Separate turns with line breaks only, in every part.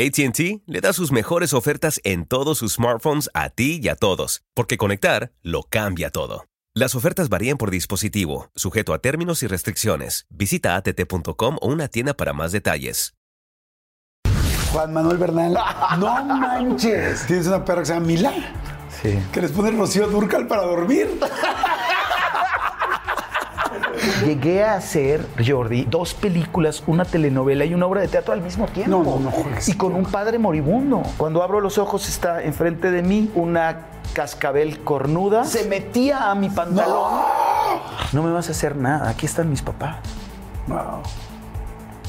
ATT le da sus mejores ofertas en todos sus smartphones a ti y a todos, porque conectar lo cambia todo. Las ofertas varían por dispositivo, sujeto a términos y restricciones. Visita att.com o una tienda para más detalles.
Juan Manuel Bernal, no manches. Tienes una perra que se llama Mila,
Sí.
que les pone Rocío Durcal para dormir.
Llegué a hacer, Jordi, dos películas, una telenovela y una obra de teatro al mismo tiempo.
No, no, no.
Y con un padre moribundo. Cuando abro los ojos está enfrente de mí una cascabel cornuda. Se metía a mi pantalón. No, me vas a hacer nada. Aquí están mis papás.
Wow.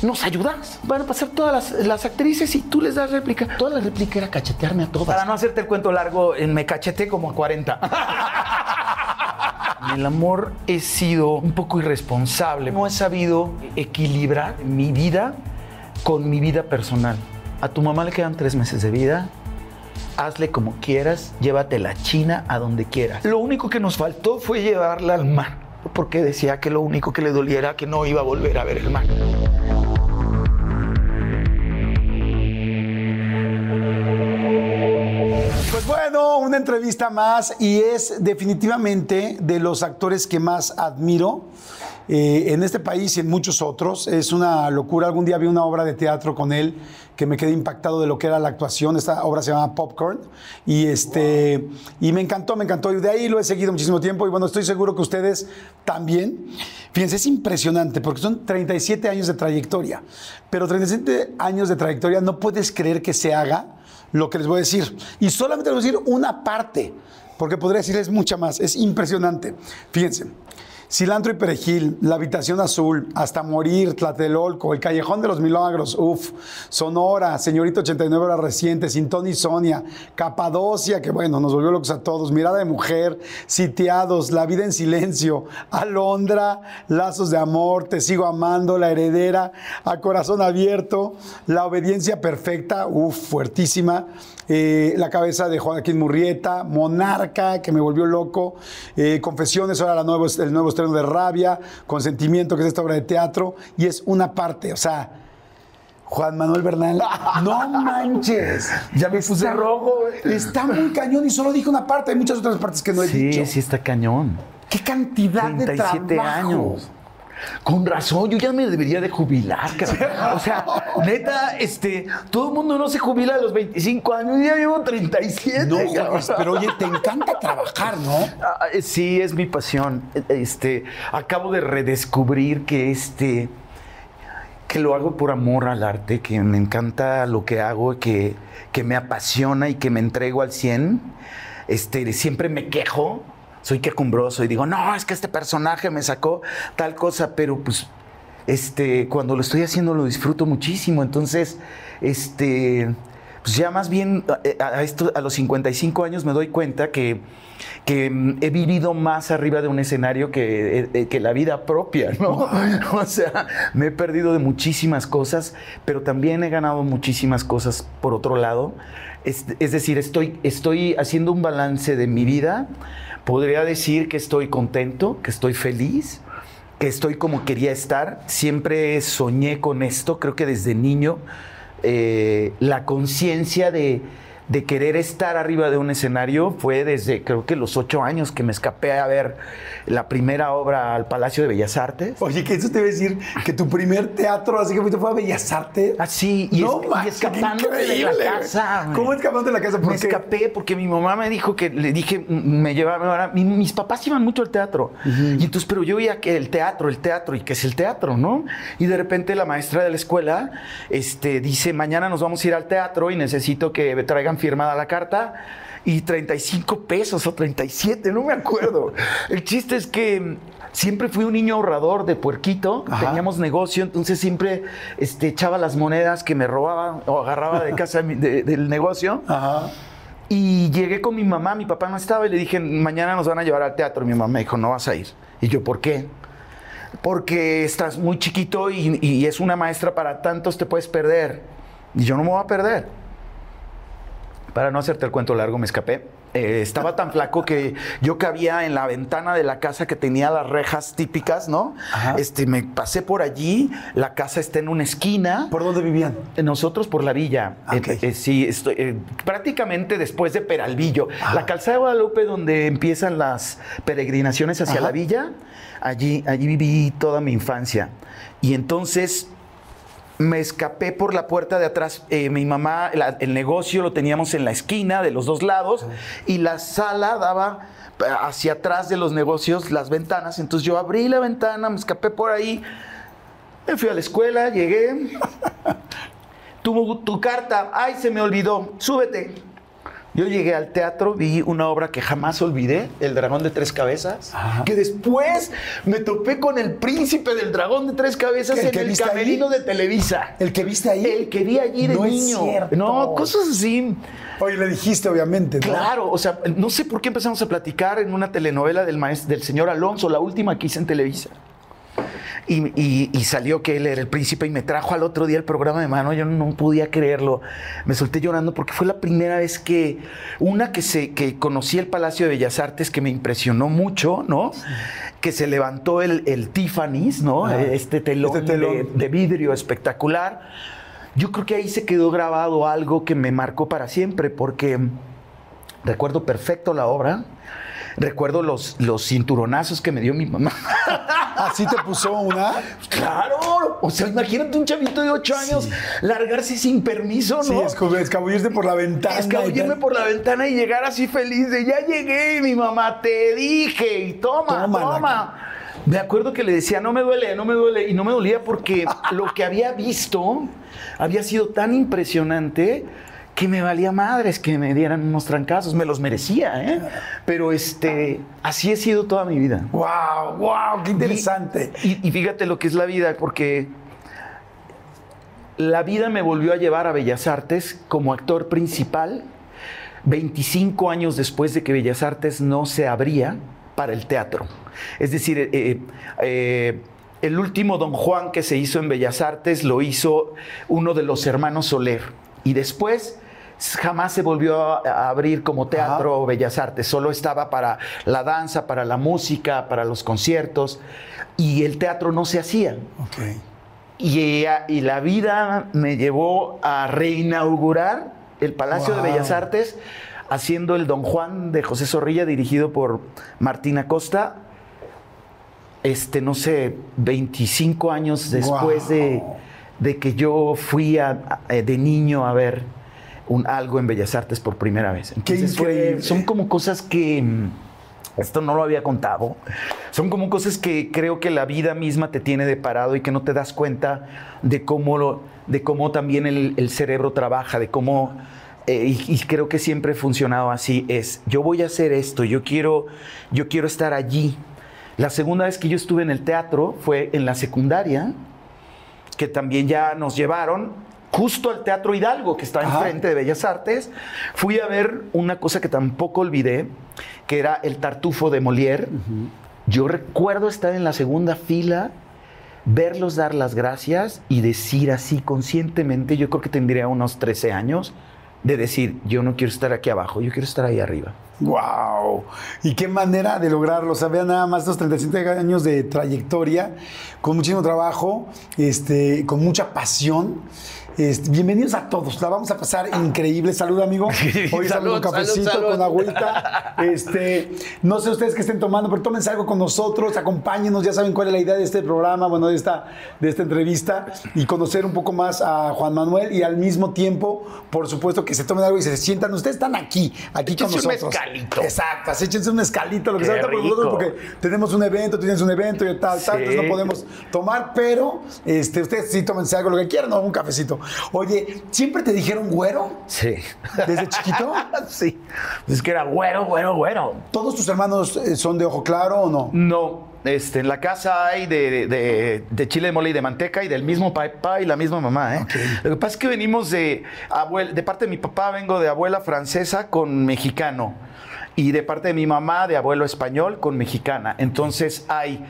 ¿Nos ayudas? Van a pasar todas las, las actrices y tú les das réplica. Toda la réplica era cachetearme a todas. Para no hacerte el cuento largo, en- me cacheté como a 40. El amor he sido un poco irresponsable. No he sabido equilibrar mi vida con mi vida personal. A tu mamá le quedan tres meses de vida. Hazle como quieras, llévate la China a donde quieras. Lo único que nos faltó fue llevarla al mar, porque decía que lo único que le doliera era que no iba a volver a ver el mar.
Bueno, una entrevista más y es definitivamente de los actores que más admiro eh, en este país y en muchos otros. Es una locura. Algún día vi una obra de teatro con él que me quedé impactado de lo que era la actuación. Esta obra se llama Popcorn y este y me encantó, me encantó y de ahí lo he seguido muchísimo tiempo y bueno, estoy seguro que ustedes también. Fíjense, es impresionante porque son 37 años de trayectoria, pero 37 años de trayectoria no puedes creer que se haga lo que les voy a decir. Y solamente les voy a decir una parte, porque podría decirles mucha más. Es impresionante. Fíjense. Cilantro y perejil, La Habitación Azul, Hasta Morir, Tlatelolco, El Callejón de los Milagros, Uf, Sonora, Señorita 89 Horas Recientes, Sintón y Sonia, Capadocia, que bueno, nos volvió locos a todos, Mirada de Mujer, Sitiados, La Vida en Silencio, Alondra, Lazos de Amor, Te Sigo Amando, La Heredera, A Corazón Abierto, La Obediencia Perfecta, Uf, fuertísima, eh, La Cabeza de Joaquín Murrieta, Monarca, que me volvió loco, eh, Confesiones, ahora la nuevo, el nuevo estreno de Rabia, Consentimiento, que es esta obra de teatro, y es una parte, o sea, Juan Manuel Bernal, no manches.
Ya me puse rojo.
Está muy cañón y solo dije una parte, hay muchas otras partes que no he
Sí,
dicho.
sí está cañón.
¿Qué cantidad de
37
trabajo?
años. Con razón, yo ya me debería de jubilar. O sea, neta, este, todo el mundo no se jubila a los 25 años, ya llevo 37.
No,
cabrón.
pero oye, te encanta trabajar, ¿no?
Ah, eh, Sí, es mi pasión. Este, acabo de redescubrir que este que lo hago por amor al arte, que me encanta lo que hago, que, que me apasiona y que me entrego al 100. Este, siempre me quejo, soy quejumbroso y digo, no, es que este personaje me sacó tal cosa, pero pues este, cuando lo estoy haciendo lo disfruto muchísimo. Entonces, este, pues ya más bien a, a esto, a los 55 años me doy cuenta que, que mm, he vivido más arriba de un escenario que, eh, eh, que la vida propia, ¿no? O sea, me he perdido de muchísimas cosas, pero también he ganado muchísimas cosas por otro lado. Es, es decir, estoy, estoy haciendo un balance de mi vida. Podría decir que estoy contento, que estoy feliz, que estoy como quería estar. Siempre soñé con esto, creo que desde niño. eh, la conciencia de, de querer estar arriba de un escenario fue desde creo que los ocho años que me escapé a ver la primera obra al Palacio de Bellas Artes.
Oye, que eso te iba a decir que tu primer teatro, así que fue a Bellas Artes.
Así, y,
No
es- y escapando de la casa.
¿Cómo escapaste de la casa? ¿Por
Me
qué?
escapé porque mi mamá me dijo que le dije, me llevaba. mi- mis papás iban mucho al teatro. Y entonces, pero yo veía que el teatro, el teatro, y que es el teatro, ¿no? Y de repente la maestra de la escuela este, dice: Mañana nos vamos a ir al teatro y necesito que me traigan firmada la carta. Y 35 pesos o 37, no me acuerdo. El chiste es que mm, siempre fui un niño ahorrador de puerquito.
Ajá.
Teníamos negocio, entonces siempre este, echaba las monedas que me robaban o agarraba de casa de mi- de- del negocio.
Ajá.
Y llegué con mi mamá, mi papá no estaba y le dije, mañana nos van a llevar al teatro. Y mi mamá me dijo, no vas a ir. Y yo, ¿por qué? Porque estás muy chiquito y, y es una maestra para tantos, te puedes perder. Y yo no me voy a perder. Para no hacerte el cuento largo, me escapé. Eh, estaba tan flaco que yo cabía en la ventana de la casa que tenía las rejas típicas, ¿no?
Ajá.
Este, me pasé por allí, la casa está en una esquina.
¿Por dónde vivían?
Nosotros por la villa.
Ah.
Eh, eh, sí, estoy, prácticamente después de Peralvillo. La calzada de Guadalupe, donde empiezan las peregrinaciones hacia
Ajá.
la villa, allí, allí viví toda mi infancia. Y entonces me escapé por la puerta de atrás. Eh, mi mamá, la- el negocio lo teníamos en la esquina de los dos lados y la sala daba hacia atrás de los negocios las ventanas. Entonces yo abrí la ventana, me escapé por ahí, me fui a la escuela, llegué. Tu, tu carta, ay, se me olvidó, súbete. Yo llegué al teatro, vi una obra que jamás olvidé, El Dragón de Tres Cabezas,
Ajá.
que después me topé con el príncipe del Dragón de Tres Cabezas
¿El
en
que
el
ahí?
camerino de Televisa.
¿El que viste ahí?
El que vi allí de
No es
niño.
cierto.
No, cosas así.
Oye, le dijiste, obviamente, ¿no?
Claro, o sea, no sé por qué empezamos a platicar en una telenovela del maestro, del señor Alonso, la última que hice en Televisa. Y, y- y salió que él era el príncipe y me trajo al otro día el programa de mano. Yo no podía creerlo. Me solté llorando porque fue la primera vez que, una que, se, que conocí el Palacio de Bellas Artes que me impresionó mucho, ¿no? Que se levantó el, el Tiffany's, ¿no?
Ah,
este telón,
este telón.
De, de vidrio espectacular. Yo creo que ahí se quedó grabado algo que me marcó para siempre porque recuerdo perfecto la obra. Recuerdo los, los cinturonazos que me dio mi mamá.
¿Así te puso una?
Claro, o sea, imagínate un chavito de 8 años largarse sin permiso, ¿no?
Sí, escab- escabullirte por la ventana.
Escabullirme por la ventana y llegar así feliz de ya llegué, mi mamá, te dije, y toma,
Tómala.
toma. Me acuerdo que le decía, no me duele, no me duele, y no me dolía porque lo que había visto había sido tan impresionante que me valía madres que me dieran unos trancazos, me los merecía, ¿eh? Pero este, así he sido toda mi vida.
¡Wow! ¡Wow! ¡Qué interesante!
Y, y fíjate lo que es la vida, porque la vida me volvió a llevar a Bellas Artes como actor principal 25 años después de que Bellas Artes no se abría para el teatro. Es decir, eh, eh, eh, el último Don Juan que se hizo en Bellas Artes lo hizo uno de los hermanos Soler. Y después jamás se volvió a, abrir como teatro o Bellas Artes. Solo estaba para la danza, para la música, para los conciertos. Y el teatro no se hacía. Y, eh, y la vida me llevó a reinaugurar el Palacio
Wow.
de Bellas Artes haciendo el Don Juan de José Zorrilla dirigido por Martina Costa. Este, no sé, 25 años después
Wow.
de, de que yo fui a- a- de niño a ver un, algo en Bellas Artes por primera vez. Entonces fue-
increíble.
son como cosas que... mm, Esto no lo había contado. Son como cosas que creo que la vida misma te tiene de parado y que no te das cuenta de cómo, lo- de cómo también el, el cerebro trabaja, de cómo... eh, y, y creo que siempre he funcionado así. Es, yo voy a hacer esto, yo quiero, yo quiero estar allí. La segunda vez que yo estuve en el teatro fue en la secundaria, que también ya nos llevaron justo al Teatro Hidalgo, que está enfrente de Bellas Artes. Fui a ver una cosa que tampoco olvidé, que era el tartufo de Molière. Yo recuerdo estar en la segunda fila, verlos dar las gracias y decir así conscientemente, yo creo que tendría unos 13 años, de decir, yo no quiero estar aquí abajo, yo quiero estar ahí arriba.
¡Wow! Y qué manera de lograrlo. O sea, vean nada más estos 37 años de trayectoria, con muchísimo trabajo, este, con mucha pasión. Este, bienvenidos a todos, la vamos a pasar increíble. Salud, amigo. Hoy
Salud,
un cafecito
salud, salud.
con agüita. Este, no sé ustedes qué estén tomando, pero tómense algo con nosotros, acompáñenos, ya saben cuál es la idea de este programa, bueno, de esta, de esta entrevista, y conocer un poco más a Juan Manuel y al mismo tiempo, por supuesto, que se tomen algo y se sientan. Ustedes están aquí, aquí con
Échense un
nosotros.
mezcalito.
Exacto, así échense un escalito, lo que sea, por porque tenemos un evento, tienes un evento y tal, tal,
Sí.
entonces no podemos tomar, pero este, ustedes sí tómense algo, lo que quieran, o un cafecito. Oye, ¿siempre te dijeron güero
Sí.
desde chiquito?
sí. Es que era güero, güero, güero.
¿Todos tus hermanos eh, son de ojo claro o no?
No, este, en la casa hay de, de- de chile de mole y de manteca y del mismo papá y la misma mamá. ¿eh? Lo que pasa es que venimos de, abuel- de parte de mi papá, vengo de abuela francesa con mexicano. Y de parte de mi mamá, de abuelo español con mexicana. Entonces hay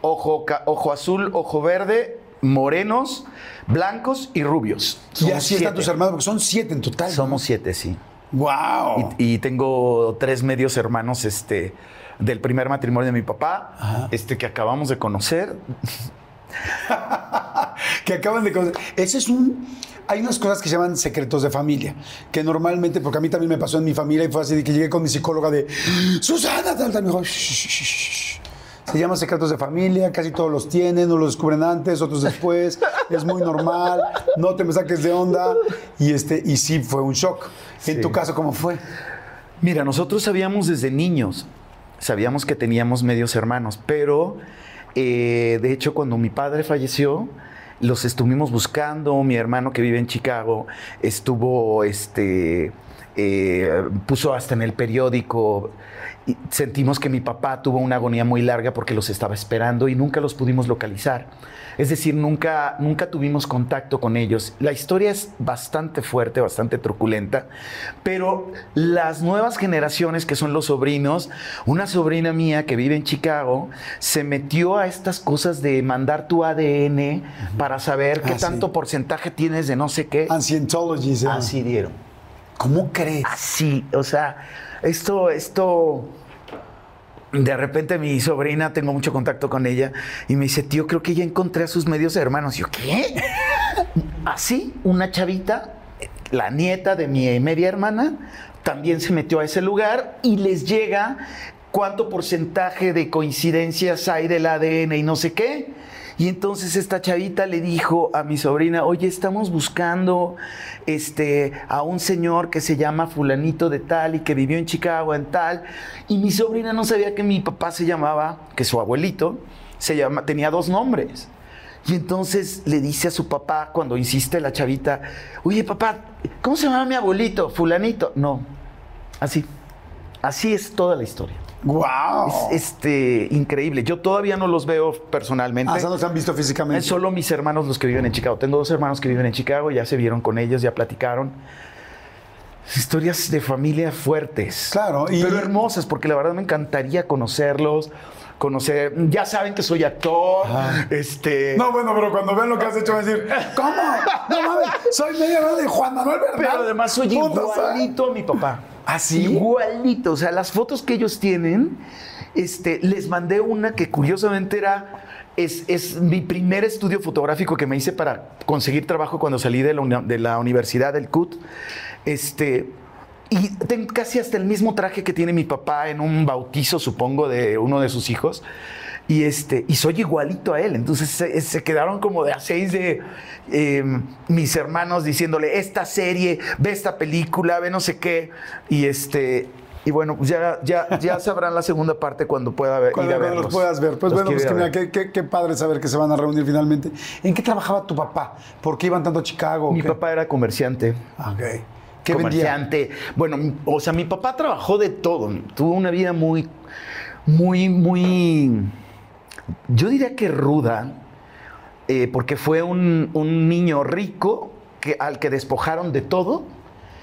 ojo, ojo azul, ojo verde, morenos, blancos y rubios.
Y así están tus hermanos, porque son siete en total.
Somos siete, sí.
¡Wow!
Y, y tengo tres medios hermanos este, del primer matrimonio de mi papá, este, que acabamos de conocer.
que acaban de conocer. Ese es un. Hay unas cosas que se llaman secretos de familia, que normalmente, porque a mí también me pasó en mi familia y fue así de que llegué con mi psicóloga de Susana, tal, tal, me dijo, "Shh, shh, shh, shh". Se llaman secretos de familia, casi todos los tienen, unos los descubren antes, otros después, es muy normal, no te me saques de onda, y, este, y sí, fue un shock. En tu caso, ¿cómo fue?
Mira, nosotros sabíamos desde niños, sabíamos que teníamos medios hermanos, pero eh, de hecho cuando mi padre falleció, los estuvimos buscando, mi hermano que vive en Chicago estuvo, este, eh, puso hasta en el periódico, y sentimos que mi papá tuvo una agonía muy larga porque los estaba esperando y nunca los pudimos localizar. Es decir, nunca, nunca tuvimos contacto con ellos. La historia es bastante fuerte, bastante truculenta, pero las nuevas generaciones que son los sobrinos, una sobrina mía que vive en Chicago, se metió a estas cosas de mandar tu ADN para saber qué
Ah, sí.
tanto porcentaje tienes de no sé qué.
Llama.
Así dieron.
¿Cómo crees?
Así, o sea, esto, esto. De repente mi sobrina, tengo mucho contacto con ella, y me dice, tío, creo que ya encontré a sus medios hermanos. Y yo, ¿qué? Así, una chavita, la nieta de mi media hermana, también se metió a ese lugar y les llega cuánto porcentaje de coincidencias hay del ADN y no sé qué. Y entonces esta chavita le dijo a mi sobrina, oye, estamos buscando este, a un señor que se llama fulanito de tal y que vivió en Chicago en tal. Y mi sobrina no sabía que mi papá se llamaba, que su abuelito se tenía dos nombres. Y entonces le dice a su papá, cuando insiste la chavita, oye papá, ¿cómo se llama mi abuelito? Fulanito. No, así. Así es toda la historia.
¡Wow!
Es este, increíble. Yo todavía no los veo personalmente.
Ah, no se han visto físicamente.
Es solo mis hermanos los que viven en Chicago. Tengo dos hermanos que viven en Chicago, ya se vieron con ellos, ya platicaron. Historias de familia fuertes.
Claro, y-
Pero hermosas, porque la verdad me encantaría conocerlos, conocer. Ya saben que soy actor. Este.
No, bueno, pero cuando vean lo que has hecho van a decir, ¿cómo? No mames, soy medio hermano de Juan Manuel Bernal.
Pero además soy igualito a mi papá.
¿Ah, sí?
Igualito. O sea, las fotos que ellos tienen, este, les mandé una que curiosamente era. Es, es mi primer estudio fotográfico que me hice para conseguir trabajo cuando salí de la, de la universidad del CUT. Este. Y tengo casi hasta el mismo traje que tiene mi papá en un bautizo, supongo, de uno de sus hijos. Y, este, y soy igualito a él. Entonces se, se quedaron como de a seis de eh, mis hermanos diciéndole, esta serie, ve esta película, ve no sé qué. Y este. Y bueno, pues ya, ya, ya sabrán la segunda parte cuando pueda ver,
Cuando,
ir a
cuando los puedas ver. Pues
Los
bueno, pues que mira, qué, qué- qué padre saber que se van a reunir finalmente. ¿En qué trabajaba tu papá? ¿Por qué iban tanto a Chicago?
Mi papá era comerciante.
Ok. ¿Qué vendía?
comerciante. Bueno, o sea, mi papá trabajó de todo. Tuvo una vida muy, muy, muy, yo diría que ruda, eh, porque fue un, un niño rico que, al que despojaron de todo,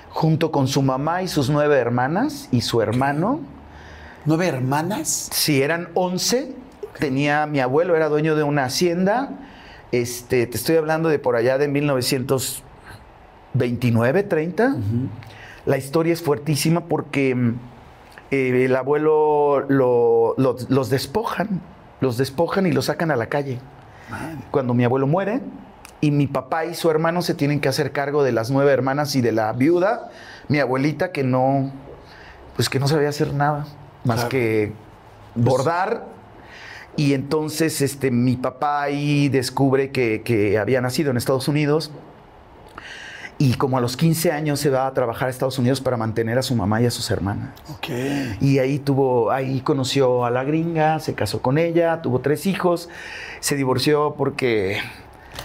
junto con su mamá y sus nueve hermanas y su hermano.
¿Nueve hermanas?
Sí, eran 11. Tenía mi abuelo, era dueño de una hacienda. Este, te estoy hablando de por allá de 1929, 30. La historia es fuertísima porque mm, eh, el abuelo lo- lo- los despojan, los despojan y los sacan a la calle. Cuando mi abuelo muere y mi papá y su hermano se tienen que hacer cargo de las nueve hermanas y de la viuda, mi abuelita que no, pues que no sabía hacer nada más
Claro.
que bordar. Y entonces este, mi papá ahí descubre que, que había nacido en Estados Unidos y como a los 15 años se va a trabajar a Estados Unidos para mantener a su mamá y a sus hermanas.
Ok.
Y ahí tuvo, ahí conoció a la gringa, se casó con ella, tuvo tres hijos, se divorció porque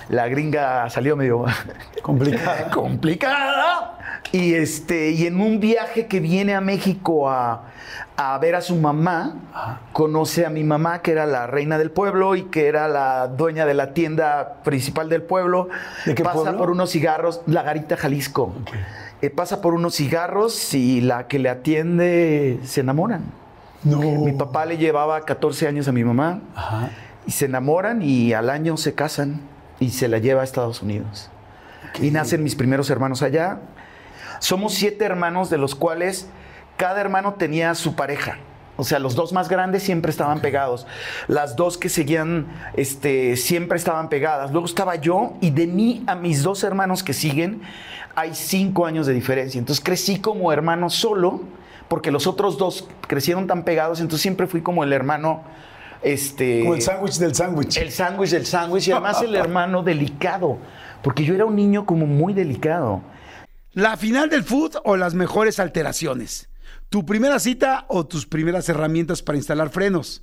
la gringa salió medio
Complicada.
complicada. Y este, y en un viaje que viene a México a, a ver a su mamá, conoce a mi mamá, que era la reina del pueblo y que era la dueña de la tienda principal del pueblo.
¿De qué
Pasa
pueblo?
por unos cigarros, La Garita, Jalisco. Eh, pasa por unos cigarros y la que le atiende se enamoran.
No.
Mi papá le llevaba 14 años a mi mamá
Ajá.
y se enamoran y al año se casan y se la lleva a Estados Unidos. Y nacen mis primeros hermanos allá. Somos siete hermanos, de los cuales cada hermano tenía su pareja. O sea, los dos más grandes siempre estaban pegados. Las dos que seguían, este, siempre estaban pegadas. Luego estaba yo y de mí a mis dos hermanos que siguen hay cinco años de diferencia. Entonces crecí como hermano solo, porque los otros dos crecieron tan pegados. Entonces siempre fui como el hermano, este,
Como el sándwich del sándwich.
el sándwich del sándwich y además el hermano delicado, porque yo era un niño como muy delicado.
La final del food o las mejores alteraciones. Tu primera cita o tus primeras herramientas para instalar frenos.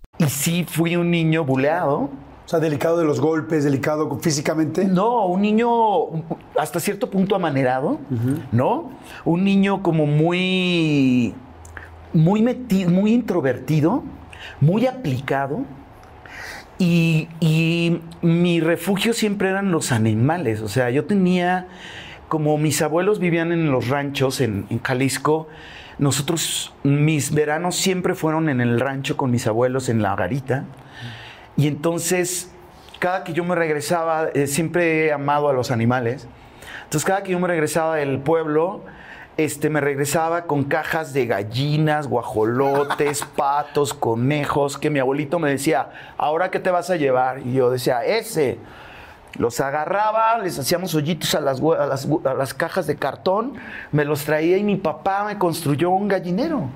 Y sí fui un niño buleado.
O sea, delicado de los golpes, delicado físicamente.
No, un niño hasta cierto punto amanerado, ¿no? Un niño como muy, muy metido, muy introvertido, muy aplicado. Y, y mi refugio siempre eran los animales. O sea, yo tenía, como mis abuelos vivían en los ranchos en, en Jalisco, nosotros, mis veranos siempre fueron en el rancho con mis abuelos en la garita. Y entonces, cada que yo me regresaba, eh, siempre he amado a los animales. Entonces, cada que yo me regresaba del pueblo, este, me regresaba con cajas de gallinas, guajolotes, patos, conejos, que mi abuelito me decía, ¿ahora qué te vas a llevar? Y yo decía, ese. Los agarraba, les hacíamos hoyitos a las, a las, a las cajas de cartón, me los traía y mi papá me construyó un gallinero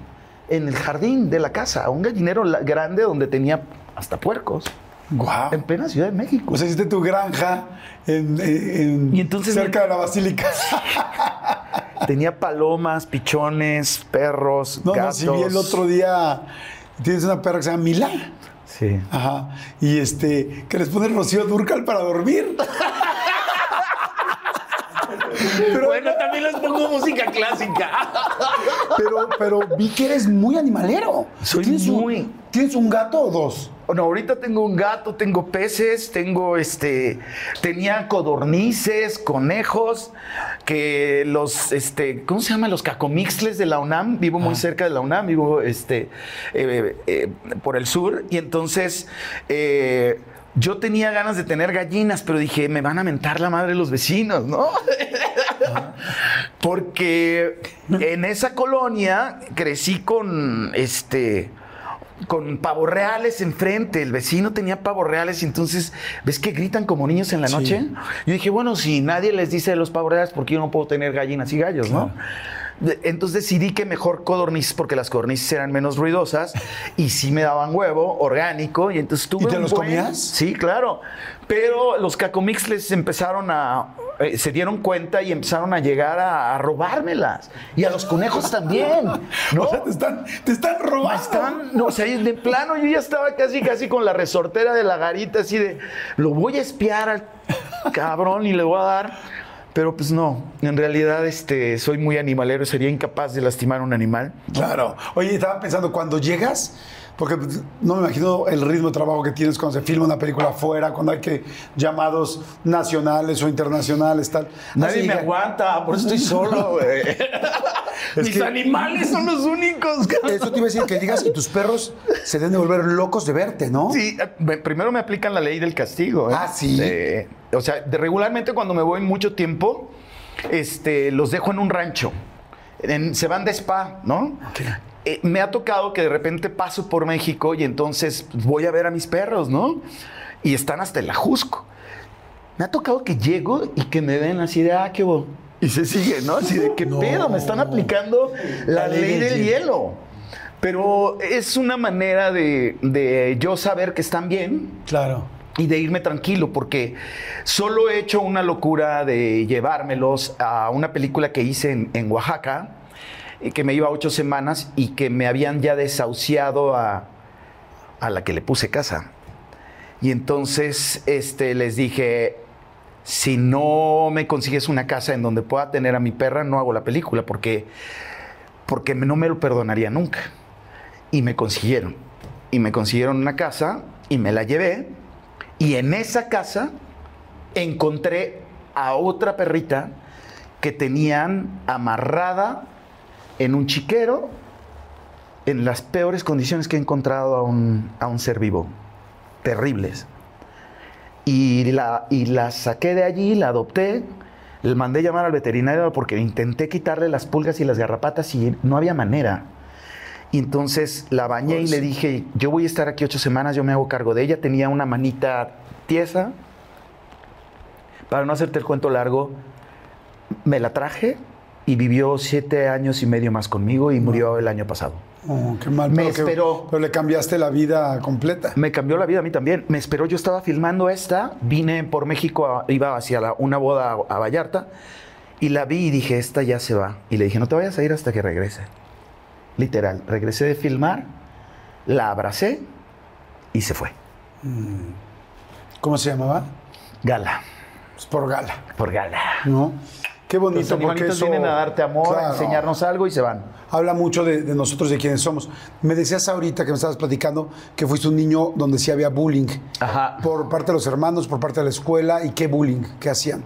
en el jardín de la casa, un gallinero grande donde tenía hasta puercos,
Guau.
en plena Ciudad de México.
O sea, hiciste tu granja en, en-
Y entonces
cerca de la basílica.
Tenía palomas, pichones, perros,
No, no,
gatos.
si vi el otro día, tienes una perra que se llama Mila.
Sí.
Ajá. Y este, que les pone Rocío Durcal para dormir. pero,
Bueno, también les pongo música clásica.
pero, pero vi que eres muy animalero.
Soy
¿Tienes
muy-
Un, ¿Tienes un gato o dos?
No, ahorita tengo un gato, tengo peces, tengo este, tenía codornices, conejos, que los, este, ¿cómo se llama? Los cacomixles de la UNAM. Vivo muy cerca de la UNAM, vivo, este, eh, eh, por el sur y entonces. eh, yo tenía ganas de tener gallinas, pero dije, me van a mentar la madre los vecinos, ¿no? Porque en esa colonia crecí con este con pavos reales enfrente. El vecino tenía pavos reales y entonces, ¿ves que gritan como niños en la
Sí.
noche? Yo dije, bueno, si nadie les dice de los pavos reales, ¿por qué yo no puedo tener gallinas y gallos, no? Entonces decidí que mejor codornices, porque las codornices eran menos ruidosas y sí me daban huevo orgánico. Y entonces tuve
¿Y te
un
los
buen-
comías?
Sí, claro. Pero los cacomixles empezaron a. eh, se dieron cuenta y empezaron a llegar a, a robármelas. Y a los conejos también. ¿no?
O sea, te están, te están robando.
Me están, no, o sea, de plano yo ya estaba casi, casi con la resortera de la garita, así de, lo voy a espiar al cabrón y le voy a dar. Pero pues no, en realidad este, soy muy animalero, sería incapaz de lastimar a un animal.
Claro. Oye, estaba pensando, cuando llegas, porque no me imagino el ritmo de trabajo que tienes cuando se filma una película afuera, cuando hay que llamados nacionales o internacionales, tal.
Nadie
Así
me
que-
aguanta, por eso estoy solo, güey. Mis
que-
animales son los únicos. cabrón.
Eso te iba a decir, que llegas y tus perros se deben de volver locos de verte, ¿no?
Sí, eh, me- primero me aplican la ley del castigo. ¿eh?
Ah, ¿sí?
O sea, de- regularmente cuando me voy mucho tiempo, este, los dejo en un rancho. En- se van de spa, ¿no? Eh, me ha tocado que de repente paso por México y entonces voy a ver a mis perros, ¿no? Y están hasta el ajusco. Me ha tocado que llego y que me ven así de, ah, qué bo. Y se sigue, ¿no? Así de, ¿qué
No.
pedo? Me están aplicando la,
La ley
ley
del hielo.
hielo. Pero es una manera de, de yo saber que están bien
Claro.
y de irme tranquilo, porque solo he hecho una locura de llevármelos a una película que hice en, en Oaxaca, que me iba ocho semanas y que me habían ya desahuciado a, a la que le puse casa. Y entonces este, les dije, si no me consigues una casa en donde pueda tener a mi perra, no hago la película, porque, porque no me lo perdonaría nunca. Y me consiguieron. Y me consiguieron una casa y me la llevé. Y en esa casa encontré a otra perrita que tenían amarrada en un chiquero en las peores condiciones que he encontrado a un, a un ser vivo. Terribles. Y la, y la saqué de allí, la adopté, le mandé llamar al veterinario porque intenté quitarle las pulgas y las garrapatas y no había manera. Y entonces la bañé y le dije, yo voy a estar aquí ocho semanas, yo me hago cargo de ella. Tenía una manita tiesa. Para no hacerte el cuento largo, me la traje y vivió siete años y medio más conmigo y murió el año pasado.
Oh, qué mal.
Me
pero que-
esperó.
pero le cambiaste la vida completa.
Me cambió la vida a mí también. Me esperó, yo estaba filmando esta, vine por México, a- iba hacia la- una boda a, a Vallarta y la vi y dije, esta ya se va. Y le dije, no te vayas a ir hasta que regrese. Literal, regresé de filmar, la abracé y se fue.
¿Cómo se llamaba?
Gala,
Pues por gala,
por gala.
¿no? Qué bonito,
Los
porque
animalitos
eso...
vienen a darte amor, a enseñarnos algo y se van.
Habla mucho de, de nosotros, de quienes somos. Me decías ahorita que me estabas platicando que fuiste un niño donde sí había bullying.
Ajá.
Por parte de los hermanos, por parte de la escuela. ¿Y qué bullying? ¿Qué hacían?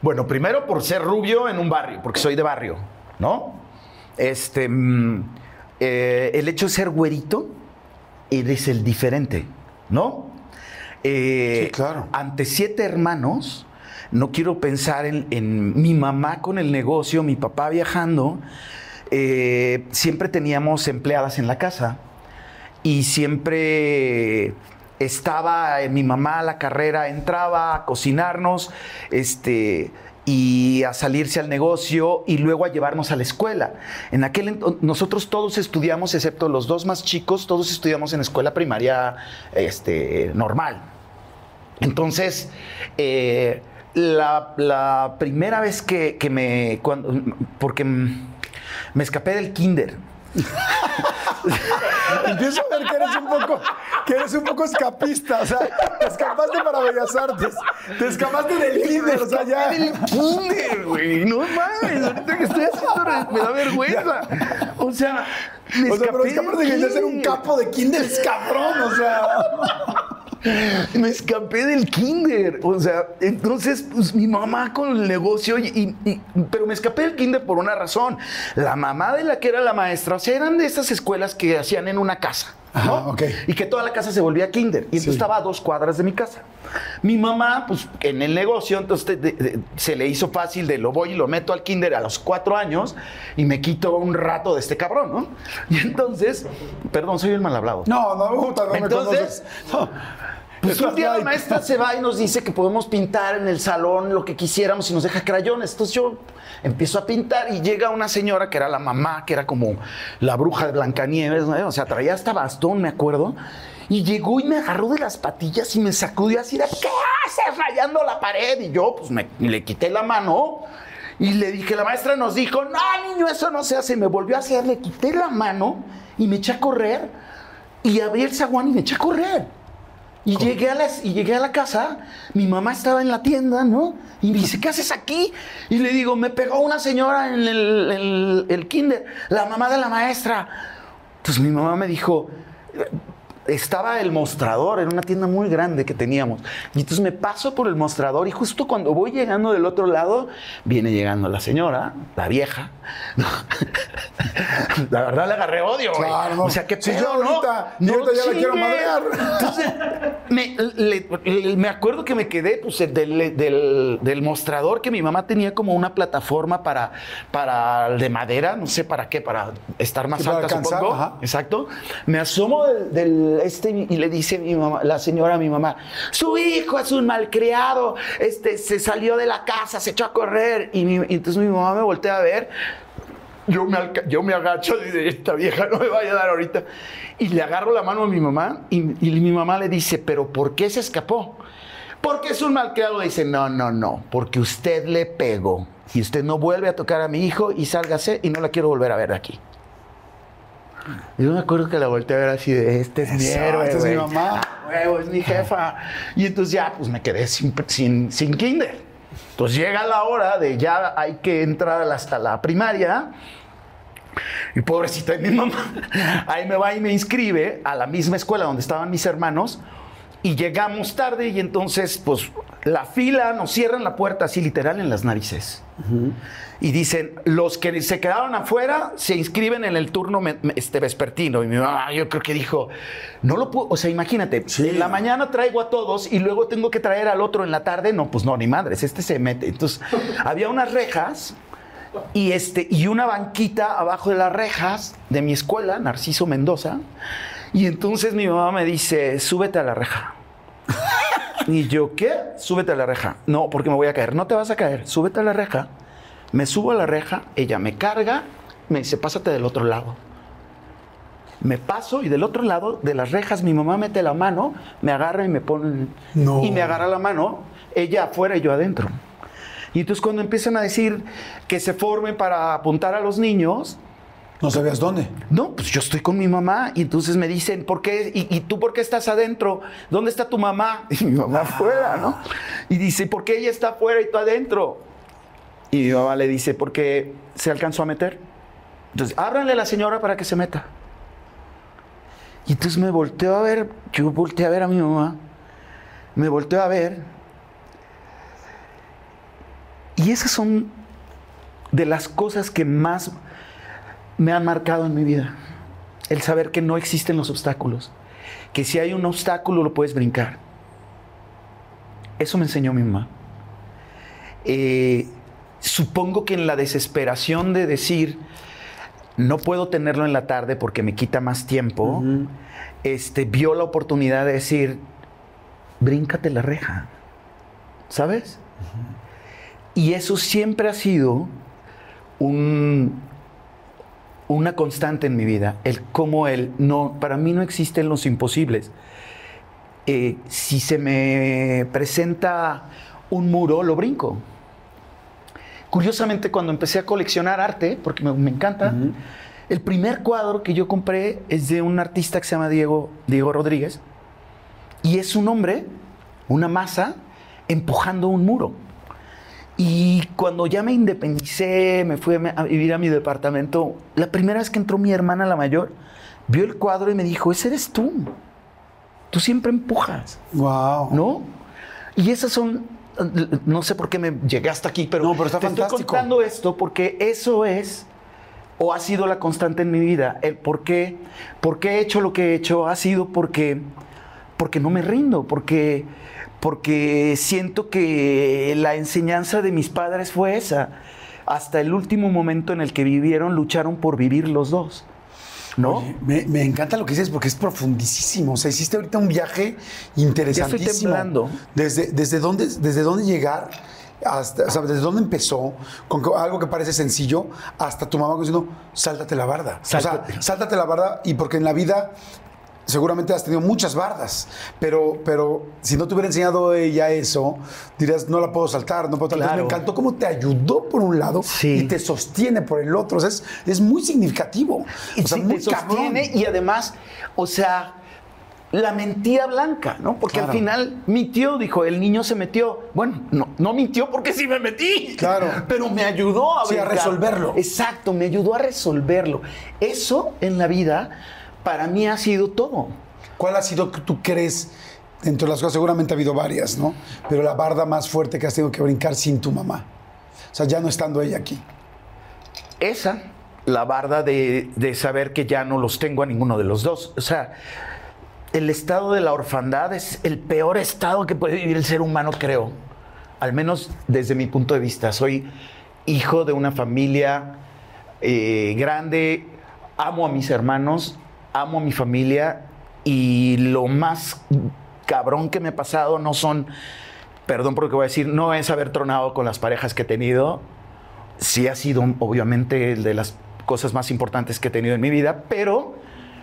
Bueno, primero por ser rubio en un barrio, porque soy de barrio, ¿no? Este, mm, eh, el hecho de ser güerito, eres el diferente, ¿no? Eh,
Sí, claro.
Ante siete hermanos, no quiero pensar en, mi mamá con el negocio, mi papá viajando. eh, siempre teníamos empleadas en la casa y siempre estaba eh, mi mamá a la carrera, entraba a cocinarnos, este y a salirse al negocio y luego a llevarnos a la escuela. En aquel nosotros todos estudiamos, excepto los dos más chicos, todos estudiamos en escuela primaria este, normal. Entonces, eh, la, la primera vez que, que me. Cuando, porque me escapé del kinder.
Empiezo a ver que eres un poco, que eres un poco escapista. O sea, te escapaste para Bellas Artes. Te escapaste del kinder. O sea, ya.
del kinder, güey. No mames, ahorita que estoy haciendo me da vergüenza. O sea, Me
o sea, pero
escapé
es que aparte
del
de ser un capo de kinder es cabrón, o sea.
Me escapé del kinder. O sea, entonces, pues mi mamá con el negocio, y, y- y- pero me escapé del kinder por una razón. La mamá de la que era la maestra, o sea, eran de esas escuelas que hacían en una casa. Y que toda la casa se volvía kinder. Y entonces
Sí.
estaba a dos cuadras de mi casa. Mi mamá, pues en el negocio, entonces de- de- se le hizo fácil de lo voy y lo meto al kinder a los cuatro años y me quito un rato de este cabrón, ¿no? Y entonces, perdón, soy el mal hablado.
No, no, puta, no me
Entonces,
conoces. No.
Pues un día la maestra se va y nos dice que podemos pintar en el salón lo que quisiéramos y nos deja crayones. Entonces yo empiezo a pintar y llega una señora que era la mamá, que era como la bruja de Blancanieves, ¿no? o sea, traía hasta bastón, me acuerdo. Y llegó y me agarró de las patillas y me sacudió así ¿qué haces rayando la pared? Y yo, pues, le quité la mano y le dije, la maestra nos dijo, no, niño, eso no se hace. Me volvió a hacer, le quité la mano y me eché a correr y abrí el zaguán y me eché a correr. Y llegué, a la, y llegué a la casa, mi mamá estaba en la tienda, ¿no? Y me dice, ¿qué haces aquí? Y le digo, me pegó una señora en el, el- el kinder, la mamá de la maestra. Entonces mi mamá me dijo, estaba el mostrador, era una tienda muy grande que teníamos. Y entonces me paso por el mostrador y justo cuando voy llegando del otro lado, viene llegando la señora, la vieja. La verdad le agarré odio, güey.
Claro, no.
O sea, qué
Si
pedo,
yo
¿no?
ahorita- yo ahorita ya la quiero madrear.
Entonces, me, le- le- me acuerdo que me quedé pues, del, del- del mostrador que mi mamá tenía como una plataforma para, para de madera, no sé para qué, para estar más
Sí,
alta, supongo.
ajá.
Exacto. Me asomo del, del este y le dice mi mamá, la señora a mi mamá, su hijo es un malcriado, este, se salió de la casa, se echó a correr. Y, entonces mi mamá me voltea a ver. Yo me, yo me agacho y digo, esta vieja no me vaya a dar ahorita. Y le agarro la mano a mi mamá y, y mi mamá le dice, pero ¿por qué se escapó? Porque es un malcriado. Dice, no, no, no, porque usted le pegó. Y usted no vuelve a tocar a mi hijo y sálgase y no la quiero volver a ver aquí. Y yo me acuerdo que la volteé a ver así de, este es mi héroe,
esta es mi mamá.
Ah, huevo, es mi jefa. Y entonces ya, pues me quedé sin, sin, sin kinder. Entonces llega la hora de ya hay que entrar hasta la primaria. Y pobrecita de mi mamá, ahí me va y me inscribe a la misma escuela donde estaban mis hermanos. Y llegamos tarde y entonces, pues, la fila nos cierran la puerta así literal en las narices. Y dicen, los que se quedaron afuera se inscriben en el turno me- me- este, vespertino. Y mi mamá, yo creo que dijo, no lo puedo, o sea, imagínate,
Sí.
en la mañana traigo a todos y luego tengo que traer al otro en la tarde. No, pues no, ni madres, este se mete. Entonces, había unas rejas y, este, y una banquita abajo de las rejas de mi escuela, Narciso Mendoza. Y entonces mi mamá me dice, súbete a la reja. Y yo, ¿qué? Súbete a la reja. No, porque me voy a caer. No te vas a caer. Súbete a la reja. Me subo a la reja, ella me carga, me dice, pásate del otro lado. Me paso y del otro lado de las rejas mi mamá mete la mano, me agarra y me pone...
No.
Y me agarra la mano, ella afuera y yo adentro. Y entonces cuando empiezan a decir que se formen para apuntar a los niños,
No sabías dónde.
no, pues yo estoy con mi mamá y entonces me dicen, ¿por qué? ¿Y, y tú por qué estás adentro? ¿Dónde está tu mamá? Y mi mamá afuera, ¿no? Y dice, ¿por qué ella está afuera y tú adentro? Y mi mamá le dice, porque se alcanzó a meter. Entonces, ábranle a la señora para que se meta. Y entonces me volteo a ver, yo volteé a ver a mi mamá, me volteo a ver. Y esas son de las cosas que más me han marcado en mi vida. El saber que no existen los obstáculos. Que si hay un obstáculo lo puedes brincar. Eso me enseñó mi mamá. Eh, supongo que en la desesperación de decir, no puedo tenerlo en la tarde porque me quita más tiempo, este, vio la oportunidad de decir, bríncate la reja. ¿Sabes? Y eso siempre ha sido un, una constante en mi vida, el cómo el no, para mí no existen los imposibles. Eh, si se me presenta un muro, lo brinco. Curiosamente, cuando empecé a coleccionar arte, porque me, me encanta, el primer cuadro que yo compré es de un artista que se llama Diego, Diego Rodríguez, y es un hombre, una masa, empujando un muro. Y cuando ya me independicé, me fui a vivir a mi departamento, la primera vez que entró mi hermana, la mayor, vio el cuadro y me dijo, ese eres tú. Tú siempre empujas.
Wow.
¿No? Y esas son, no sé por qué me llegué hasta aquí, pero,
No, pero está
te estoy
fantástico.
contando esto porque eso es o ha sido la constante en mi vida. El por qué, por qué he hecho lo que he hecho ha sido porque, porque no me rindo, porque, porque siento que la enseñanza de mis padres fue esa. Hasta el último momento en el que vivieron, lucharon por vivir los dos. ¿No?
Oye, me, me encanta lo que dices porque es profundísimo. O sea, hiciste ahorita un viaje interesantísimo.
temblando.
Desde, desde, dónde, desde dónde llegar, hasta, o sea, desde dónde empezó, con co- algo que parece sencillo, hasta tu mamá diciendo, sáltate la barda. O
Sáltate.
sea, sáltate la barda y porque en la vida seguramente has tenido muchas bardas, pero, pero si no te hubiera enseñado ella eso, dirías, no la puedo saltar, no puedo saltar.
Claro.
Me encantó cómo te ayudó por un lado
Sí.
y te sostiene por el otro. O sea, es, es muy significativo.
Y
o sea,
sí,
muy
te sostiene
cabrón.
y además, o sea, la mentira blanca, ¿no? Porque
Claro.
al final mi tío dijo, el niño se metió. Bueno, no, no mintió porque sí me metí.
Claro.
Pero me ayudó a,
Sí, a
brincar.
resolverlo.
Exacto, me ayudó a resolverlo. Eso en la vida para mí ha sido todo.
¿Cuál ha sido que tú crees, dentro de las cosas, seguramente ha habido varias, ¿no? Pero la barda más fuerte que has tenido que brincar sin tu mamá. O sea, ya no estando ella aquí.
esa, la barda de, de saber que ya no los tengo a ninguno de los dos. O sea, el estado de la orfandad es el peor estado que puede vivir el ser humano, creo. Al menos desde mi punto de vista. Soy hijo de una familia eh, grande, amo a mis hermanos, amo a mi familia y lo más cabrón que me ha pasado no son, perdón por lo que voy a decir, no es haber tronado con las parejas que he tenido, sí ha sido obviamente de las cosas más importantes que he tenido en mi vida, pero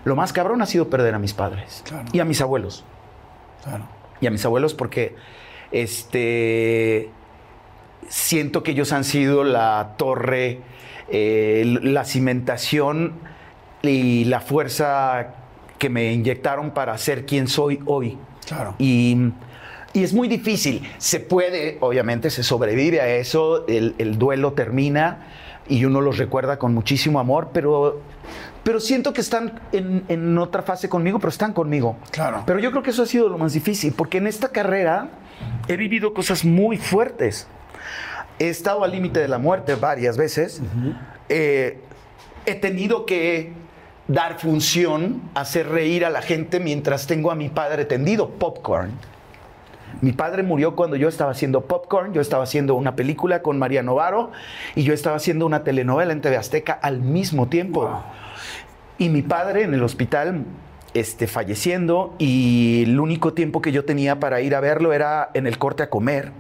lo más cabrón ha sido perder a mis padres
Claro.
y a mis abuelos.
Claro.
Y a mis abuelos porque este siento que ellos han sido la torre, eh, la cimentación y la fuerza que me inyectaron para ser quien soy hoy.
Claro.
Y, y es muy difícil. Se puede, obviamente, se sobrevive a eso, el, el duelo termina y uno los recuerda con muchísimo amor, pero, pero siento que están en, en otra fase conmigo, pero están conmigo.
Claro.
Pero yo creo que eso ha sido lo más difícil, porque en esta carrera he vivido cosas muy fuertes. He estado al límite de la muerte varias veces. Eh, he tenido que dar función, hacer reír a la gente mientras tengo a mi padre tendido, popcorn. Mi padre murió cuando yo estaba haciendo popcorn, yo estaba haciendo una película con María Novaro y yo estaba haciendo una telenovela en TV Azteca al mismo tiempo. Y mi padre en el hospital este, falleciendo y el único tiempo que yo tenía para ir a verlo era en el corte a comer,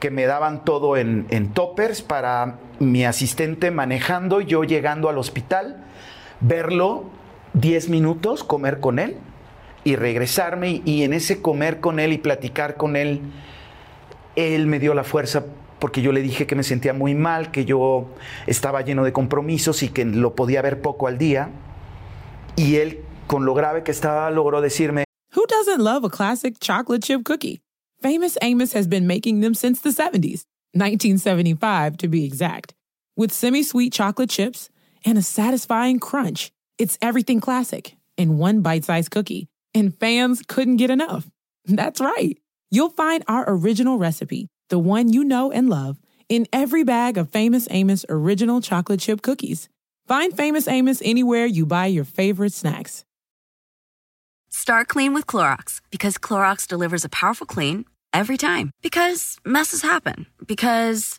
que me daban todo en, en toppers para mi asistente manejando, yo llegando al hospital, verlo 10 minutos, comer con él y regresarme y, y en ese comer con él y platicar con él, él me dio la fuerza porque yo le dije que me sentía muy mal, que yo estaba lleno de compromisos y que lo podía ver poco al día. Y él, con lo grave que estaba, logró decirme,
Who doesn't love a classic chocolate chip cookie? Famous Amos has been making them since the 70s, 1975 to be exact. With semi sweet chocolate chips and a satisfying crunch, it's everything classic in one bite sized cookie. And fans couldn't get enough. That's right. You'll find our original recipe, the one you know and love, in every bag of Famous Amos original chocolate chip cookies. Find Famous Amos anywhere you buy your favorite snacks.
Start clean with Clorox because Clorox delivers a powerful clean every time. Because messes happen. Because.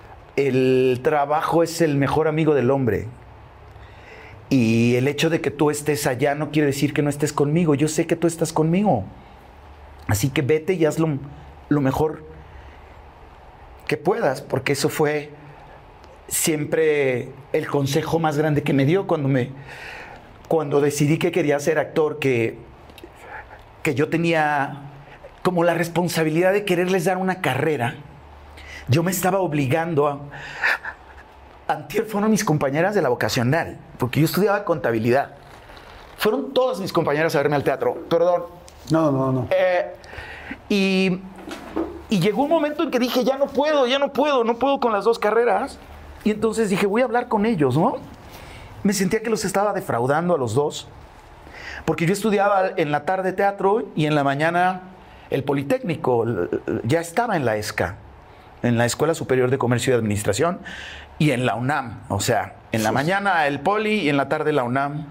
el trabajo es el mejor amigo del hombre. Y el hecho de que tú estés allá no quiere decir que no estés conmigo. Yo sé que tú estás conmigo. Así que vete y haz lo, lo mejor que puedas, porque eso fue siempre el consejo más grande que me dio cuando me cuando decidí que quería ser actor, que, que yo tenía como la responsabilidad de quererles dar una carrera, yo me estaba obligando a... Antier fueron mis compañeras de la vocacional, porque yo estudiaba contabilidad. Fueron todas mis compañeras a verme al teatro, perdón.
No, no, no.
Eh, y, y llegó un momento en que dije, ya no puedo, ya no puedo, no puedo con las dos carreras. Y entonces dije, voy a hablar con ellos, ¿no? Me sentía que los estaba defraudando a los dos, porque yo estudiaba en la tarde teatro y en la mañana el Politécnico, ya estaba en la ESCA, en la Escuela Superior de Comercio y Administración, y en la UNAM, o sea, en la mañana el Poli y en la tarde la UNAM.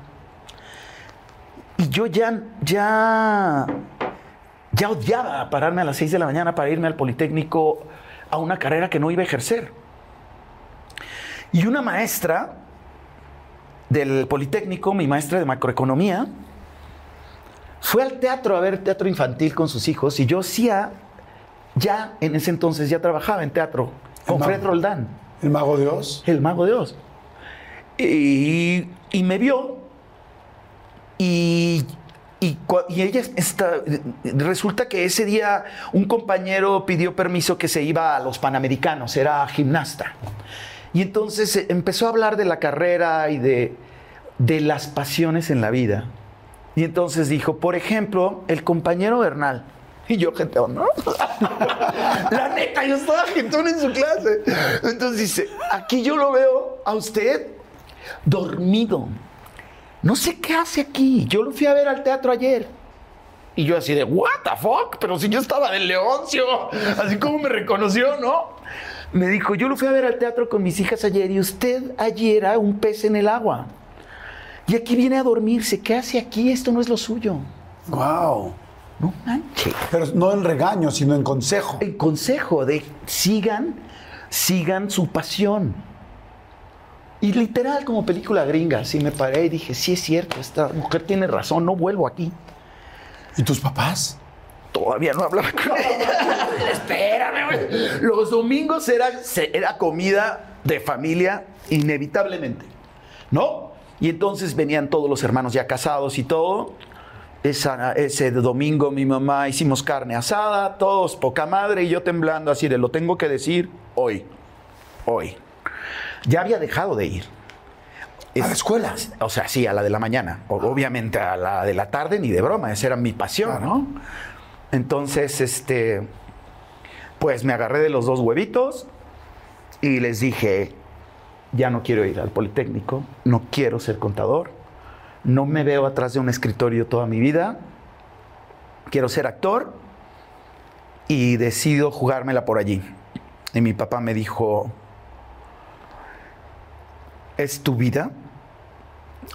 Y yo ya, ya, ya odiaba pararme a las 6 de la mañana para irme al Politécnico a una carrera que no iba a ejercer. Y una maestra del Politécnico, mi maestra de macroeconomía, fue al teatro a ver teatro infantil con sus hijos y yo hacía, ya en ese entonces ya trabajaba en teatro con Fred. Roldán,
El mago de Oz.
el mago de Oz. Y, y me vio y, y ella está, resulta que ese día un compañero pidió permiso que se iba a los Panamericanos, era gimnasta. Y entonces eh, empezó a hablar de la carrera y de, de las pasiones en la vida. Y entonces dijo, por ejemplo, el compañero Bernal. Y yo, jetón, ¿no? la neta, yo estaba jetón en su clase. Entonces dice, aquí yo lo veo a usted dormido. No sé qué hace aquí. Yo lo fui a ver al teatro ayer. Y yo así de, what the fuck? Pero si yo estaba del Leoncio. Así como me reconoció, ¿no? Me dijo, yo lo fui a ver al teatro con mis hijas ayer y usted ayer era un pez en el agua. Y aquí viene a dormirse. ¿Qué hace aquí? Esto no es lo suyo.
Wow.
No manches.
Pero no en regaño, sino en consejo.
El consejo de sigan, sigan su pasión. Y literal, como película gringa, así me paré y dije, sí es cierto, esta mujer tiene razón, no vuelvo aquí.
¿Y tus papás?
Todavía no hablaba con ella. Espérame, güey. Los domingos era, era comida de familia, inevitablemente. ¿No? Y entonces venían todos los hermanos ya casados y todo. Esa- ese domingo mi mamá hicimos carne asada, todos poca madre y yo temblando así de lo tengo que decir hoy. Hoy. Ya había dejado de ir.
¿A la escuela?
O sea, sí, a la de la mañana. O- Obviamente a la de la tarde ni de broma, esa era mi pasión, ¿no? Entonces, este, pues me agarré de los dos huevitos y les dije, ya no quiero ir al Politécnico, no quiero ser contador, no me veo atrás de un escritorio toda mi vida, quiero ser actor y decido jugármela por allí. Y mi papá me dijo, ¿es tu vida?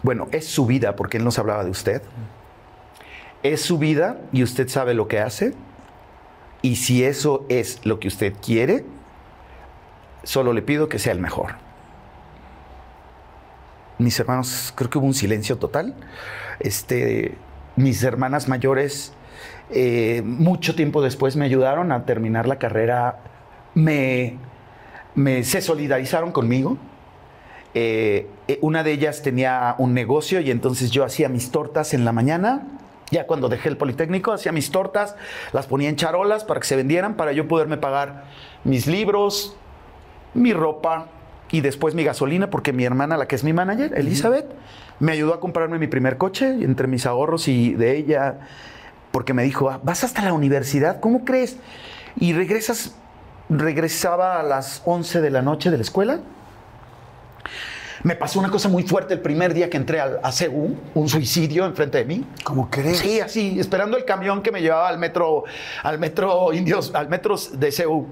Bueno, es su vida porque él nos hablaba de usted. Es su vida y usted sabe lo que hace. Y si eso es lo que usted quiere, solo le pido que sea el mejor. Mis hermanos, creo que hubo un silencio total. Este, mis hermanas mayores, eh, mucho tiempo después me ayudaron a terminar la carrera. Me, me- se solidarizaron conmigo. Eh, eh, una de ellas tenía un negocio y entonces yo hacía mis tortas en la mañana. Ya cuando dejé el Politécnico, hacía mis tortas, las ponía en charolas para que se vendieran, para yo poderme pagar mis libros, mi ropa y después mi gasolina, porque mi hermana, la que es mi manager, Elizabeth, me ayudó a comprarme mi primer coche entre mis ahorros y de ella, porque me dijo, "Ah, vas hasta la universidad, ¿cómo crees? Y regresas, regresaba a las 11 de la noche de la escuela. Me pasó una cosa muy fuerte el primer día que entré a CEU, un suicidio enfrente de mí.
¿Cómo crees?
Sí, así, esperando el camión que me llevaba al metro, al metro Indios, al metro de CEU.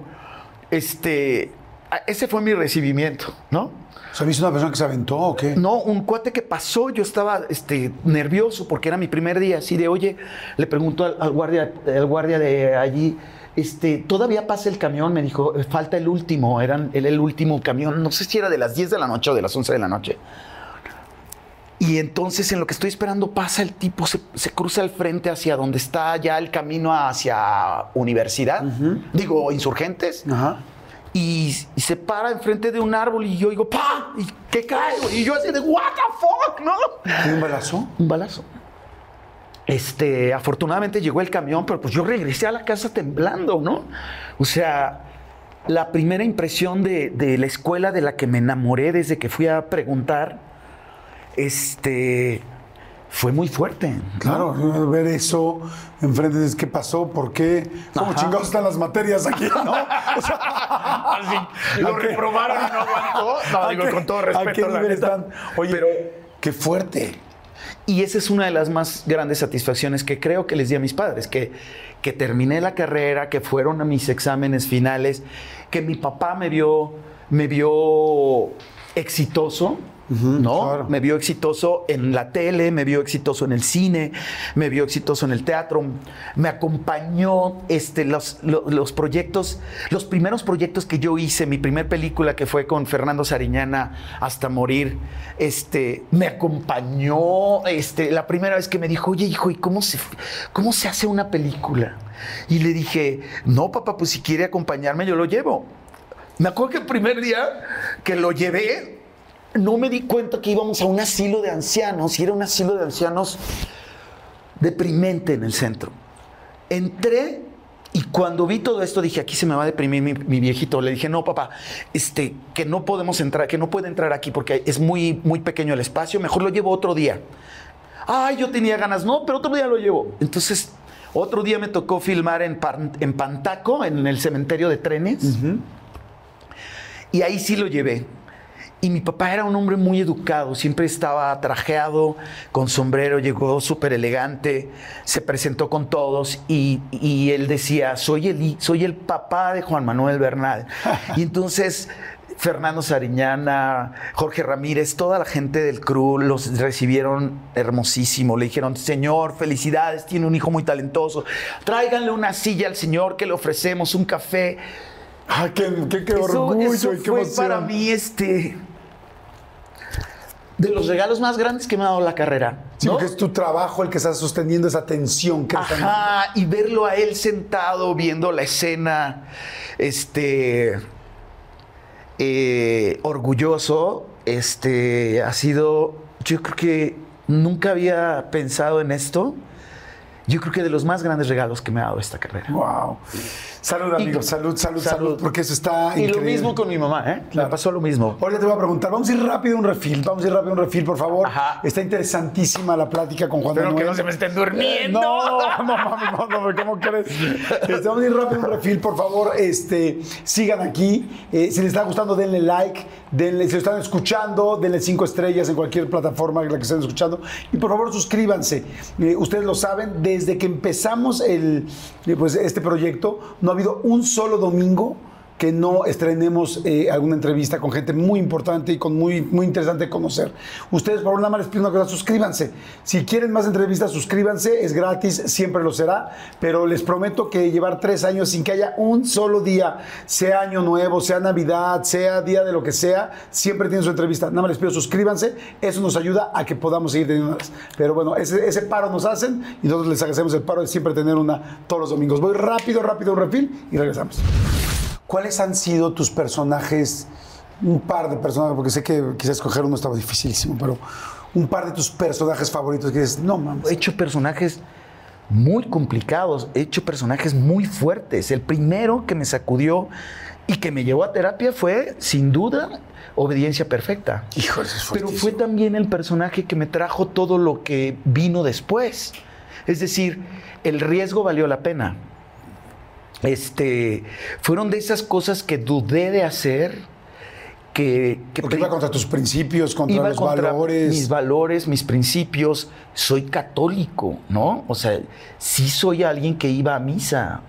Este, a- ese fue mi recibimiento, ¿no?
¿viste una persona que se aventó o qué?
No, un cuate que pasó, yo estaba este, nervioso porque era mi primer día, así de, oye, le pregunto al, al guardia, al guardia de allí, este, todavía pasa el camión, me dijo, falta el último, eran el, el último camión, no sé si era de las 10 de la noche o de las 11 de la noche. Y entonces en lo que estoy esperando pasa el tipo, se, se cruza al frente hacia donde está ya el camino hacia universidad, digo, insurgentes,
Ajá.
Y, y se para enfrente de un árbol y yo digo, ¡pa! ¿Y qué cae? Y yo así de, ¿what the fuck? ¿No?
¿Y un balazo?
Un balazo. Este, afortunadamente llegó el camión, pero pues yo regresé a la casa temblando, ¿no? O sea, la primera impresión de, de la escuela de la que me enamoré desde que fui a preguntar, este, fue muy fuerte. ¿no?
Claro, ver eso enfrente de qué pasó, por qué, cómo
Ajá.
chingados están las materias aquí, ¿no? O sea,
lo
¿a qué-
reprobaron y no aguantó. No,
¿a
digo, con todo
¿A
respeto,
qué
la
están? Oye,
Pero-
qué fuerte.
Y esa es una de las más grandes satisfacciones que creo que les di a mis padres, que, que terminé la carrera, que fueron a mis exámenes finales, que mi papá me vio, me vio exitoso, ¿no?
claro.
Me vio exitoso en la tele, me vio exitoso en el cine, me vio exitoso en el teatro, me acompañó este, los, lo- los proyectos, los primeros proyectos que yo hice, mi primer película que fue con Fernando Sariñana hasta morir, este, me acompañó, este, la primera vez que me dijo, oye hijo, ¿y cómo se, cómo se hace una película? Y le dije, no papá, pues si quiere acompañarme yo lo llevo. Me acuerdo que el primer día que lo llevé, no me di cuenta que íbamos a un asilo de ancianos y era un asilo de ancianos deprimente en el centro. Entré y cuando vi todo esto dije, aquí se me va a deprimir mi, mi viejito. Le dije, no, papá, este, que no podemos entrar, que no puede entrar aquí porque es muy, muy pequeño el espacio, mejor lo llevo otro día. Ay, yo tenía ganas, no, pero otro día lo llevo. Entonces, otro día me tocó filmar en, Pan- en Pantaco, en el cementerio de trenes. Y ahí sí lo llevé. Y mi papá era un hombre muy educado, siempre estaba trajeado, con sombrero, llegó súper elegante, se presentó con todos y, y él decía, soy el, soy el papá de Juan Manuel Bernal. y entonces Fernando Sariñana, Jorge Ramírez, toda la gente del crew los recibieron hermosísimo. Le dijeron, señor, felicidades, tiene un hijo muy talentoso. Tráiganle una silla al señor que le ofrecemos, un café.
Ay, qué, qué- qué
Eso-
orgullo
eso
y qué
fue
emoción.
para mí este de los regalos más grandes que me ha dado la carrera.
Sí,
¿no?
porque es tu trabajo el que está sosteniendo esa tensión que
Ajá, y verlo a él sentado viendo la escena, este, eh, orgulloso, este, ha sido, yo creo que nunca había pensado en esto. Yo creo que de los más grandes regalos que me ha dado esta carrera.
Wow. Salud, amigos. Salud, salud, salud, porque eso está
Y lo
increíble.
mismo con mi mamá, ¿eh?
Claro.
Me pasó lo mismo.
Ahora te voy a preguntar, vamos a ir rápido a un refil, vamos a ir rápido a un refil, por favor.
Ajá.
Está interesantísima la plática con Juan
Espero
Manuel.
que no se me estén durmiendo.
No, no, mami, no, no, ¿cómo crees? Este, vamos a ir rápido a un refil, por favor. Este, sigan aquí. Eh, si les está gustando, denle like. Denle, si lo están escuchando, denle cinco estrellas en cualquier plataforma en la que estén escuchando. Y por favor, suscríbanse. Eh, ustedes lo saben, desde que empezamos el, eh, pues, este proyecto, no ha habido un solo domingo que no estrenemos eh, alguna entrevista con gente muy importante y con muy, muy interesante conocer. Ustedes, por favor, nada más les pido una cosa, suscríbanse. Si quieren más entrevistas, suscríbanse, es gratis, siempre lo será, pero les prometo que llevar tres años sin que haya un solo día, sea año nuevo, sea Navidad, sea día de lo que sea, siempre tienen su entrevista. Nada más les pido suscríbanse, eso nos ayuda a que podamos seguir teniendo. Pero bueno, ese, ese paro nos hacen y nosotros les hacemos el paro de siempre tener una todos los domingos. Voy rápido, rápido un refil y regresamos. ¿Cuáles han sido tus personajes? Un par de personajes, porque sé que quizás escoger uno estaba dificilísimo, pero un par de tus personajes favoritos que dices, no mames.
He hecho personajes muy complicados, he hecho personajes muy fuertes. El primero que me sacudió y que me llevó a terapia fue, sin duda, Obediencia Perfecta.
Híjole, es
Pero fue también el personaje que me trajo todo lo que vino después. Es decir, el riesgo valió la pena. Este, fueron de esas cosas que dudé de hacer, que, que
Porque iba contra tus principios, contra
iba
los
contra
valores.
mis valores, mis principios. Soy católico, ¿no? O sea, sí soy alguien que iba a misa.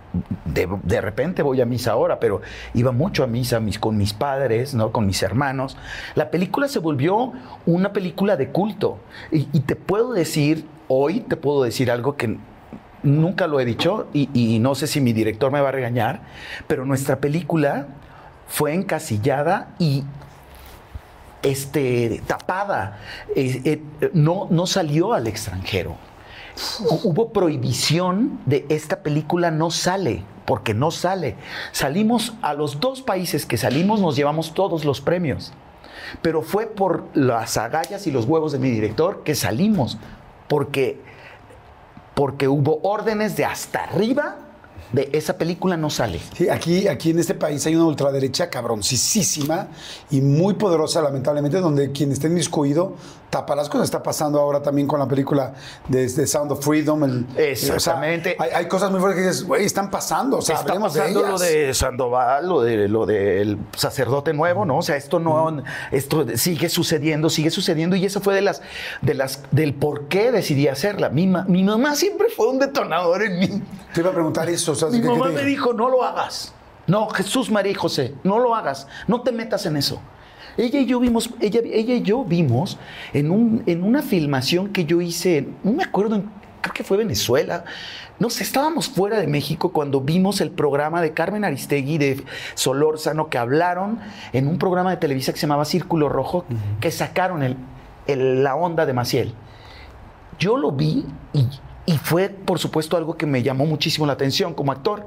De, de repente voy a misa ahora, pero iba mucho a misa mis- con mis padres, ¿no? Con mis hermanos. La película se volvió una película de culto. Y, y te puedo decir, hoy te puedo decir algo que nunca lo he dicho y, no sé si mi director me va a regañar, pero nuestra película fue encasillada y este, tapada. Eh, eh, no, no salió al extranjero. Hu- Hubo prohibición de esta película no sale. porque no sale. Salimos a los dos países que salimos, nos llevamos todos los premios. Pero fue por las agallas y los huevos de mi director que salimos, porque, porque hubo órdenes de hasta arriba de esa película no sale.
Sí, aquí, aquí en este país hay una ultraderecha cabroncísima y muy poderosa, lamentablemente, donde quien esté inmiscuido tapa las cosas. Está pasando ahora también con la película de, de Sound of Freedom. el-
Exactamente.
o sea, hay, hay cosas muy fuertes que dices, güey, están pasando. O sea,
Está
de
lo de Sandoval, lo de lo del sacerdote nuevo, ¿no? O sea, esto no, esto sigue sucediendo, sigue sucediendo, y eso fue de las, de las, del por qué decidí hacerla. Mi, ma- mi mamá siempre fue un detonador en mí.
Te iba a preguntar eso. o sea,
Mi
¿qué- qué
mamá me dijo, no lo hagas. No, Jesús, María y José, no lo hagas. No te metas en eso. Ella y yo vimos, ella, ella y yo vimos en, un, en una filmación que yo hice, no me acuerdo, creo que fue Venezuela. No sé, estábamos fuera de México cuando vimos el programa de Carmen Aristegui de Solórzano que hablaron en un programa de Televisa que se llamaba Círculo Rojo, que sacaron el, el- la onda de Maciel. Yo lo vi y, y fue, por supuesto, algo que me llamó muchísimo la atención como actor.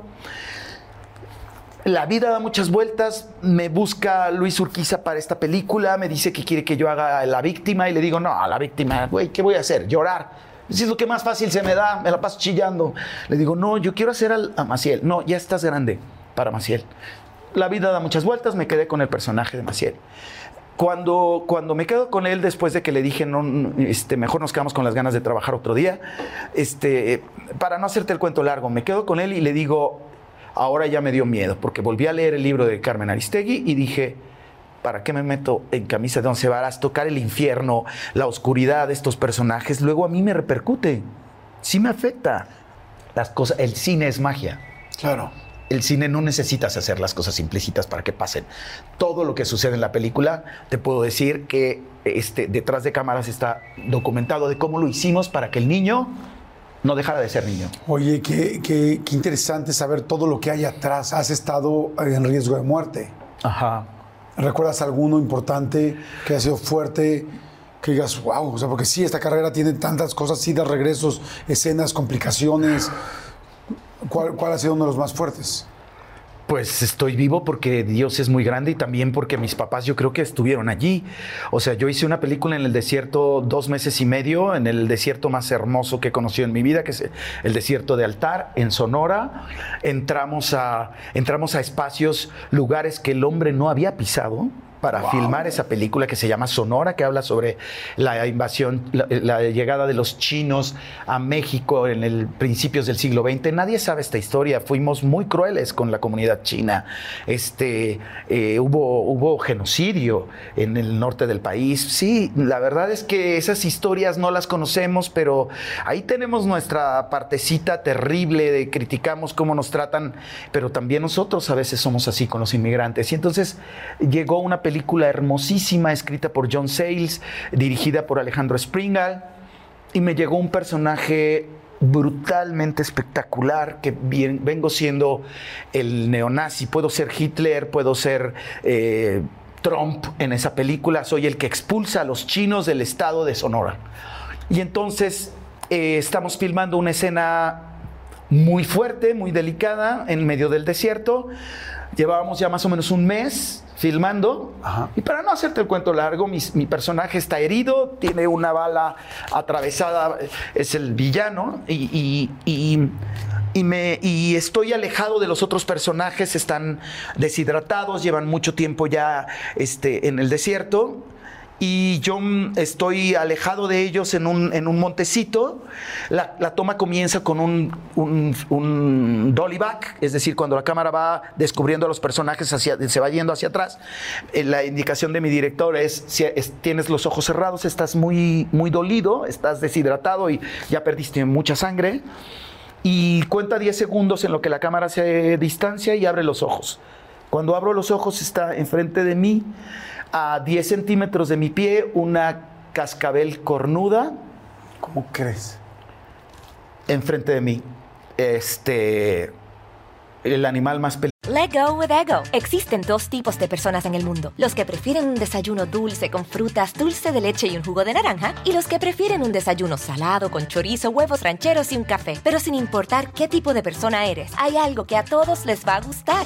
La vida da muchas vueltas, me busca Luis Urquiza para esta película, me dice que quiere que yo haga la víctima y le digo, no, la víctima, güey, ¿qué voy a hacer? Llorar. Es lo que más fácil se me da, me la paso chillando. Le digo, no, yo quiero hacer a Maciel. No, ya estás grande para Maciel. La vida da muchas vueltas, me quedé con el personaje de Maciel. Cuando, cuando me quedo con él, después de que le dije, no, este, mejor nos quedamos con las ganas de trabajar otro día, este, para no hacerte el cuento largo, me quedo con él y le digo, ahora ya me dio miedo, porque volví a leer el libro de Carmen Aristegui y dije, ¿para qué me meto en camisa de once varas? Tocar el infierno, la oscuridad de estos personajes, luego a mí me repercute, sí me afecta. Las cosas, el cine es magia.
Claro.
El cine no necesitas hacer las cosas implícitas para que pasen. Todo lo que sucede en la película, te puedo decir que este, detrás de cámaras está documentado de cómo lo hicimos para que el niño no dejara de ser niño.
Oye, qué, qué- qué interesante saber todo lo que hay atrás. Has estado en riesgo de muerte.
Ajá.
¿Recuerdas alguno importante que ha sido fuerte? Que digas, wow, o sea, porque sí, esta carrera tiene tantas cosas, idas, regresos, escenas, complicaciones. ¿Cuál, ha sido uno de los más fuertes?
Pues estoy vivo porque Dios es muy grande y también porque mis papás yo creo que estuvieron allí. O sea, yo hice una película en el desierto dos meses y medio, en el desierto más hermoso que he conocido en mi vida, que es el desierto de Altar, en Sonora. Entramos a, entramos a espacios, lugares que el hombre no había pisado para filmar esa película que se llama Sonora, que habla sobre la invasión, la, la llegada de los chinos a México en el principios del siglo XX. Nadie sabe esta historia. Fuimos muy crueles con la comunidad china. Este, eh, hubo, hubo genocidio en el norte del país. Sí, la verdad es que esas historias no las conocemos, pero ahí tenemos nuestra partecita terrible de criticamos cómo nos tratan, pero también nosotros a veces somos así con los inmigrantes. Y entonces llegó una película hermosísima escrita por John Sayles, dirigida por Alejandro Springal, y me llegó un personaje brutalmente espectacular que vengo siendo el neonazi. Puedo ser Hitler, puedo ser eh, Trump en esa película. Soy el que expulsa a los chinos del estado de Sonora. Y entonces eh, estamos filmando una escena muy fuerte, muy delicada, en medio del desierto. Llevábamos ya más o menos un mes filmando. Y para no hacerte el cuento largo, mi, mi personaje está herido, tiene una bala atravesada, es el villano, y, y- y- y me, y estoy alejado de los otros personajes, están deshidratados, llevan mucho tiempo ya este, en el desierto. Y yo mm, estoy alejado de ellos en un, en un montecito. La, la toma comienza con un, un, un dolly back, es decir, cuando la cámara va descubriendo a los personajes, hacia, se va yendo hacia atrás. Eh, la indicación de mi director es, si es- tienes los ojos cerrados, estás muy, muy dolido, estás deshidratado y ya perdiste mucha sangre. Y cuenta 10 segundos en lo que la cámara se distancia y abre los ojos. Cuando abro los ojos está enfrente de mí, a 10 centímetros de mi pie, una cascabel cornuda
¿Cómo crees?
enfrente de mí. Este, el animal más peligroso.
Let go with ego. Existen dos tipos de personas en el mundo: los que prefieren un desayuno dulce con frutas, dulce de leche y un jugo de naranja, y los que prefieren un desayuno salado con chorizo, huevos rancheros y un café. Pero sin importar qué tipo de persona eres, hay algo que a todos les va a gustar.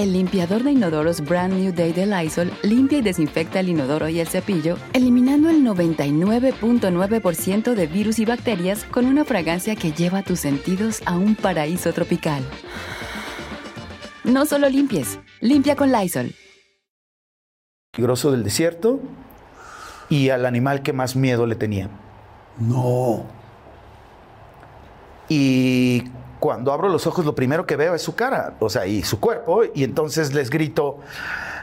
El limpiador de inodoros Brand New Day de Lysol limpia y desinfecta el inodoro y el cepillo, eliminando el 99.9% de virus y bacterias con una fragancia que lleva tus sentidos a un paraíso tropical. No solo limpies, limpia con Lysol.
Grosso del desierto y al animal que más miedo le tenía.
No.
Y cuando abro los ojos, lo primero que veo es su cara, o sea, y su cuerpo, y entonces les grito,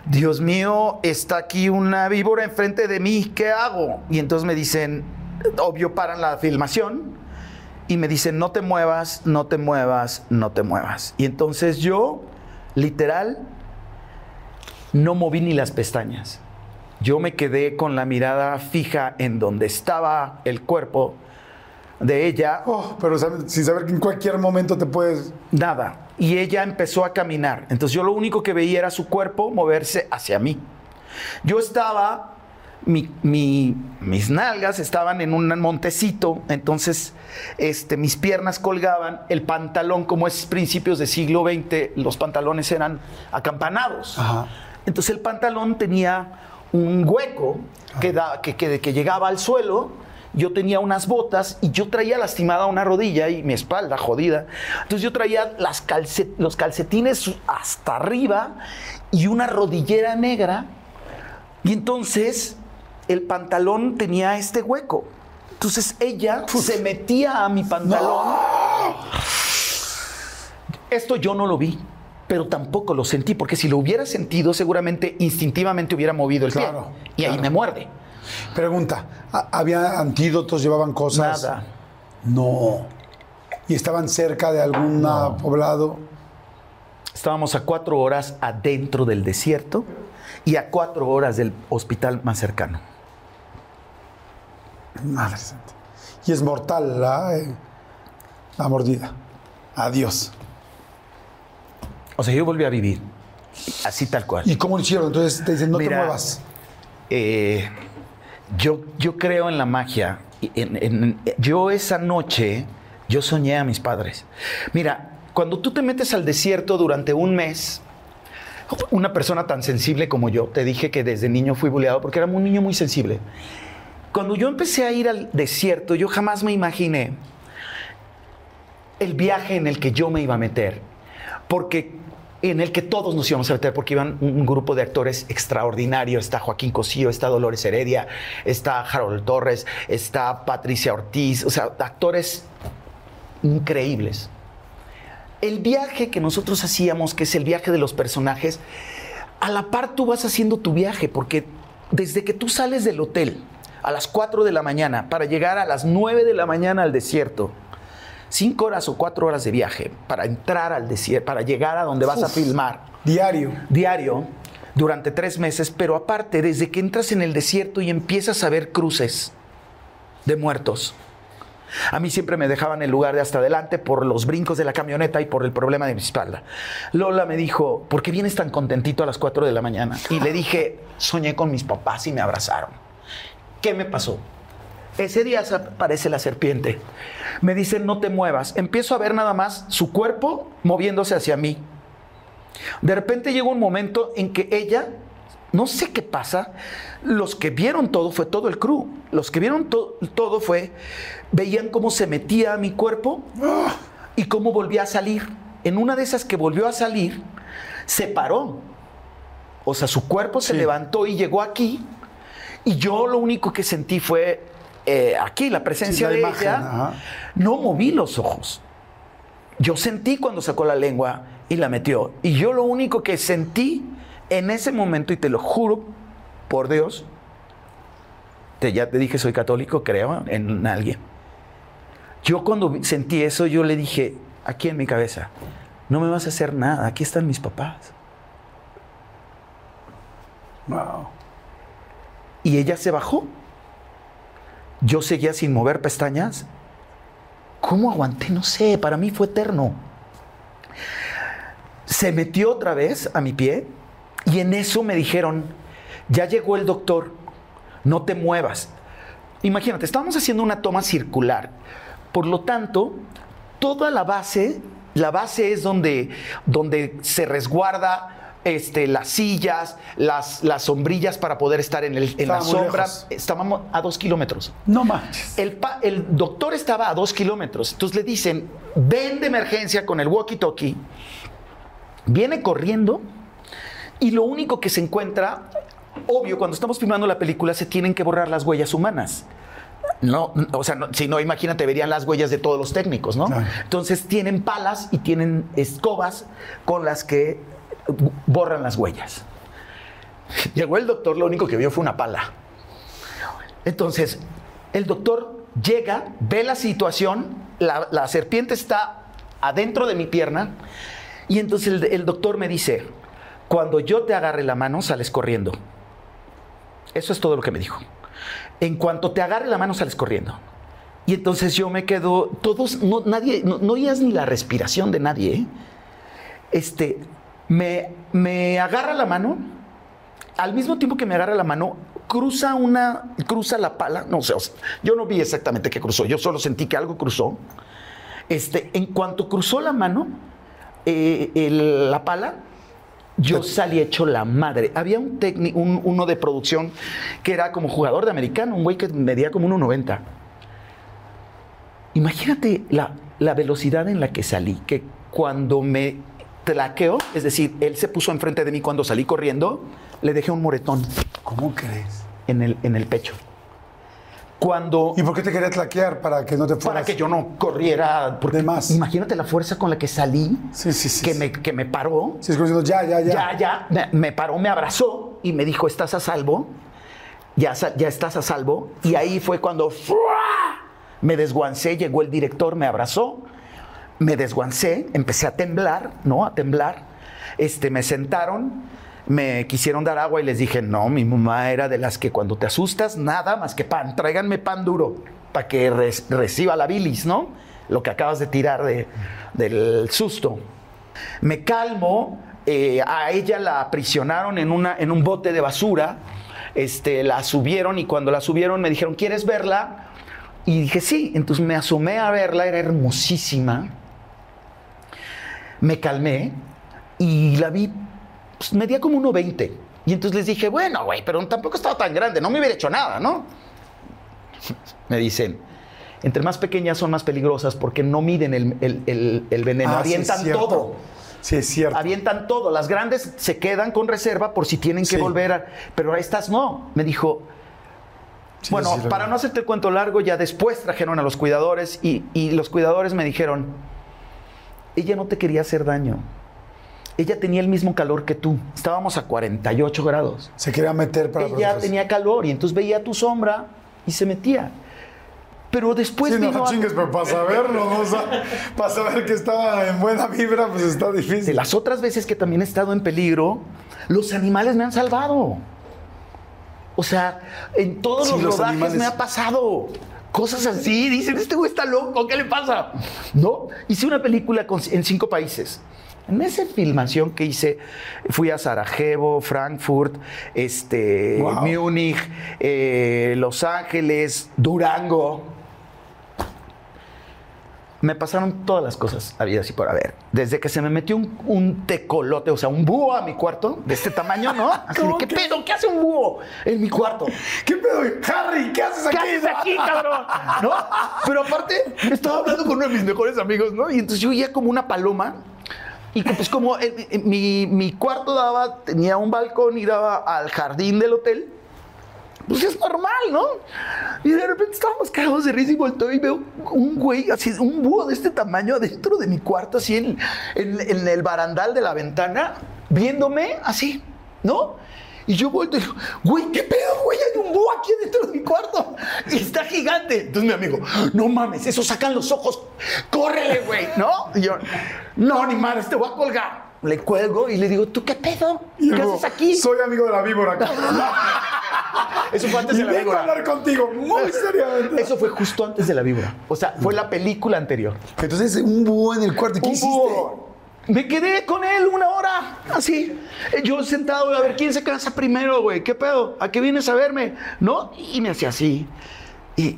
Dios mío, está aquí una víbora enfrente de mí, ¿qué hago? Y entonces me dicen, obvio, paran la filmación, y me dicen, no te muevas, no te muevas, no te muevas. Y entonces yo, literal, no moví ni las pestañas. Yo me quedé con la mirada fija en donde estaba el cuerpo de ella.
Oh, pero sin saber que en cualquier momento te puedes.
Nada. Y ella empezó a caminar. Entonces yo lo único que veía era su cuerpo moverse hacia mí. Yo estaba, mi- mi- mis nalgas estaban en un montecito, entonces este, mis piernas colgaban, el pantalón, como es principios del siglo XX, los pantalones eran acampanados.
Ajá.
Entonces el pantalón tenía un hueco que, da- que- que- que llegaba al suelo. Yo tenía unas botas y yo traía lastimada una rodilla y mi espalda jodida. Entonces yo traía las los calcetines hasta arriba y una rodillera negra. Y entonces el pantalón tenía este hueco. Entonces ella se metía a mi pantalón. Esto yo no lo vi, pero tampoco lo sentí, porque si lo hubiera sentido, seguramente instintivamente hubiera movido el
Claro,
pie. Y ahí me muerde.
Pregunta: ¿ha- ¿había antídotos, llevaban cosas?
Nada.
No. ¿Y estaban cerca de algún poblado?
Estábamos a cuatro horas adentro del desierto y a cuatro horas del hospital más cercano.
Madre santa. Y es mortal la, eh, la mordida. Adiós.
O sea, yo volví a vivir. Así tal cual.
¿Y cómo lo hicieron? Entonces te dicen, no
Mira,
te muevas.
Eh, yo, yo creo en la magia. Yo esa noche, yo soñé a mis padres. Mira, cuando tú te metes al desierto durante un mes, una persona tan sensible como yo, te dije que desde niño fui buleado porque era un niño muy sensible. Cuando yo empecé a ir al desierto, yo jamás me imaginé el viaje en el que yo me iba a meter. Porque en el que todos nos íbamos a meter, porque iban un, grupo de actores extraordinarios. Está Joaquín Cosío, está Dolores Heredia, está Harold Torres, está Patricia Ortiz, o sea, actores increíbles. El viaje que nosotros hacíamos, que es el viaje de los personajes, a la par tú vas haciendo tu viaje, porque desde que tú sales del hotel a las 4 de la mañana para llegar a las 9 de la mañana al desierto, cinco horas o cuatro horas de viaje para entrar al desierto, para llegar a donde vas a filmar
Diario.
diario durante tres meses, pero aparte, desde que entras en el desierto y empiezas a ver cruces de muertos. A mí siempre me dejaban el lugar de hasta adelante por los brincos de la camioneta y por el problema de mi espalda. Lola me dijo, ¿por qué vienes tan contentito a las 4 de la mañana? Y le dije, soñé con mis papás y me abrazaron. ¿Qué me pasó? Ese día aparece la serpiente. Me dicen, no te muevas. Empiezo a ver nada más su cuerpo moviéndose hacia mí. De repente llegó un momento en que ella, no sé qué pasa, los que vieron todo fue todo el crew. Los que vieron to- todo fue, veían cómo se metía a mi cuerpo y cómo volvía a salir. En una de esas que volvió a salir, se paró. O sea, su cuerpo se
Sí.
levantó y llegó aquí. Y yo lo único que sentí fue eh, aquí, la presencia
Sí, la
de
imagen,
ella.
ajá.
No moví los ojos. Yo sentí cuando sacó la lengua y la metió. Y yo lo único que sentí en ese momento, y te lo juro por Dios, te, ya te dije, soy católico, creo en alguien. Yo cuando sentí eso, yo le dije, aquí en mi cabeza, no me vas a hacer nada, aquí están mis papás.
Wow.
Y ella se bajó. Yo seguía sin mover pestañas. ¿Cómo aguanté? No sé, para mí fue eterno. Se metió otra vez a mi pie y en eso me dijeron, ya llegó el doctor, no te muevas. Imagínate, estábamos haciendo una toma circular. Por lo tanto, toda la base, la base es donde, donde se resguarda este, las sillas, las, las sombrillas para poder estar en, el, en la sombra.
lejos.
Estábamos a dos kilómetros.
No manches.
El, pa- el doctor estaba a dos kilómetros. Entonces le dicen, ven de emergencia con el walkie-talkie. Viene corriendo y lo único que se encuentra, obvio, cuando estamos filmando la película se tienen que borrar las huellas humanas. No, o sea, no- si no, imagínate, verían las huellas de todos los técnicos, ¿no?
Claro.
Entonces tienen palas y tienen escobas con las que borran las huellas. Llegó el doctor, lo único que vio fue una pala. Entonces, el doctor llega, ve la situación, la, serpiente está adentro de mi pierna, y entonces el, doctor me dice, cuando yo te agarre la mano, sales corriendo. Eso es todo lo que me dijo. En cuanto te agarre la mano, sales corriendo. Y entonces yo me quedo, todos, no, nadie, no, no oías ni la respiración de nadie. ¿eh? Este, me, me agarra la mano, al mismo tiempo que me agarra la mano, cruza una, cruza la pala, no sé, o sea, yo no vi exactamente qué cruzó, yo solo sentí que algo cruzó. Este, en cuanto cruzó la mano, eh, el- la pala, yo salí hecho la madre. Había un técnico, un- uno de producción que era como jugador de americano, un güey que medía como 1.90. Imagínate la, la velocidad en la que salí, que cuando me tlaqueó, es decir, él se puso enfrente de mí cuando salí corriendo, le dejé un moretón
¿Cómo crees?
en el, en el pecho. Cuando
¿Y por qué te quería tlaquear? Para que no te fueras.
para que yo no corriera. Porque
De más.
Imagínate la fuerza con la que salí,
Sí, sí, sí.
que,
sí.
me, que me paró.
Sí, es como diciendo, ya, ya, ya.
Ya, ya, me, me paró, me abrazó y me dijo, estás a salvo. Ya, ya estás a salvo. Y ahí fue cuando ¡fua! me desguancé, llegó el director, me abrazó, me desguancé, empecé a temblar, ¿no? A temblar. Este, me sentaron, me quisieron dar agua y les dije, no, mi mamá era de las que cuando te asustas, nada más que pan, tráiganme pan duro para que reciba la bilis, ¿no? Lo que acabas de tirar de- del susto. Me calmo, eh, a ella la aprisionaron en, una, en un bote de basura, este, la subieron y cuando la subieron me dijeron, ¿quieres verla? Y dije, sí, entonces me asomé a verla, era hermosísima. Me calmé y la vi, pues, medía como 1,20. Y entonces les dije, bueno, güey, pero tampoco estaba tan grande, no me hubiera hecho nada, ¿no? Me dicen, entre más pequeñas son más peligrosas porque no miden el, el- el- el veneno,
Ah,
avientan todo.
Sí, es cierto.
Avientan todo. Las grandes se quedan con reserva por si tienen que
Sí.
volver a. Pero a estas no. Me dijo.
Sí,
bueno, para no hacerte el cuento largo, ya después trajeron a los cuidadores y, y los cuidadores me dijeron: ella no te quería hacer daño. Ella tenía el mismo calor que tú. Estábamos a 48 grados.
Se quería meter para
Ella
protegerse.
tenía calor y entonces veía tu sombra y se metía. Pero después
Sí, no,
vino a-
chingues, pero para saberlo, ¿no? O sea, para saber que estaba en buena vibra, pues está
De
difícil.
las otras veces que también he estado en peligro, los animales me han salvado. O sea, en todos
Sí,
los,
los
rodajes
animales.
me ha pasado. Cosas así, dicen, este güey está loco, ¿qué le pasa? ¿No? Hice una película con- en cinco países. En esa filmación que hice, fui a Sarajevo, Frankfurt, este,
Wow.
Múnich, eh, Los Ángeles, Durango. Me pasaron todas las cosas habidas y por haber. Desde que se me metió un, un tecolote, o sea, un búho a mi cuarto, de este tamaño, ¿no? Así de,
¿Cómo
¿qué
que?
pedo? ¿Qué hace un búho en mi cuarto?
¿Qué pedo? Harry, ¿qué haces aquí?
¿Qué haces aquí, cabrón? ¿No? Pero aparte, estaba hablando con uno de mis mejores amigos, ¿no? Y entonces yo oía como una paloma. Y que, pues como el- el- mi, mi cuarto daba, tenía un balcón y daba al jardín del hotel. Pues es normal, ¿no? Y de repente estábamos cagados de risa y volteo y veo un güey, así, un búho de este tamaño adentro de mi cuarto, así en, en- en el barandal de la ventana, viéndome así, ¿no? Y yo volteo y digo, güey, ¿qué pedo, güey? Hay un búho aquí dentro de mi cuarto. Y está gigante. Entonces mi amigo, no mames, eso sacan los ojos. Córrele, güey, ¿no? Y yo, no, ni madres, te voy a colgar. Le cuelgo y le digo, ¿tú qué pedo? ¿Qué haces aquí?
Soy amigo de la víbora, cabrón.
Eso fue antes de la
vengo a
víbora.
hablar contigo muy seriamente.
Eso fue justo antes de la víbora. O sea, fue la película anterior.
Entonces, un búho en el cuarto. ¿Y ¿Qué
Un
hiciste?
búho. Me quedé con él una hora, así. Eh, Yo sentado, a ver quién se cansa primero, güey. ¿Qué pedo? ¿A qué vienes a verme? ¿No? Y me hacía así. Y,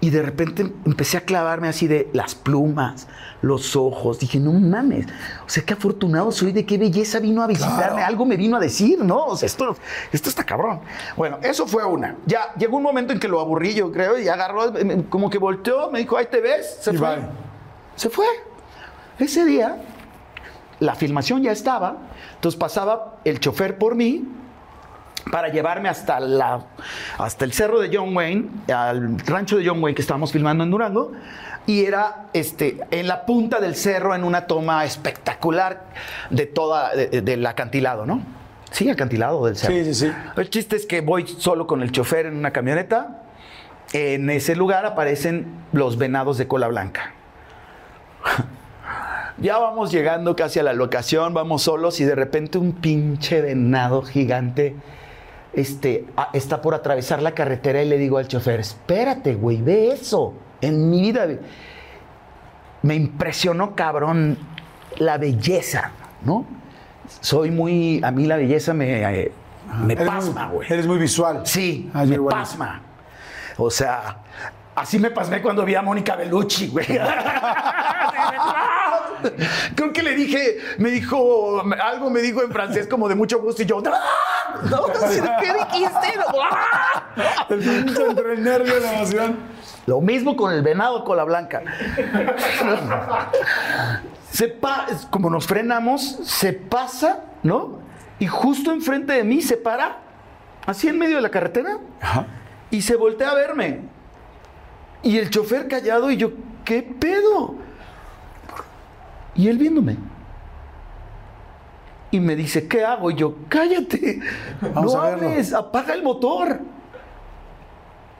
y de repente empecé a clavarme así de las plumas, los ojos. Dije, no mames. O sea, qué afortunado soy de qué belleza vino a visitarme.
Claro.
Algo me vino a decir, ¿no? O sea, esto, esto está cabrón. Bueno, eso fue una. Ya llegó un momento en que lo aburrí, yo creo, y agarró, me- como que volteó, me dijo, ahí te ves. Se
Y
fue.
bye.
Se fue. Ese día la filmación ya estaba, entonces pasaba el chofer por mí para llevarme hasta, la, hasta el cerro de John Wayne, al rancho de John Wayne que estábamos filmando en Durango, y era este, en la punta del cerro en una toma espectacular de toda, de- del acantilado, ¿no? Sí, acantilado del cerro.
Sí, sí, sí.
El chiste es que voy solo con el chofer en una camioneta. En ese lugar aparecen los venados de cola blanca. Ya vamos llegando casi a la locación, vamos solos y de repente un pinche venado gigante este, a- está por atravesar la carretera y le digo al chofer, espérate, güey, ve eso. En mi vida me impresionó, cabrón, la belleza, ¿no? Soy muy, a mí la belleza me, eh, me pasma, güey.
Eres muy visual.
Sí,
Ah,
me pasma. O sea, así me pasmé cuando vi a Mónica Bellucci, güey. Creo que le dije, me dijo, algo me dijo en francés como de mucho gusto y yo, ¡Ah! ¿no? ¿qué dijiste? ¡Ah!
El pinche entre el nervio y la emoción.
Lo mismo con el venado cola blanca. Se pa- como nos frenamos, se pasa, ¿no? Y justo enfrente de mí se para, así en medio de la carretera,
Ajá.
y se voltea a verme. Y el chofer callado y yo, ¿qué pedo? Y él viéndome. Y me dice, ¿qué hago? Y yo, cállate,
Vamos
no hables, apaga el motor.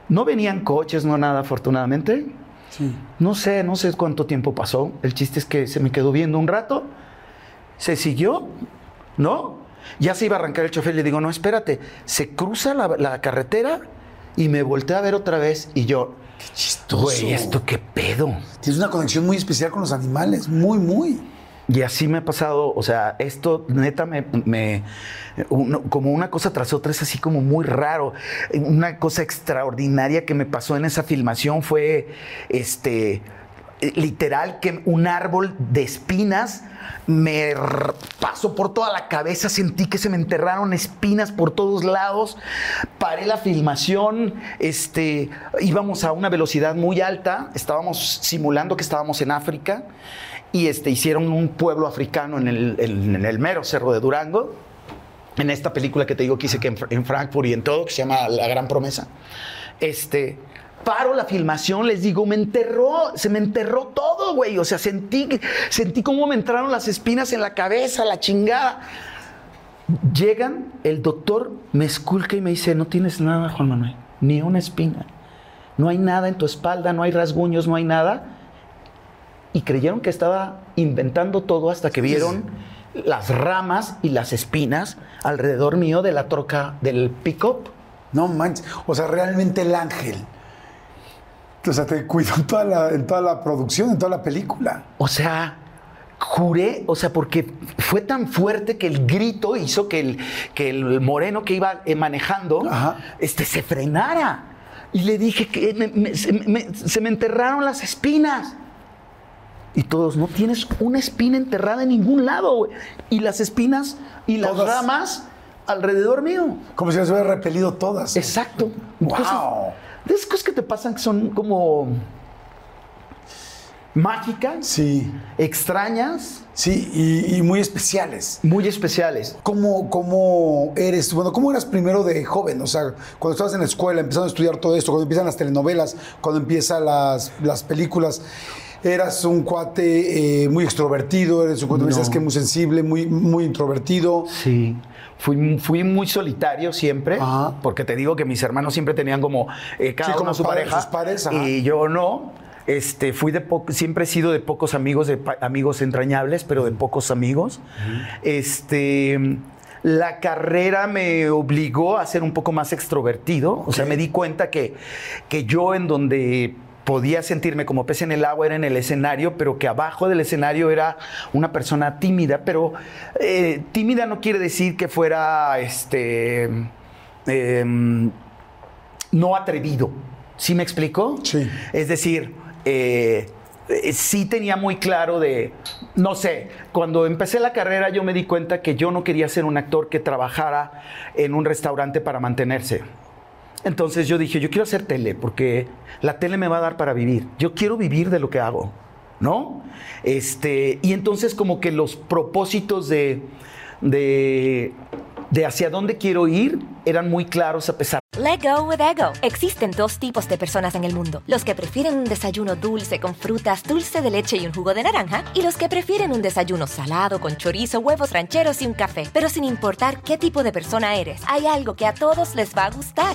No venían coches, no nada, afortunadamente.
Sí.
No sé, no sé cuánto tiempo pasó. El chiste es que se me quedó viendo un rato. Se siguió, ¿no? Ya se iba a arrancar el chofer. Le digo, no, espérate. Se cruza la, la carretera y me voltea a ver otra vez. Y yo,
Qué chistoso.
güey, ¿esto qué pedo?
Tienes una conexión muy especial con los animales. Muy, muy.
Y así me ha pasado, o sea, esto neta me, me- uno- como una cosa tras otra es así como muy raro. Una cosa extraordinaria que me pasó en esa filmación fue, este, literal que un árbol de espinas me pasó por toda la cabeza, sentí que se me enterraron espinas por todos lados, paré la filmación, este, íbamos a una velocidad muy alta, estábamos simulando que estábamos en África y este, hicieron un pueblo africano en el, en- el mero cerro de Durango, en esta película que te digo que hice que en, en Frankfurt y en todo, que se llama La Gran Promesa. Este, paro la filmación, les digo, me enterró, se me enterró todo, güey. O sea, sentí, sentí cómo me entraron las espinas en la cabeza, la chingada. Llegan, el doctor me esculca y me dice, no tienes nada, Juan Manuel, ni una espina. No hay nada en tu espalda, no hay rasguños, no hay nada. Y creyeron que estaba inventando todo hasta que vieron las ramas y las espinas alrededor mío de la troca del pick-up.
No manches. O sea, realmente el ángel. O sea, te cuidó en toda la, en toda la producción, en toda la película.
O sea, juré, o sea, porque fue tan fuerte que el grito hizo que el, que el moreno que iba eh, manejando
Ajá.
este, se frenara. Y le dije que me- me- se, me, se me enterraron las espinas. Y todos, no tienes una espina enterrada en ningún lado, güey. Y las espinas y las
Todas.
ramas alrededor mío.
Como si las hubiera repelido todas.
Exacto.
Wow.
De esas cosas que te pasan que son como. mágicas,
Sí,
extrañas,
sí, y, y muy especiales.
muy especiales.
¿Cómo, ¿Cómo eres? Bueno, ¿cómo eras primero de joven? O sea, cuando estabas en la escuela, empezando a estudiar todo esto, cuando empiezan las telenovelas, cuando empiezan las, las películas, ¿eras un cuate eh, muy extrovertido? ¿Eres un cuate, decías que muy sensible, muy, muy introvertido?
Sí. Fui, fui muy solitario siempre,
Ajá.
porque te digo que mis hermanos siempre tenían como eh, cada
Sí,
uno
como
su pareja.
pares,
y yo no. Este, fui de siempre he sido de pocos amigos, de amigos entrañables, pero de pocos amigos. Este, la carrera me obligó a ser un poco más extrovertido. O sea, me di cuenta que, que yo en donde podía sentirme como pez en el agua era en el escenario, pero que abajo del escenario era una persona tímida. Pero eh, tímida no quiere decir que fuera este. em, no atrevido. ¿Sí me explico?
Sí.
Es decir, eh, eh, sí tenía muy claro de, no sé, cuando empecé la carrera yo me di cuenta que yo no quería ser un actor que trabajara en un restaurante para mantenerse. Entonces yo dije, yo quiero hacer tele porque la tele me va a dar para vivir. Yo quiero vivir de lo que hago, ¿no? Este, y entonces como que los propósitos de, de, de hacia dónde quiero ir eran muy claros a pesar
Let go with ego. Existen dos tipos de personas en el mundo: los que prefieren un desayuno dulce con frutas, dulce de leche y un jugo de naranja, y los que prefieren un desayuno salado con chorizo, huevos rancheros y un café. Pero sin importar qué tipo de persona eres, hay algo que a todos les va a gustar.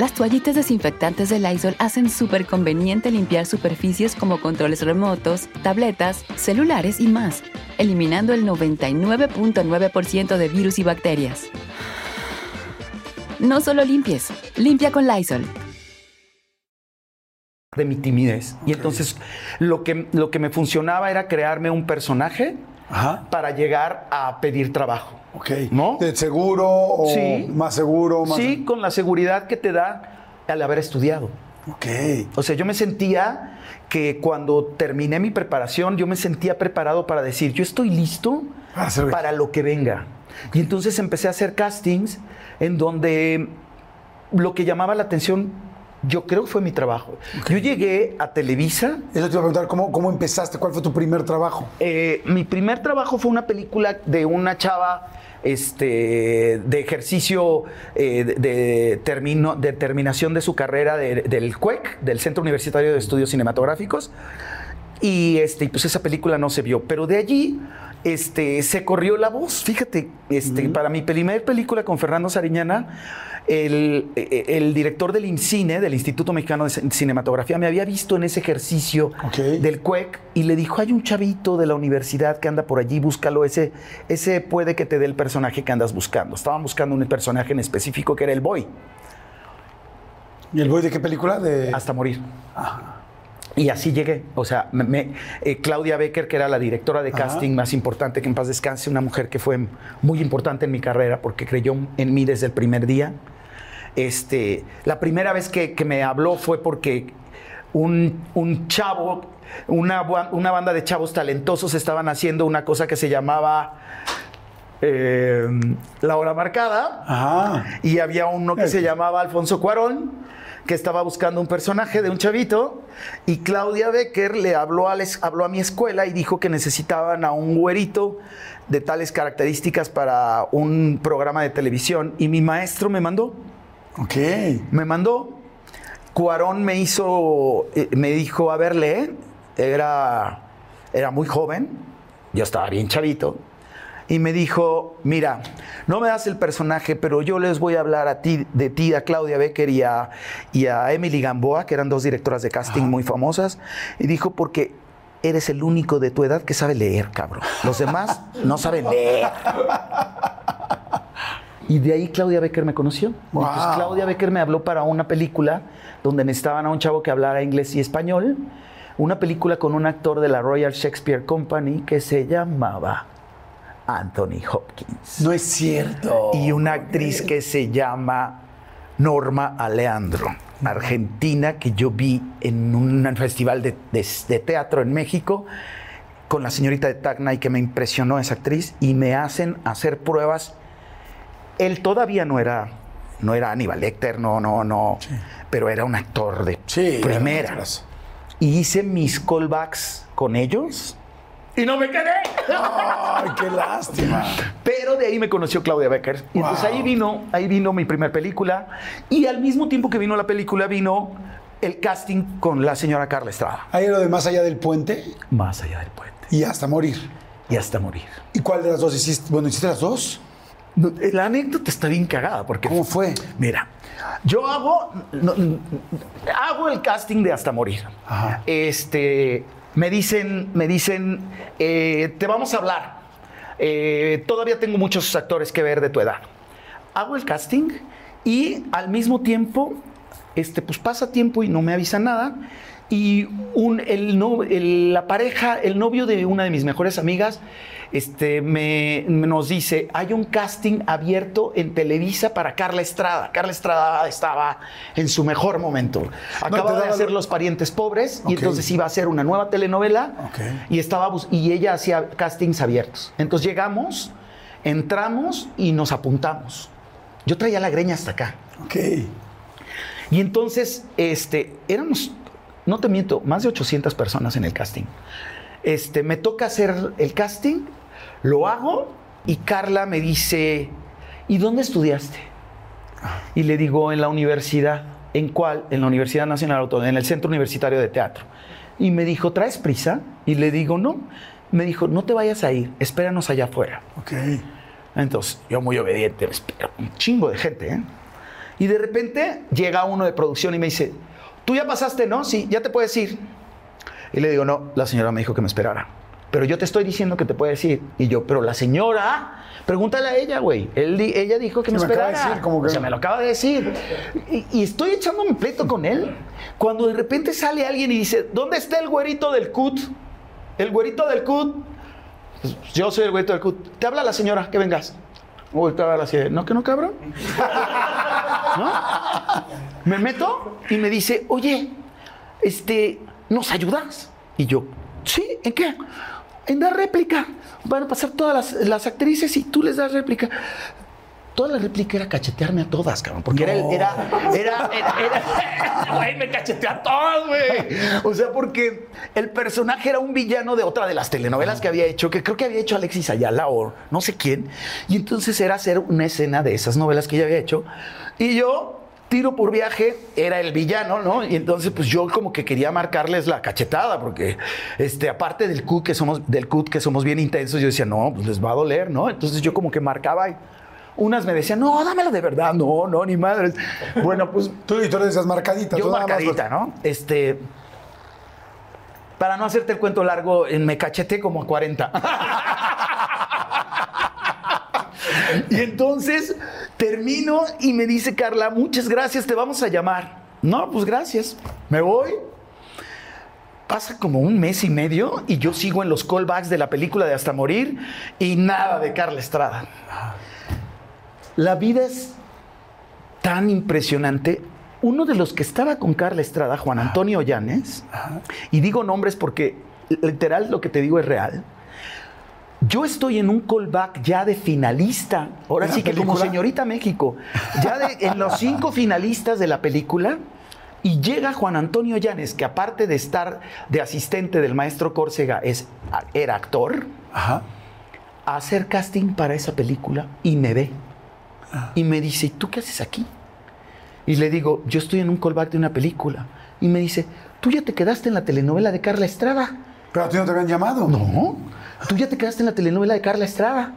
Las toallitas desinfectantes de Lysol hacen súper conveniente limpiar superficies como controles remotos, tabletas, celulares y más, eliminando el 99.9% de virus y bacterias. No solo limpies, limpia con Lysol.
de mi timidez. Y entonces lo que, lo que me funcionaba era crearme un personaje
Ajá.
para llegar a pedir trabajo.
Ok.
¿No?
¿De seguro o
Sí.
más seguro? Más...
Sí, con la seguridad que te da al haber estudiado.
Ok.
O sea, yo me sentía que cuando terminé mi preparación, yo me sentía preparado para decir, yo estoy listo
para
lo que venga. Y entonces empecé a hacer castings en donde lo que llamaba la atención, yo creo que fue mi trabajo. Yo llegué a Televisa.
Eso te iba a preguntar, ¿cómo, ¿cómo empezaste? ¿Cuál fue tu primer trabajo?
Eh, mi primer trabajo fue una película de una chava este, de ejercicio eh, de, de termino- de terminación de su carrera de- del CUEC, del Centro Universitario de Estudios Cinematográficos. Y este, pues esa película no se vio. Pero de allí este, se corrió la voz. Fíjate, este, para mi primer película con Fernando Sariñana, el, eh, el director del IMCINE, del Instituto Mexicano de Cin- Cinematografía, me había visto en ese ejercicio del CUEC y le dijo, hay un chavito de la universidad que anda por allí, búscalo, ese, ese puede que te dé el personaje que andas buscando. Estaban buscando un personaje en específico que era el Boy,
¿Y el boy de qué película? De...
hasta morir. Y así llegué. O sea, me- me- eh, Claudia Becker, que era la directora de
Ajá.
casting más importante, que en paz descanse, una mujer que fue muy importante en mi carrera porque creyó en mí desde el primer día. Este, la primera vez que, que me habló fue porque un, un chavo, una, banda de chavos talentosos estaban haciendo una cosa que se llamaba eh, La Hora Marcada.
Ajá.
Y había uno que se llamaba Alfonso Cuarón, que estaba buscando un personaje de un chavito, y Claudia Becker le habló a, les- habló a mi escuela y dijo que necesitaban a un güerito de tales características para un programa de televisión, y mi maestro me mandó,
Ok.
me mandó. Cuarón me hizo, eh, me dijo, a ver, lee, era, era muy joven, yo estaba bien chavito, y me dijo, mira, no me das el personaje, pero yo les voy a hablar a ti, de ti, a Claudia Becker y a, y a Emily Gamboa, que eran dos directoras de casting muy famosas, y dijo, porque eres el único de tu edad que sabe leer, cabrón. Los demás no saben leer. Y de ahí Claudia Becker me conoció.
Wow.
Entonces Claudia Becker me habló para una película donde necesitaban a un chavo que hablara inglés y español. una película con un actor de la Royal Shakespeare Company que se llamaba Anthony Hopkins.
No es cierto.
Y una actriz que se llama Norma Aleandro, argentina, que yo vi en un festival de, de- de teatro en México con la señorita de Tacna y que me impresionó esa actriz y me hacen hacer pruebas. Él todavía no era, no era Aníbal Lecter, no, no, no, pero era un actor de
Sí,
primera. Y hice mis callbacks con ellos y no me quedé.
Ay, qué lástima.
Pero de ahí me conoció Claudia Becker. Y entonces ahí vino, ahí vino mi primer película. Y al mismo tiempo que vino la película, vino el casting con la señora Carla Estrada.
Hay lo de más allá del puente
Más allá del puente.
y hasta morir.
Y hasta morir.
¿Y cuál de las dos hiciste? Bueno, ¿hiciste las dos?
No, La anécdota está bien cagada porque...
¿Cómo fue?
Mira, yo hago, no, hago el casting de Hasta Morir.
Ajá.
Este, me dicen, me dicen, eh, te vamos a hablar. Eh, todavía tengo muchos actores que ver de tu edad. Hago el casting y al mismo tiempo, este, pues pasa tiempo y no me avisa nada. Y un, el, no- el- la pareja, el novio de una de mis mejores amigas, este, me, nos dice, hay un casting abierto en Televisa para Carla Estrada. Carla Estrada estaba en su mejor momento. Acaba
te
de hacer
lo-
Los Parientes Pobres y entonces iba a hacer una nueva telenovela
Ok.
y, estaba y ella hacía castings abiertos. Entonces llegamos, entramos y nos apuntamos. Yo traía la greña hasta acá.
Ok.
Y entonces, este, éramos, no te miento, más de 800 personas en el casting. Este, me toca hacer el casting, lo hago y Carla me dice, ¿y dónde estudiaste? Y le digo, en la universidad. ¿En cuál? En la Universidad Nacional Autónoma, en el Centro Universitario de Teatro. Y me dijo, ¿traes prisa? Y le digo, no. Me dijo, no te vayas a ir, espéranos allá afuera.
Ok.
Entonces, yo muy obediente, me espero, un chingo de gente, ¿eh? Y de repente llega uno de producción y me dice, ¿tú ya pasaste, no? Sí, ya te puedes ir. Y le digo, no, la señora me dijo que me esperara. Pero yo te estoy diciendo que te puedes ir. Y yo, pero la señora, pregúntale a ella, güey. Él ella dijo que me
me acaba de decir, como que-
O sea, me lo acaba de decir. Y, y estoy echando mi pleito con él. Cuando de repente sale alguien y dice, ¿dónde está el güerito del CUT? El güerito del CUT. Pues, yo soy el güerito del CUT. Te habla la señora, que vengas. Uy, te habla así, de, ¿no que no, cabrón? ¿No? Me meto y me dice, oye, este, ¿nos ayudas? Y yo, sí, ¿en qué? En dar réplica. Van a pasar todas las, las actrices y tú les das réplica. Toda la réplica era cachetearme a todas, cabrón. Porque era, era, era, era, era- güey, me cacheteó a todas, güey. O sea, porque el personaje era un villano de otra de las telenovelas que había hecho, que creo que había hecho Alexis Ayala o no sé quién. Y entonces era hacer una escena de esas novelas que ella había hecho. Y yo, tiro por viaje, era el villano, ¿no? Y entonces, pues yo como que quería marcarles la cachetada, porque este, aparte del cut que somos, del cut que somos bien intensos, yo decía, no, pues les va a doler, ¿no? Entonces yo como que marcaba y unas me decían, no, dámelo de verdad, no, no, ni madres. Bueno, pues
Tú y tú eres esas marcaditas.
yo
más
marcadita, ¿no? Este. Para no hacerte el cuento largo, me cacheté como a 40. y entonces termino y me dice Carla, muchas gracias, te vamos a llamar. No, pues gracias. Me voy. Pasa como un mes y medio y yo sigo en los callbacks de la película de Hasta Morir y nada de Carla Estrada. La vida es tan impresionante. Uno de los que estaba con Carla Estrada, Juan Antonio Llanes, y digo nombres porque literal lo que te digo es real. Yo estoy en un callback ya de finalista, ahora
¿En la
sí que como
película?
señorita México, ya de- en los cinco finalistas de la película, y llega Juan Antonio Llanes, que aparte de estar de asistente del maestro Córcega, es, era actor,
Ajá.
a hacer casting para esa película y me ve. Y me dice, ¿y tú qué haces aquí? Y le digo, yo estoy en un callback de una película. Y me dice, ¿tú ya te quedaste en la telenovela de Carla Estrada?
Pero a ti no te habían llamado.
No, tú ya te quedaste en la telenovela de Carla Estrada.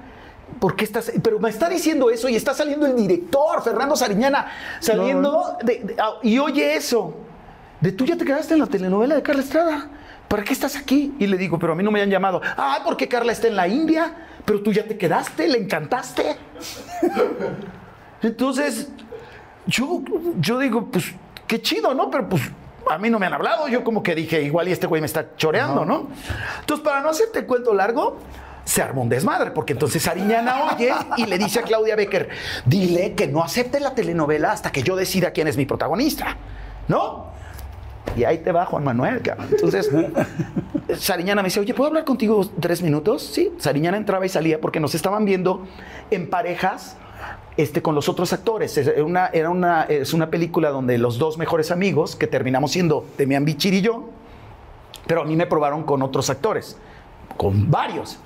¿Por qué estás? Pero me está diciendo eso y está saliendo el director, Fernando Sariñana, saliendo de- de- ah, y oye eso. De tú ya te quedaste en la telenovela de Carla Estrada. ¿Para qué estás aquí? Y le digo, pero a mí no me han llamado. Ah, porque Carla está en la India. Pero tú ya te quedaste, le encantaste. Entonces, yo, yo digo, pues, qué chido, ¿no? Pero pues a mí no me han hablado. Yo como que dije, igual y este güey me está choreando, ¿no? Entonces, para no hacerte el cuento largo, se armó un desmadre, porque entonces Sariñana oye y le dice a Claudia Becker, dile que no acepte la telenovela hasta que yo decida quién es mi protagonista, ¿no? Y ahí te va Juan Manuel, cabrón. Entonces, Sariñana me dice, oye, ¿puedo hablar contigo tres minutos? Sí, Sariñana entraba y salía porque nos estaban viendo en parejas este, con los otros actores. Es una, era una, es una película donde los dos mejores amigos, que terminamos siendo Demian Bichir y yo, pero a mí me probaron con otros actores, con varios.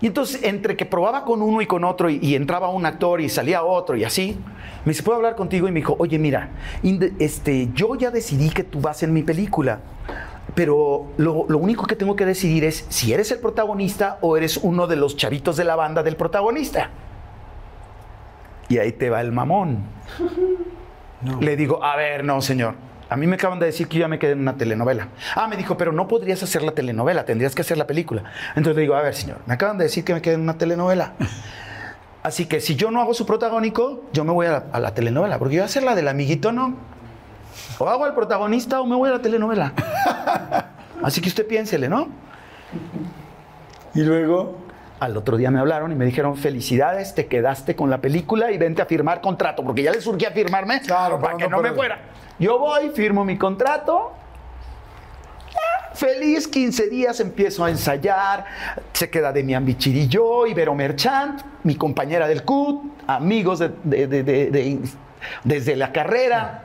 Y entonces, entre que probaba con uno y con otro, y, entraba un actor y salía otro y así, me dice, ¿puedo hablar contigo? Y me dijo, oye, mira, este, yo ya decidí que tú vas en mi película, pero lo, lo único que tengo que decidir es si eres el protagonista o eres uno de los chavitos de la banda del protagonista. Y ahí te va el mamón. Le digo, a ver, no, señor. A mí me acaban de decir que yo ya me quedé en una telenovela. Ah, me dijo, pero no podrías hacer la telenovela, tendrías que hacer la película. Entonces le digo, a ver, señor, me acaban de decir que me quedé en una telenovela. Así que si yo no hago su protagónico, yo me voy a la, a la telenovela, porque yo voy a hacer la del amiguito, no. O hago al protagonista o me voy a la telenovela. Así que usted piénsele, ¿no?
Y luego,
Al otro día me hablaron y me dijeron, felicidades, te quedaste con la película y vente a firmar contrato, porque ya le surgía firmarme
Claro,
para que
no
me fuera. Yo voy, firmo mi contrato. Feliz 15 días empiezo a ensayar, se queda Demian Bichir y yo, Ibero Merchant, mi compañera del CUT, amigos de- de- de- de- de- desde la carrera.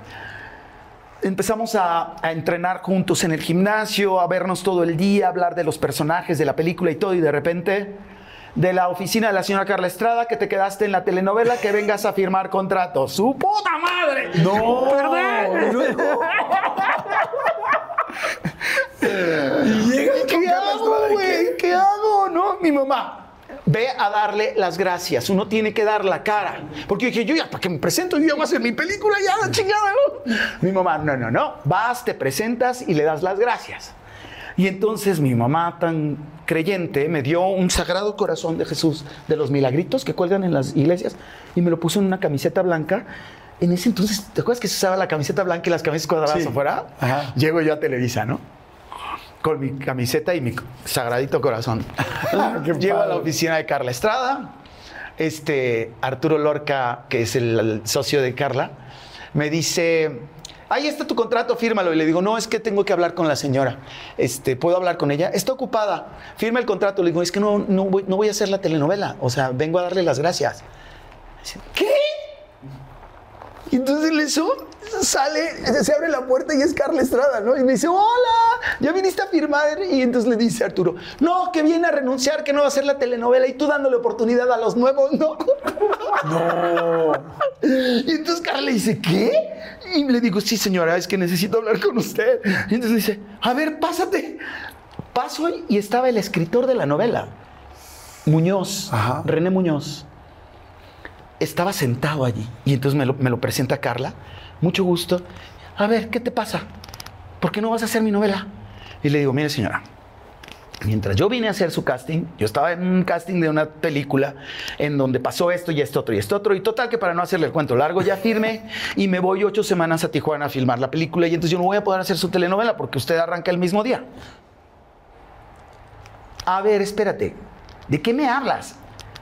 Empezamos a, a entrenar juntos en el gimnasio, a vernos todo el día, a hablar de los personajes de la película y todo, y de repente, de la oficina de la señora Carla Estrada, que te quedaste en la telenovela, que vengas a firmar contrato. ¡Su puta madre!
no, con
¿Qué hago,
Estrada, ¿y
güey?
qué?
¿Qué hago? No, mi mamá. Ve a darle las gracias. Uno tiene que dar la cara. Porque yo dije, yo ya, ¿para qué me presento? Yo ya voy a hacer mi película, ya, la chingada, ¿no? Mi mamá, no, no, no. Vas, te presentas y le das las gracias. Y entonces mi mamá, tan creyente, me dio un sagrado corazón de Jesús, de los milagritos que cuelgan en las iglesias, y me lo puso en una camiseta blanca. En ese entonces, ¿te acuerdas que se usaba la camiseta blanca y las camisas cuadradas
Sí.
afuera?
Ajá.
Llego yo a Televisa, ¿no? Con mi camiseta y mi sagradito corazón.
Qué
Llego a la oficina de Carla Estrada. Este Arturo Lorca, que es el, el socio de Carla, me dice: Ahí está tu contrato, fírmalo. Y le digo: No, es que tengo que hablar con la señora. Este, ¿Puedo hablar con ella? Está ocupada. Firma el contrato. Le digo: Es que no, no, voy, a hacer la telenovela. O sea, vengo a darle las gracias. ¿Qué? Y entonces en eso sale, se abre la puerta y es Carla Estrada, ¿no? Y me dice, hola, ya viniste a firmar. Y entonces le dice Arturo, no, que viene a renunciar, que no va a hacer la telenovela y tú dándole oportunidad a los nuevos, ¿no?
No.
Y entonces Carla le dice, ¿qué? Y le digo, sí, señora, es que necesito hablar con usted. Y entonces dice, a ver, pásate. Paso y estaba el escritor de la novela, Muñoz,
Ajá.
René Muñoz. Estaba sentado allí. Y entonces me lo, me lo presenta Carla. Mucho gusto. A ver, ¿qué te pasa? ¿Por qué no vas a hacer mi novela? Y le digo, mire señora, Mientras yo vine a hacer su casting, yo estaba en un casting de una película en donde pasó esto y esto otro y esto otro. Y total que para no hacerle el cuento largo, ya firme y me voy ocho semanas a Tijuana a filmar la película. Y entonces yo no voy a poder hacer su telenovela porque usted arranca el mismo día. A ver, espérate. ¿De qué me hablas?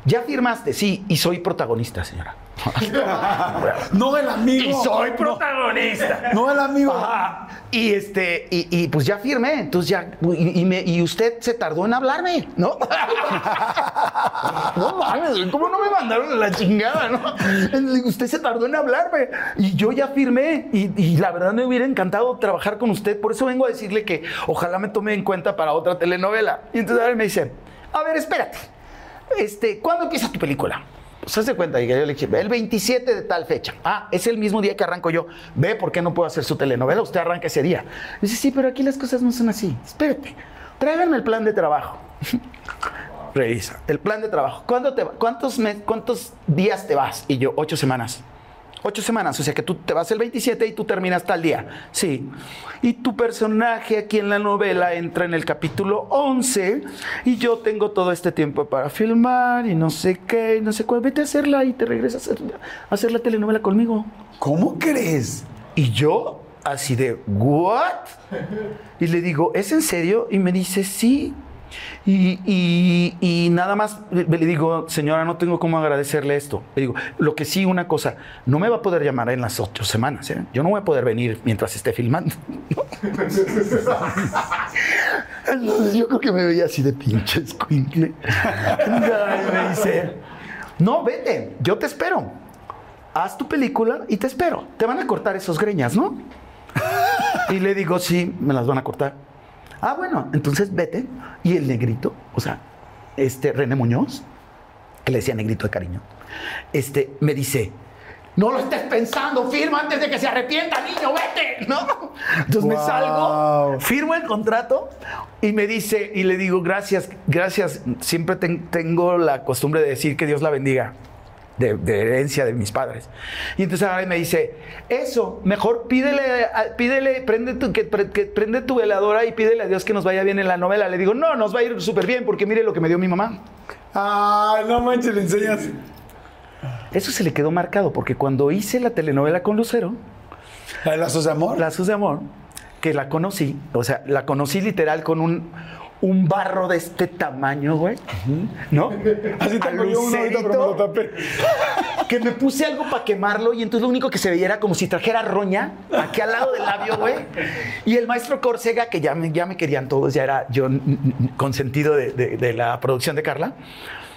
Ya firmaste, sí, y soy protagonista, señora.
No el amigo.
Y soy protagonista.
No el amigo.
Ajá. Y este, y, y, pues ya firmé, entonces ya, y, y me- y usted se tardó en hablarme, ¿no? no mames, ¿cómo no me mandaron la chingada, no? Usted se tardó en hablarme y yo ya firmé y, y la verdad me hubiera encantado trabajar con usted, por eso vengo a decirle que ojalá me tome en cuenta para otra telenovela. Y entonces a ver, me dice, a ver, espérate, este, ¿cuándo empieza tu película? Pues haz de cuenta, y yo le dije, el 27 de tal fecha. Ah, es el mismo día que arranco yo. Ve, ¿por qué no puedo hacer su telenovela? Usted arranca ese día. Dice, sí, pero aquí las cosas no son así. Espérate, tráiganme el plan de trabajo. Revisa, el plan de trabajo. ¿Cuándo te cuántos, mes- ¿Cuántos días te vas? Y yo, ocho semanas. Ocho semanas, o sea que tú te vas el 27 y tú terminas tal día. Sí. Y tu personaje aquí en la novela entra en el capítulo 11 y yo tengo todo este tiempo para filmar y no sé qué, y no sé cuál. Vete a hacerla y te regresas a hacer, a hacer la telenovela conmigo.
¿Cómo crees?
Y yo, así de, ¿what? Y le digo, ¿es en serio? Y me dice, sí. Y, y- y nada más le digo, señora, no tengo cómo agradecerle esto. Le digo, lo que sí, una cosa, no me va a poder llamar en las ocho semanas. ¿eh? Yo no voy a poder venir mientras esté filmando. Entonces yo creo que me veía así de pinche escuincle. Me dice, no, vete, yo te espero. Haz tu película y te espero. Te van a cortar esos greñas, ¿no? Y le digo, sí, me las van a cortar. Ah, bueno, entonces vete. Y el negrito, o sea, este René Muñoz, que le decía negrito de cariño, este, me dice, no lo estés pensando, firma antes de que se arrepienta, niño, vete, ¿no? Entonces me salgo, firmo el contrato y me dice, y le digo, gracias, gracias, siempre ten- tengo la costumbre de decir que Dios la bendiga. De, de herencia de mis padres. Y entonces ahora me dice, eso, mejor pídele, pídele, prende tu, que, pre- que prende tu veladora y pídele a Dios que nos vaya bien en la novela. Le digo, no, nos va a ir súper bien porque mire lo que me dio mi mamá.
Ay, no manches, le enseñas.
Eso se le quedó marcado porque cuando hice la telenovela con Lucero,
¿La de lazos de amor?
Lazos de Amor, que la conocí, o sea, la conocí literal con un, un barro de este tamaño, güey, ¿no?
Así tengo yo uno me lo
Lucerito,
tapé.
que me puse algo para quemarlo y entonces lo único que se veía era como si trajera roña aquí al lado del labio, güey. Y el maestro Córcega, que ya me, ya me querían todos, ya era yo consentido de, de- de la producción de Carla,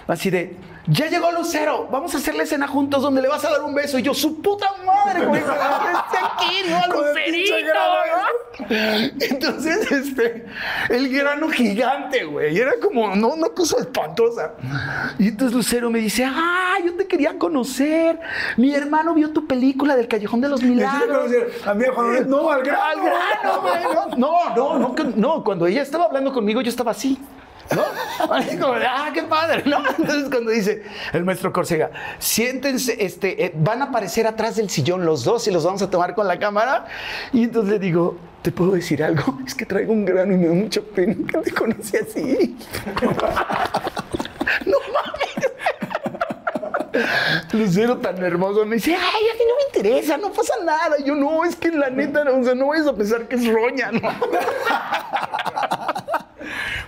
así de, ya llegó Lucero, vamos a hacer la escena juntos donde le vas a dar un beso. Y yo, su puta madre, güey, está aquí, ¿no? Lucerito. Entonces, este, el grano gigante, güey, y era como, no, una cosa espantosa. Y entonces Lucero me dice, ah, yo te quería conocer. Mi hermano vio tu película del Callejón de los
¿Me quiere
Milagros.
A mí, a Juan Manuel, no, al grano.
Al grano, güey. No, no, no, no, cuando ella estaba hablando conmigo, yo estaba así. ¿No? Ah, qué padre. Entonces cuando dice el maestro Córcega, siéntense, este, eh, van a aparecer atrás del sillón los dos y los vamos a tomar con la cámara. Y entonces le digo, ¿te puedo decir algo? Es que traigo un grano y me da mucha pena que te conocí así. no mames. Lucero tan hermoso me dice, ay, a mí no me interesa, no pasa nada. Yo, no, es que la neta, no, o sea, no vayas a pensar que es roña, ¿no?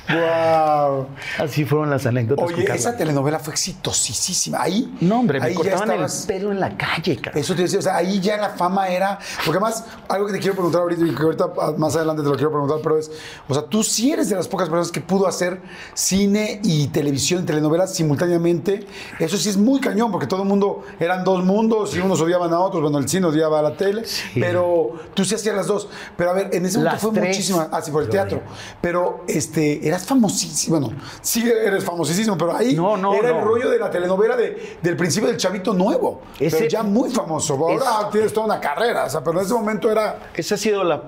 Wow.
Así fueron las anécdotas.
Oye, esa telenovela fue exitosísima. Ahí.
No, hombre, me
ahí ya
cortaban
estabas-
el pelo en la calle, cara.
Eso te decía, o sea, ahí ya la fama era. Porque además, algo que te quiero preguntar ahorita y que ahorita ah, más adelante te lo quiero preguntar, pero es, o sea, tú sí eres de las pocas personas que pudo hacer cine y televisión y telenovelas simultáneamente. Eso sí es muy cañón, porque todo el mundo eran dos mundos y unos odiaban a otros. Bueno, el cine odiaba a la tele, pero tú sí hacías las dos. Pero a ver, en ese momento
Las
fue muchísima. Ah, sí, por el teatro. Pero este, eras famosísimo. Bueno, sí eres famosísimo, pero ahí
No, no,
era
no.
el rollo de la telenovela de- del principio del chavito nuevo.
Ese-
pero ya muy famoso. Ahora tienes toda una carrera, o sea, pero en ese momento era.
Esa ha sido la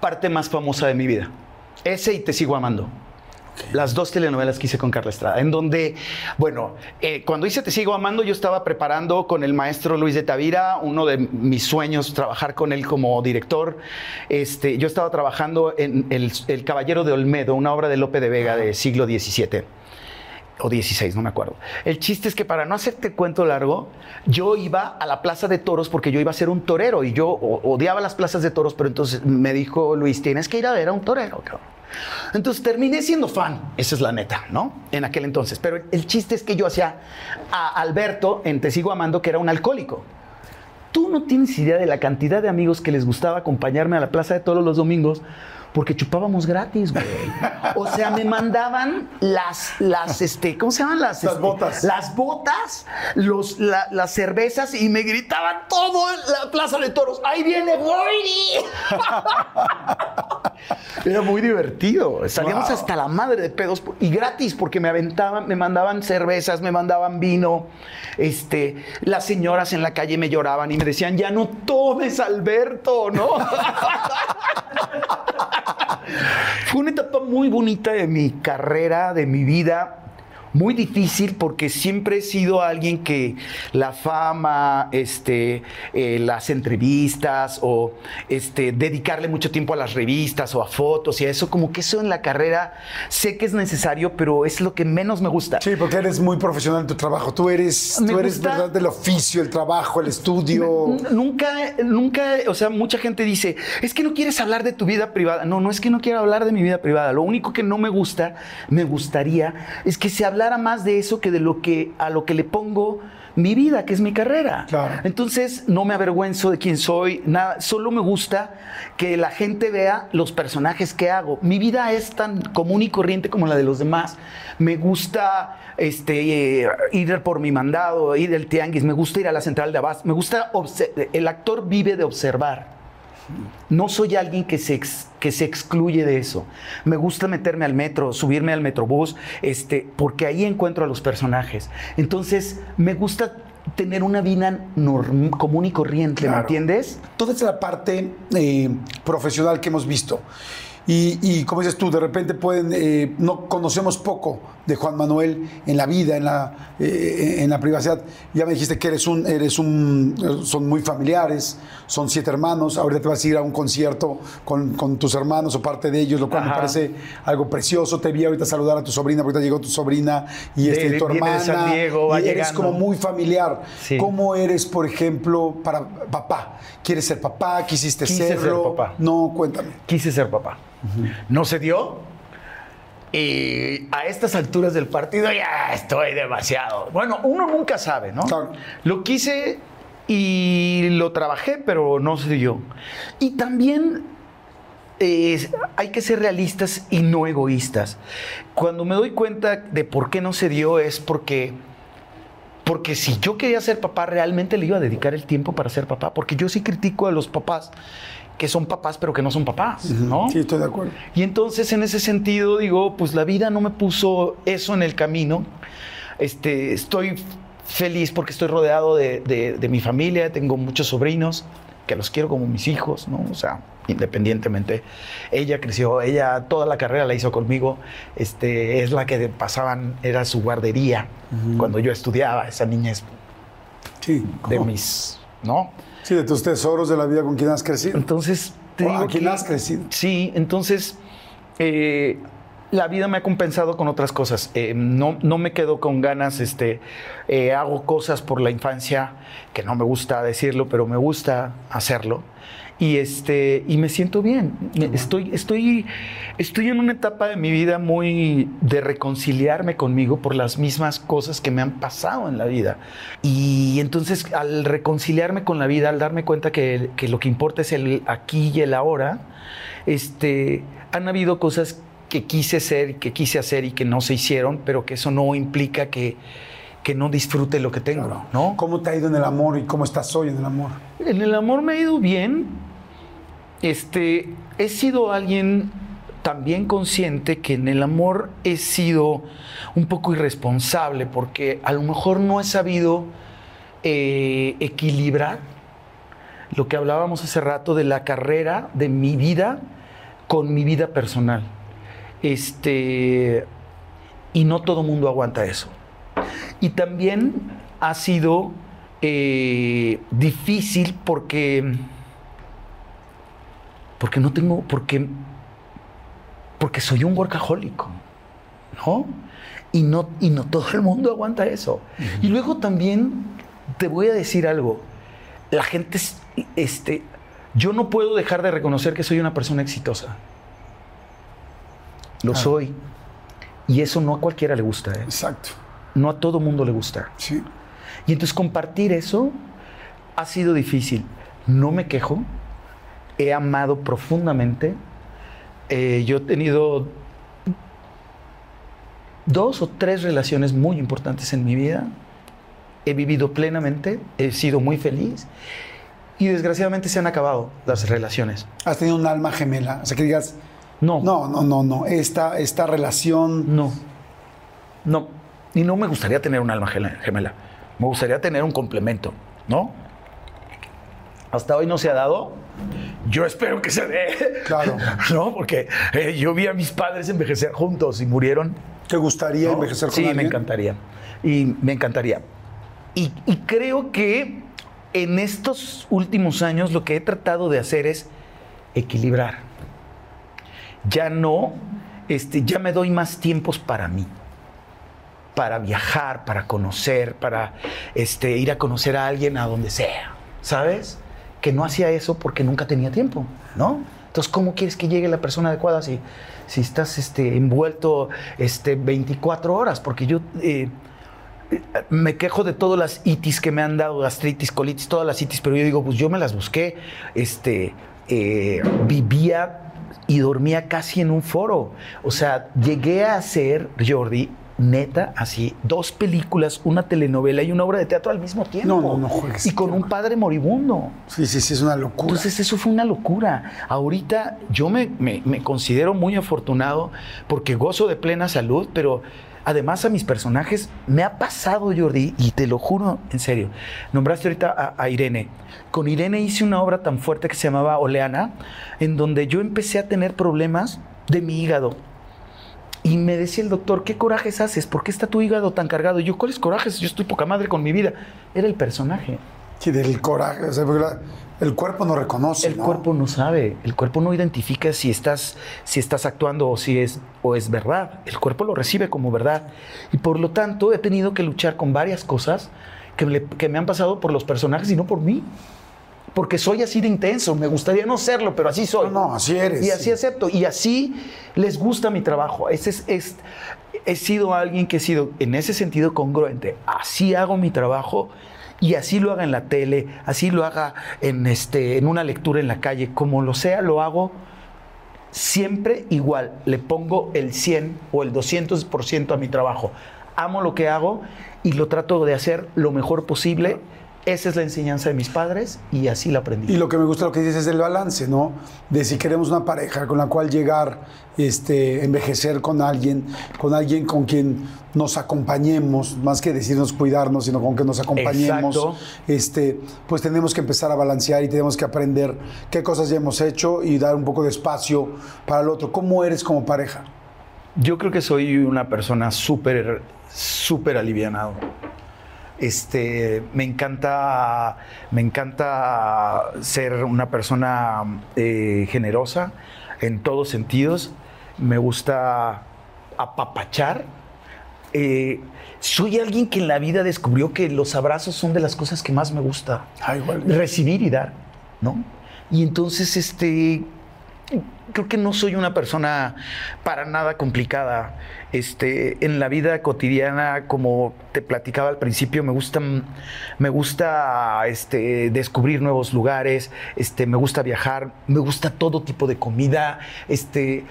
parte más famosa de mi vida. Ese y Te sigo amando. Las dos telenovelas que hice con Carla Estrada, en donde, bueno, eh, cuando hice Te sigo amando, yo estaba preparando con el maestro Luis de Tavira, uno de mis sueños, trabajar con él como director. Este, yo estaba trabajando en el, El Caballero de Olmedo, una obra de Lope de Vega del siglo XVII o 16, no me acuerdo. El chiste es que para no hacerte cuento largo, yo iba a la plaza de toros porque yo iba a ser un torero y yo odiaba las plazas de toros, pero entonces me dijo Luis, tienes que ir a ver a un torero. Entonces terminé siendo fan, esa es la neta, ¿no? En aquel entonces. Pero el chiste es que yo hacía a Alberto en Te sigo amando, que era un alcohólico. Tú no tienes idea de la cantidad de amigos que les gustaba acompañarme a la plaza de toros los domingos porque chupábamos gratis, güey. O sea, me mandaban las, las, este, ¿cómo se llaman las?
Las
este,
botas.
Las botas, los, la- las cervezas y me gritaban todo en la plaza de toros. ¡Ahí viene Boiri! Era muy divertido. Salíamos
Wow.
hasta la madre de pedos y gratis porque me aventaban, me mandaban cervezas, me mandaban vino. Este, las señoras en la calle me lloraban y me decían, ya no tomes, Alberto, ¿no? Fue una etapa muy bonita de mi carrera, de mi vida. Muy difícil porque siempre he sido alguien que la fama, este, eh, las entrevistas o este, dedicarle mucho tiempo a las revistas o a fotos y a eso, como que eso en la carrera sé que es necesario, pero es lo que menos me gusta.
Sí, porque eres muy profesional en tu trabajo. Tú eres,
Me
tú eres
gusta-
verdad del oficio, el trabajo, el estudio.
Nunca, nunca, o sea, mucha gente dice, es que no quieres hablar de tu vida privada. No, no es que no quiera hablar de mi vida privada. Lo único que no me gusta, me gustaría, es que se hablara más de eso que de lo que a lo que le pongo mi vida, que es mi carrera.
Claro.
Entonces, no me avergüenzo de quién soy, nada, solo me gusta que la gente vea los personajes que hago. Mi vida es tan común y corriente como la de los demás. Me gusta este, eh, ir por mi mandado, ir al tianguis, me gusta ir a la central de Abas, me gusta, el actor vive de observar. No soy alguien que se, ex- que se excluye de eso. Me gusta meterme al metro, subirme al metrobús, este, porque ahí encuentro a los personajes. Entonces, me gusta tener una vida norm- común y corriente, ¿me entiendes?
Toda esa parte eh, profesional que hemos visto. Y, y como dices tú, de repente pueden, eh, no conocemos poco de Juan Manuel en la vida, en la, eh, en la privacidad. Ya me dijiste que eres un, eres un, son muy familiares, son siete hermanos. Ahorita te vas a ir a un concierto con, con tus hermanos o parte de ellos, lo cual me parece algo precioso. Te vi ahorita saludar a tu sobrina, porque ahorita llegó tu sobrina y
De-
este, tu
de
hermana.
San Diego, va
y eres
llegando.
como muy familiar.
Sí.
¿Cómo eres, por ejemplo, para papá? ¿Quieres ser papá? ¿Quisiste
Quise ser
serlo?
papá.
No, cuéntame.
Quise ser papá. No se dio. Y a estas alturas del partido ya estoy demasiado. Bueno, uno nunca sabe, ¿no?
Claro.
Lo quise y lo trabajé, pero no se dio. Y también eh, hay que ser realistas y no egoístas. Cuando me doy cuenta de por qué no se dio es porque porque si yo quería ser papá, realmente le iba a dedicar el tiempo para ser papá. Porque yo sí critico a los papás que son papás, pero que no son papás, ¿no?
Sí, estoy de acuerdo.
Y entonces, en ese sentido, digo, pues la vida no me puso eso en el camino. Este, estoy feliz porque estoy rodeado de, de- de mi familia, tengo muchos sobrinos que los quiero como mis hijos, ¿no? O sea, independientemente. Ella creció, ella toda la carrera la hizo conmigo. Este, es la que pasaban, era su guardería cuando yo estudiaba. Esa niña es
Sí.
de mis, ¿no?
Sí, de tus tesoros de la vida con quien has crecido.
Entonces, te digo
a
que-
has crecido.
Sí, entonces eh, la vida me ha compensado con otras cosas. Eh, no, no me quedo con ganas, este, eh, hago cosas por la infancia que no me gusta decirlo, pero me gusta hacerlo. Y, este, y me siento bien. Estoy, estoy, estoy en una etapa de mi vida muy de reconciliarme conmigo por las mismas cosas que me han pasado en la vida. Y entonces al reconciliarme con la vida, al darme cuenta que, que lo que importa es el aquí y el ahora, este, han habido cosas que quise ser, que quise hacer y que no se hicieron, pero que eso no implica que, que no disfrute lo que tengo, ¿no?
¿Cómo te ha ido en el amor y cómo estás hoy en el amor?
En el amor me ha ido bien. Este, he sido alguien también consciente que en el amor he sido un poco irresponsable porque a lo mejor no he sabido eh, equilibrar lo que hablábamos hace rato de la carrera de mi vida con mi vida personal. Este, y no todo mundo aguanta eso. Y también ha sido eh, difícil porque porque no tengo porque porque soy un workahólico, ¿no? Y no y no todo el mundo aguanta eso. Y luego también te voy a decir algo. La gente es- este yo no puedo dejar de reconocer que soy una persona exitosa. Lo soy. Y eso no a cualquiera le gusta, ¿eh?
Exacto.
No a todo mundo le gusta.
Sí.
Y entonces compartir eso ha sido difícil. No me quejo. He amado profundamente. Eh, yo he tenido dos o tres relaciones muy importantes en mi vida. He vivido plenamente. He sido muy feliz. Y desgraciadamente se han acabado las relaciones.
Has tenido un alma gemela. O sea, que digas,
No.
no, no, no, no. Esta, esta relación.
No. No. Y no me gustaría tener un alma gemela. Me gustaría tener un complemento, ¿no? Hasta hoy no se ha dado. Yo espero que se dé.
Claro.
¿No? Porque eh, yo vi a mis padres envejecer juntos y murieron.
¿Te gustaría
¿no?
envejecer con
sí,
alguien?
me encantaría. Y me encantaría. Y, y creo que en estos últimos años lo que he tratado de hacer es equilibrar. Ya no, este, ya me doy más tiempos para mí. Para viajar, para conocer, para este, ir a conocer a alguien a donde sea. ¿Sabes? Que no hacía eso porque nunca tenía tiempo, ¿no? Entonces, ¿cómo quieres que llegue la persona adecuada si, estás este, envuelto este, 24 horas? Porque yo eh, me quejo de todas las itis que me han dado, gastritis, colitis, todas las itis, pero yo digo, pues yo me las busqué, este, eh, vivía y dormía casi en un foro. O sea, llegué a hacer, Jordi, neta, así, dos películas, una telenovela y una obra de teatro al mismo tiempo.
No, no, no juegues
Y con un padre moribundo.
Sí, sí, sí, es una locura.
Entonces eso fue una locura. Ahorita yo me, me- me considero muy afortunado porque gozo de plena salud, pero además a mis personajes me ha pasado, Jordi, y te lo juro en serio. Nombraste ahorita a, a Irene. Con Irene hice una obra tan fuerte que se llamaba Oleana, en donde yo empecé a tener problemas de mi hígado. Y me decía el doctor, ¿qué corajes haces? ¿Por qué está tu hígado tan cargado? Y yo, ¿cuáles corajes? Yo estoy poca madre con mi vida. Era el personaje.
Sí, del coraje. o sea, porque la- el cuerpo no reconoce.
El
¿no?
cuerpo no sabe, el cuerpo no identifica si estás, si estás actuando o si es, o es verdad. El cuerpo lo recibe como verdad. Y por lo tanto he tenido que luchar con varias cosas que que me han pasado por los personajes y no por mí. Porque soy así de intenso. Me gustaría no serlo, pero así soy.
No, no, así eres,
Y así
sí.
acepto. Y así les gusta mi trabajo. Ese es, es- he sido alguien que he sido en ese sentido congruente. Así hago mi trabajo y así lo haga en la tele, así lo haga en, este, en una lectura en la calle, como lo sea, lo hago siempre igual. Le pongo el 100 o el 200% a mi trabajo. Amo lo que hago y lo trato de hacer lo mejor posible. Esa es la enseñanza de mis padres y así la aprendí.
Y lo que me gusta lo que dices es el balance, ¿no? De si queremos una pareja con la cual llegar, este, envejecer con alguien, con alguien con quien nos acompañemos, más que decirnos cuidarnos, sino con que nos acompañemos.
Exacto.
Este, pues tenemos que empezar a balancear y tenemos que aprender qué cosas ya hemos hecho y dar un poco de espacio para el otro. ¿Cómo eres como pareja?
Yo creo que soy una persona súper, súper alivianado. Este, me encanta, me encanta ser una persona eh, generosa en todos sentidos. Me gusta apapachar. Eh, soy alguien que en la vida descubrió que los abrazos son de las cosas que más me gusta. Recibir y dar, ¿no? Y entonces, este, creo que no soy una persona para nada complicada. Este, en la vida cotidiana, como te platicaba al principio, me gusta, me gusta este, descubrir nuevos lugares, este, me gusta viajar, me gusta todo tipo de comida. Este,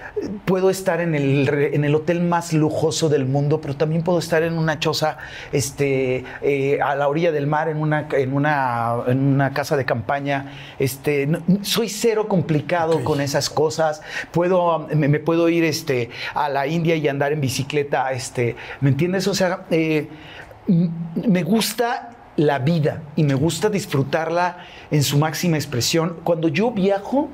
puedo estar en el, en el hotel más lujoso del mundo, pero también puedo estar en una choza este, eh, a la orilla del mar, en una, en una, en una casa de campaña. Este, no- soy cero complicado con esas cosas. Puedo, me, me puedo ir este, a la India y andar en bicicleta. Este, ¿Me entiendes? O sea, eh, me gusta la vida y me gusta disfrutarla en su máxima expresión. Cuando yo viajo,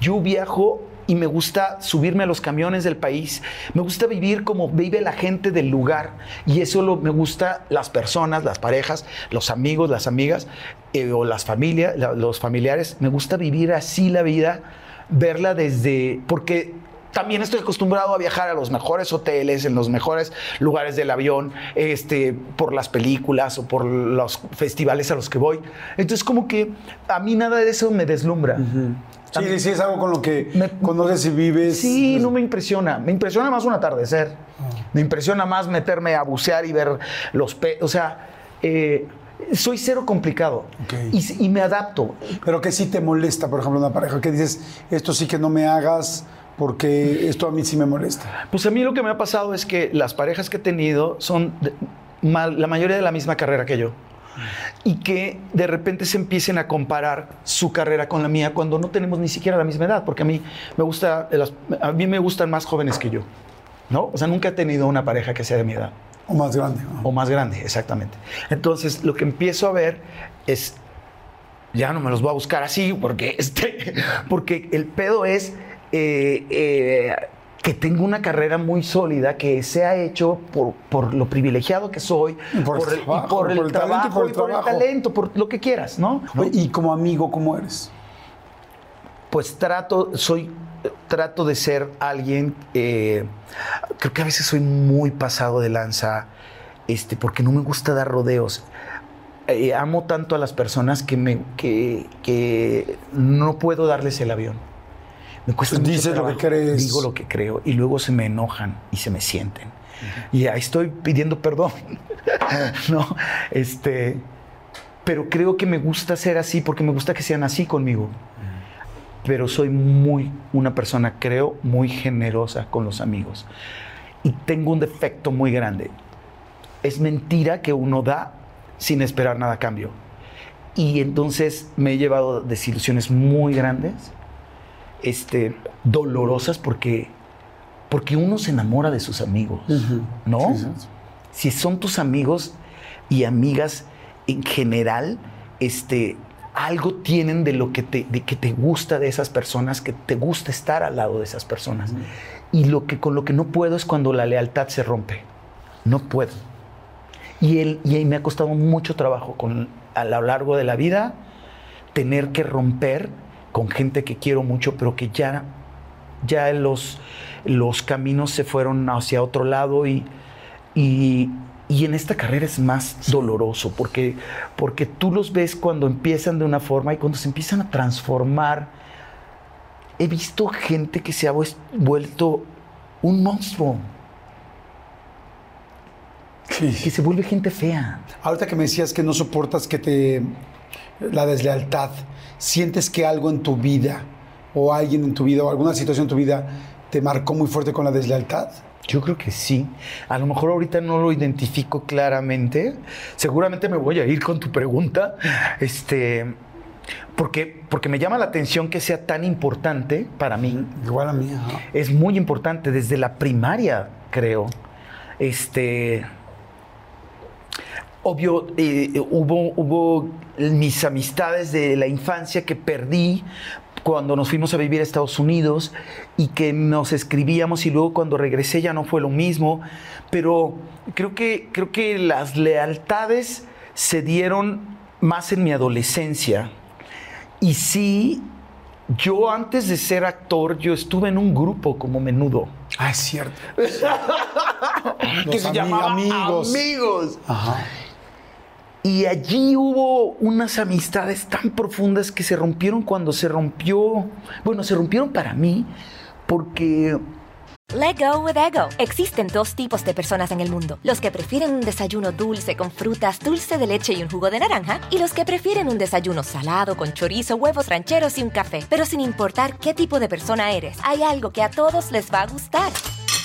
yo viajo y me gusta subirme a los camiones del país. Me gusta vivir como vive la gente del lugar. Y eso me gusta las personas, las parejas, los amigos, las amigas eh, o las familias, los familiares. Me gusta vivir así la vida, verla desde... Porque también estoy acostumbrado a viajar a los mejores hoteles, en los mejores lugares del avión, este, por las películas o por los festivales a los que voy. Entonces, como que a mí nada de eso me deslumbra.
Sí, sí, es algo con lo que conoces y vives.
Sí, no me impresiona. Me impresiona más un atardecer. Me impresiona más meterme a bucear y ver los peces. O sea, eh, soy cero complicado. Y, y me adapto.
Pero que sí te molesta, por ejemplo, una pareja, que dices, esto sí que no me hagas porque esto a mí sí me molesta.
Pues a mí lo que me ha pasado es que las parejas que he tenido son de- la mayoría de la misma carrera que yo. Y que de repente se empiecen a comparar su carrera con la mía cuando no tenemos ni siquiera la misma edad, porque a mí me gusta, las- a mí me gustan más jóvenes que yo. ¿No? O sea, nunca he tenido una pareja que sea de mi edad.
O más grande. ¿no?
O más grande, exactamente. Entonces, lo que empiezo a ver es, ya no me los voy a buscar así, porque, este, porque el pedo es eh, eh, que tengo una carrera muy sólida que se ha hecho por, por lo privilegiado que soy,
Y por el
y
trabajo,
por el
por el talento y
trabajo,
por el
y por el
trabajo.
talento, por lo que quieras, ¿no?
Oye, Y como amigo, ¿cómo eres?
Pues trato, soy, trato de ser alguien, eh, creo que a veces soy muy pasado de lanza, este, porque no me gusta dar rodeos. Eh, amo tanto a las personas que, me, que, que no puedo darles el avión. Me cuesta mucho
Dices lo que crees.
Digo lo que creo y luego se me enojan y se me sienten. Y ahí estoy pidiendo perdón. no, este, pero creo que me gusta ser así porque me gusta que sean así conmigo pero soy muy una persona, creo, muy generosa con los amigos. Y tengo un defecto muy grande. Es mentira que uno da sin esperar nada a cambio. Y entonces me he llevado desilusiones muy grandes, este, dolorosas, porque, porque uno se enamora de sus amigos, ¿no?
Sí, sí.
si son tus amigos y amigas en general, este, algo tienen de lo que te, de que te gusta de esas personas, que te gusta estar al lado de esas personas. Y lo que, con lo que no puedo es cuando la lealtad se rompe. No puedo. Y, él, y me ha costado mucho trabajo con, a lo largo de la vida tener que romper con gente que quiero mucho, pero que ya, ya los, los caminos se fueron hacia otro lado y, y, y en esta carrera es más doloroso porque, porque tú los ves cuando empiezan de una forma y cuando se empiezan a transformar. He visto gente que se ha vuelto un monstruo,
Sí.
que se vuelve gente fea.
Ahorita que me decías que no soportas que te la deslealtad, ¿sientes que algo en tu vida o alguien en tu vida o alguna situación en tu vida te marcó muy fuerte con la deslealtad?
Yo creo que sí. A lo mejor ahorita no lo identifico claramente. Seguramente me voy a ir con tu pregunta. Este, porque, porque me llama la atención que sea tan importante para mí.
Igual a mí. ajá.
Es muy importante desde la primaria, creo. Este. Obvio, eh, hubo, hubo mis amistades de la infancia que perdí cuando nos fuimos a vivir a Estados Unidos y que nos escribíamos y luego cuando regresé ya no fue lo mismo. Pero creo que, creo que las lealtades se dieron más en mi adolescencia. Y sí, yo antes de ser actor, yo estuve en un grupo como menudo.
Ah, es cierto.
que
Los
se llamaba
amigos.
Amigos.
Ajá.
Y allí hubo unas amistades tan profundas que se rompieron cuando se rompió, bueno, se rompieron para mí porque
Let go with ego. Existen dos tipos de personas en el mundo: los que prefieren un desayuno dulce con frutas, dulce de leche y un jugo de naranja, y los que prefieren un desayuno salado con chorizo, huevos rancheros y un café. Pero sin importar qué tipo de persona eres, hay algo que a todos les va a gustar.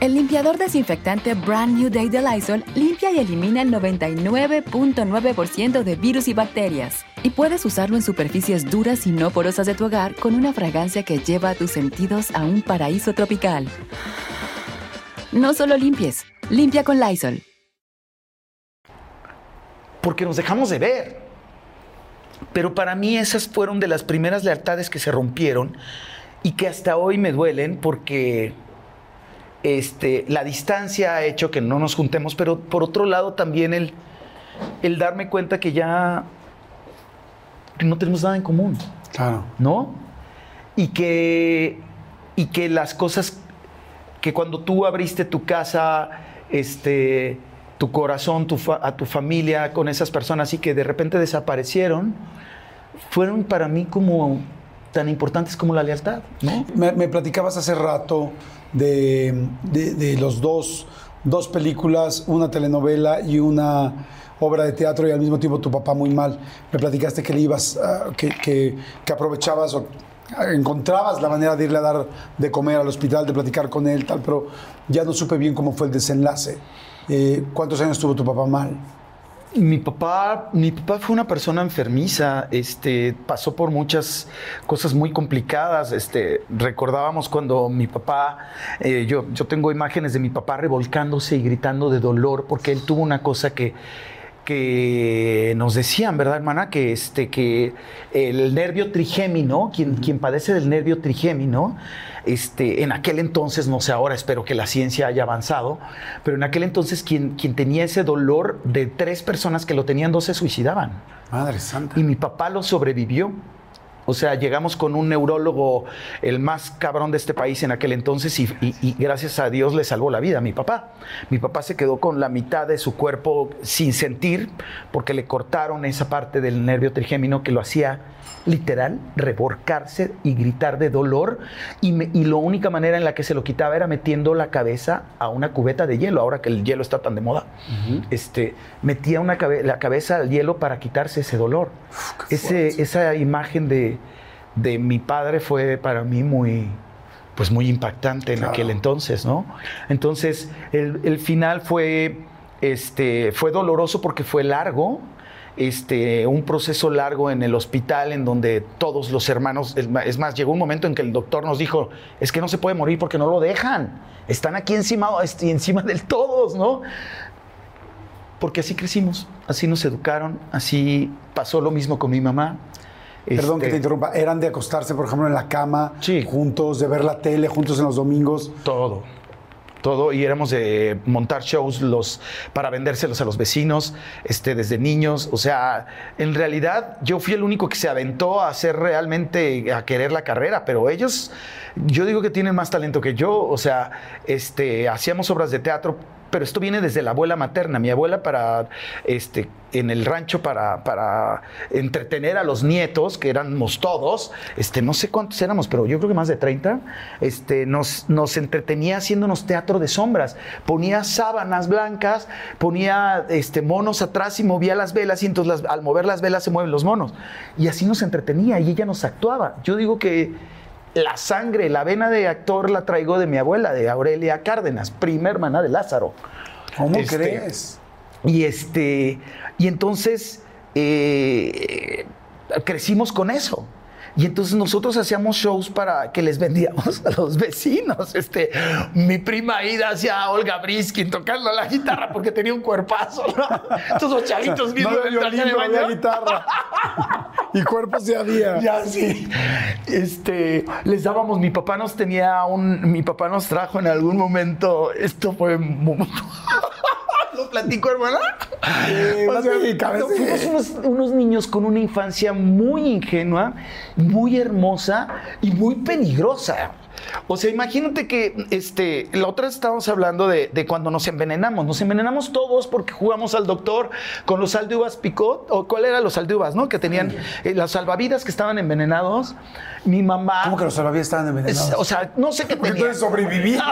El limpiador desinfectante Brand New Day de Lysol limpia y elimina el 99.9% de virus y bacterias. Y puedes usarlo en superficies duras y no porosas de tu hogar con una fragancia que lleva a tus sentidos a un paraíso tropical. No solo limpies, limpia con Lysol.
porque nos dejamos de ver. Pero para mí esas fueron de las primeras lealtades que se rompieron y que hasta hoy me duelen porque este, la distancia ha hecho que no nos juntemos, pero por otro lado también el, el darme cuenta que ya que no tenemos nada en común.
Claro.
¿no? Y que, y que las cosas que cuando tú abriste tu casa, este, tu corazón, tu fa- a tu familia con esas personas y que de repente desaparecieron, fueron para mí como tan importantes como la lealtad, ¿no?
Me, me platicabas hace rato de, de- los dos, dos películas, una telenovela y una obra de teatro y al mismo tiempo tu papá muy mal. Me platicaste que le ibas, ah, que, que- que aprovechabas o encontrabas la manera de irle a dar de comer al hospital, de platicar con él, tal, pero ya no supe bien cómo fue el desenlace. Eh, ¿Cuántos años tuvo tu papá mal?
Mi papá, mi papá fue una persona enfermiza, este, pasó por muchas cosas muy complicadas. Este, recordábamos cuando mi papá, eh, yo, yo tengo imágenes de mi papá revolcándose y gritando de dolor porque él tuvo una cosa que, que nos decían, ¿verdad, hermana? Que, este, que el nervio trigémino, quien, quien padece del nervio trigémino, este, en aquel entonces, no sé ahora, espero que la ciencia haya avanzado, pero en aquel entonces quien, quien tenía ese dolor de tres personas que lo tenían, dos se suicidaban.
Madre santa.
Y mi papá lo sobrevivió. O sea, llegamos con un neurólogo, el más cabrón de este país en aquel entonces, y, y- y gracias a Dios le salvó la vida a mi papá. Mi papá se quedó con la mitad de su cuerpo sin sentir, porque le cortaron esa parte del nervio trigémino que lo hacía literal reborcarse y gritar de dolor. Y, me- y la única manera en la que se lo quitaba era metiendo la cabeza a una cubeta de hielo, ahora que el hielo está tan de moda. este, metía una cabe- la cabeza al hielo para quitarse ese dolor. Ese, esa imagen de, de mi padre fue para mí muy, pues muy impactante en
Claro.
aquel entonces, ¿no? Entonces, el, el final fue, este, fue doloroso porque fue largo, este, un proceso largo en el hospital en donde todos los hermanos, es más, llegó un momento en que el doctor nos dijo, es que no se puede morir porque no lo dejan, están aquí encima, este, encima de todos, ¿no? Porque así crecimos, así nos educaron, así pasó lo mismo con mi mamá.
Perdón que
Este,
te interrumpa. ¿Eran de acostarse, por ejemplo, en la cama,
Sí.
juntos, de ver la tele, juntos en los domingos?
Todo. Todo, y éramos de montar shows los, para vendérselos a los vecinos este, desde niños. O sea, en realidad yo fui el único que se aventó a hacer realmente, a querer la carrera, pero ellos, yo digo que tienen más talento que yo. O sea, este, hacíamos obras de teatro, pero esto viene desde la abuela materna. Mi abuela para, este, en el rancho para, para entretener a los nietos, que éramos todos, este, no sé cuántos éramos, pero yo creo que más de 30, este, nos, nos entretenía haciéndonos teatro de sombras. Ponía sábanas blancas, ponía este, monos atrás y movía las velas, y entonces las- al mover las velas se mueven los monos. Y así nos entretenía y ella nos actuaba. Yo digo que la sangre, la vena de actor la traigo de mi abuela, de Aurelia Cárdenas, prima hermana de Lázaro.
¿Cómo
Este,
crees?
Y este, y entonces eh, crecimos con eso. Y entonces nosotros hacíamos shows para que les vendíamos a los vecinos. Este, mi prima Ida hacía Olga Briskin tocando la guitarra porque tenía un cuerpazo, ¿no? Todos los chavitos
violín, no había
baño.
guitarra. y cuerpos de había.
Ya sí. Este, les dábamos, mi papá nos tenía un, mi papá nos trajo en algún momento, esto fue ¿Lo platico, hermana?
Eh,
O sea,
platica,
no,
sí.
fuimos unos, unos niños con una infancia muy ingenua, muy hermosa y muy peligrosa. O sea, imagínate que este, la otra vez estábamos hablando de, de cuando nos envenenamos. Nos envenenamos todos porque jugamos al doctor con los alduvas picot, o cuál era los alduvas, ¿no? Que tenían eh, las salvavidas que estaban envenenados. Mi mamá.
¿Cómo que los salvavidas estaban
Es-
envenenados?
o sea, no sé qué tenía.
entonces sobreviví.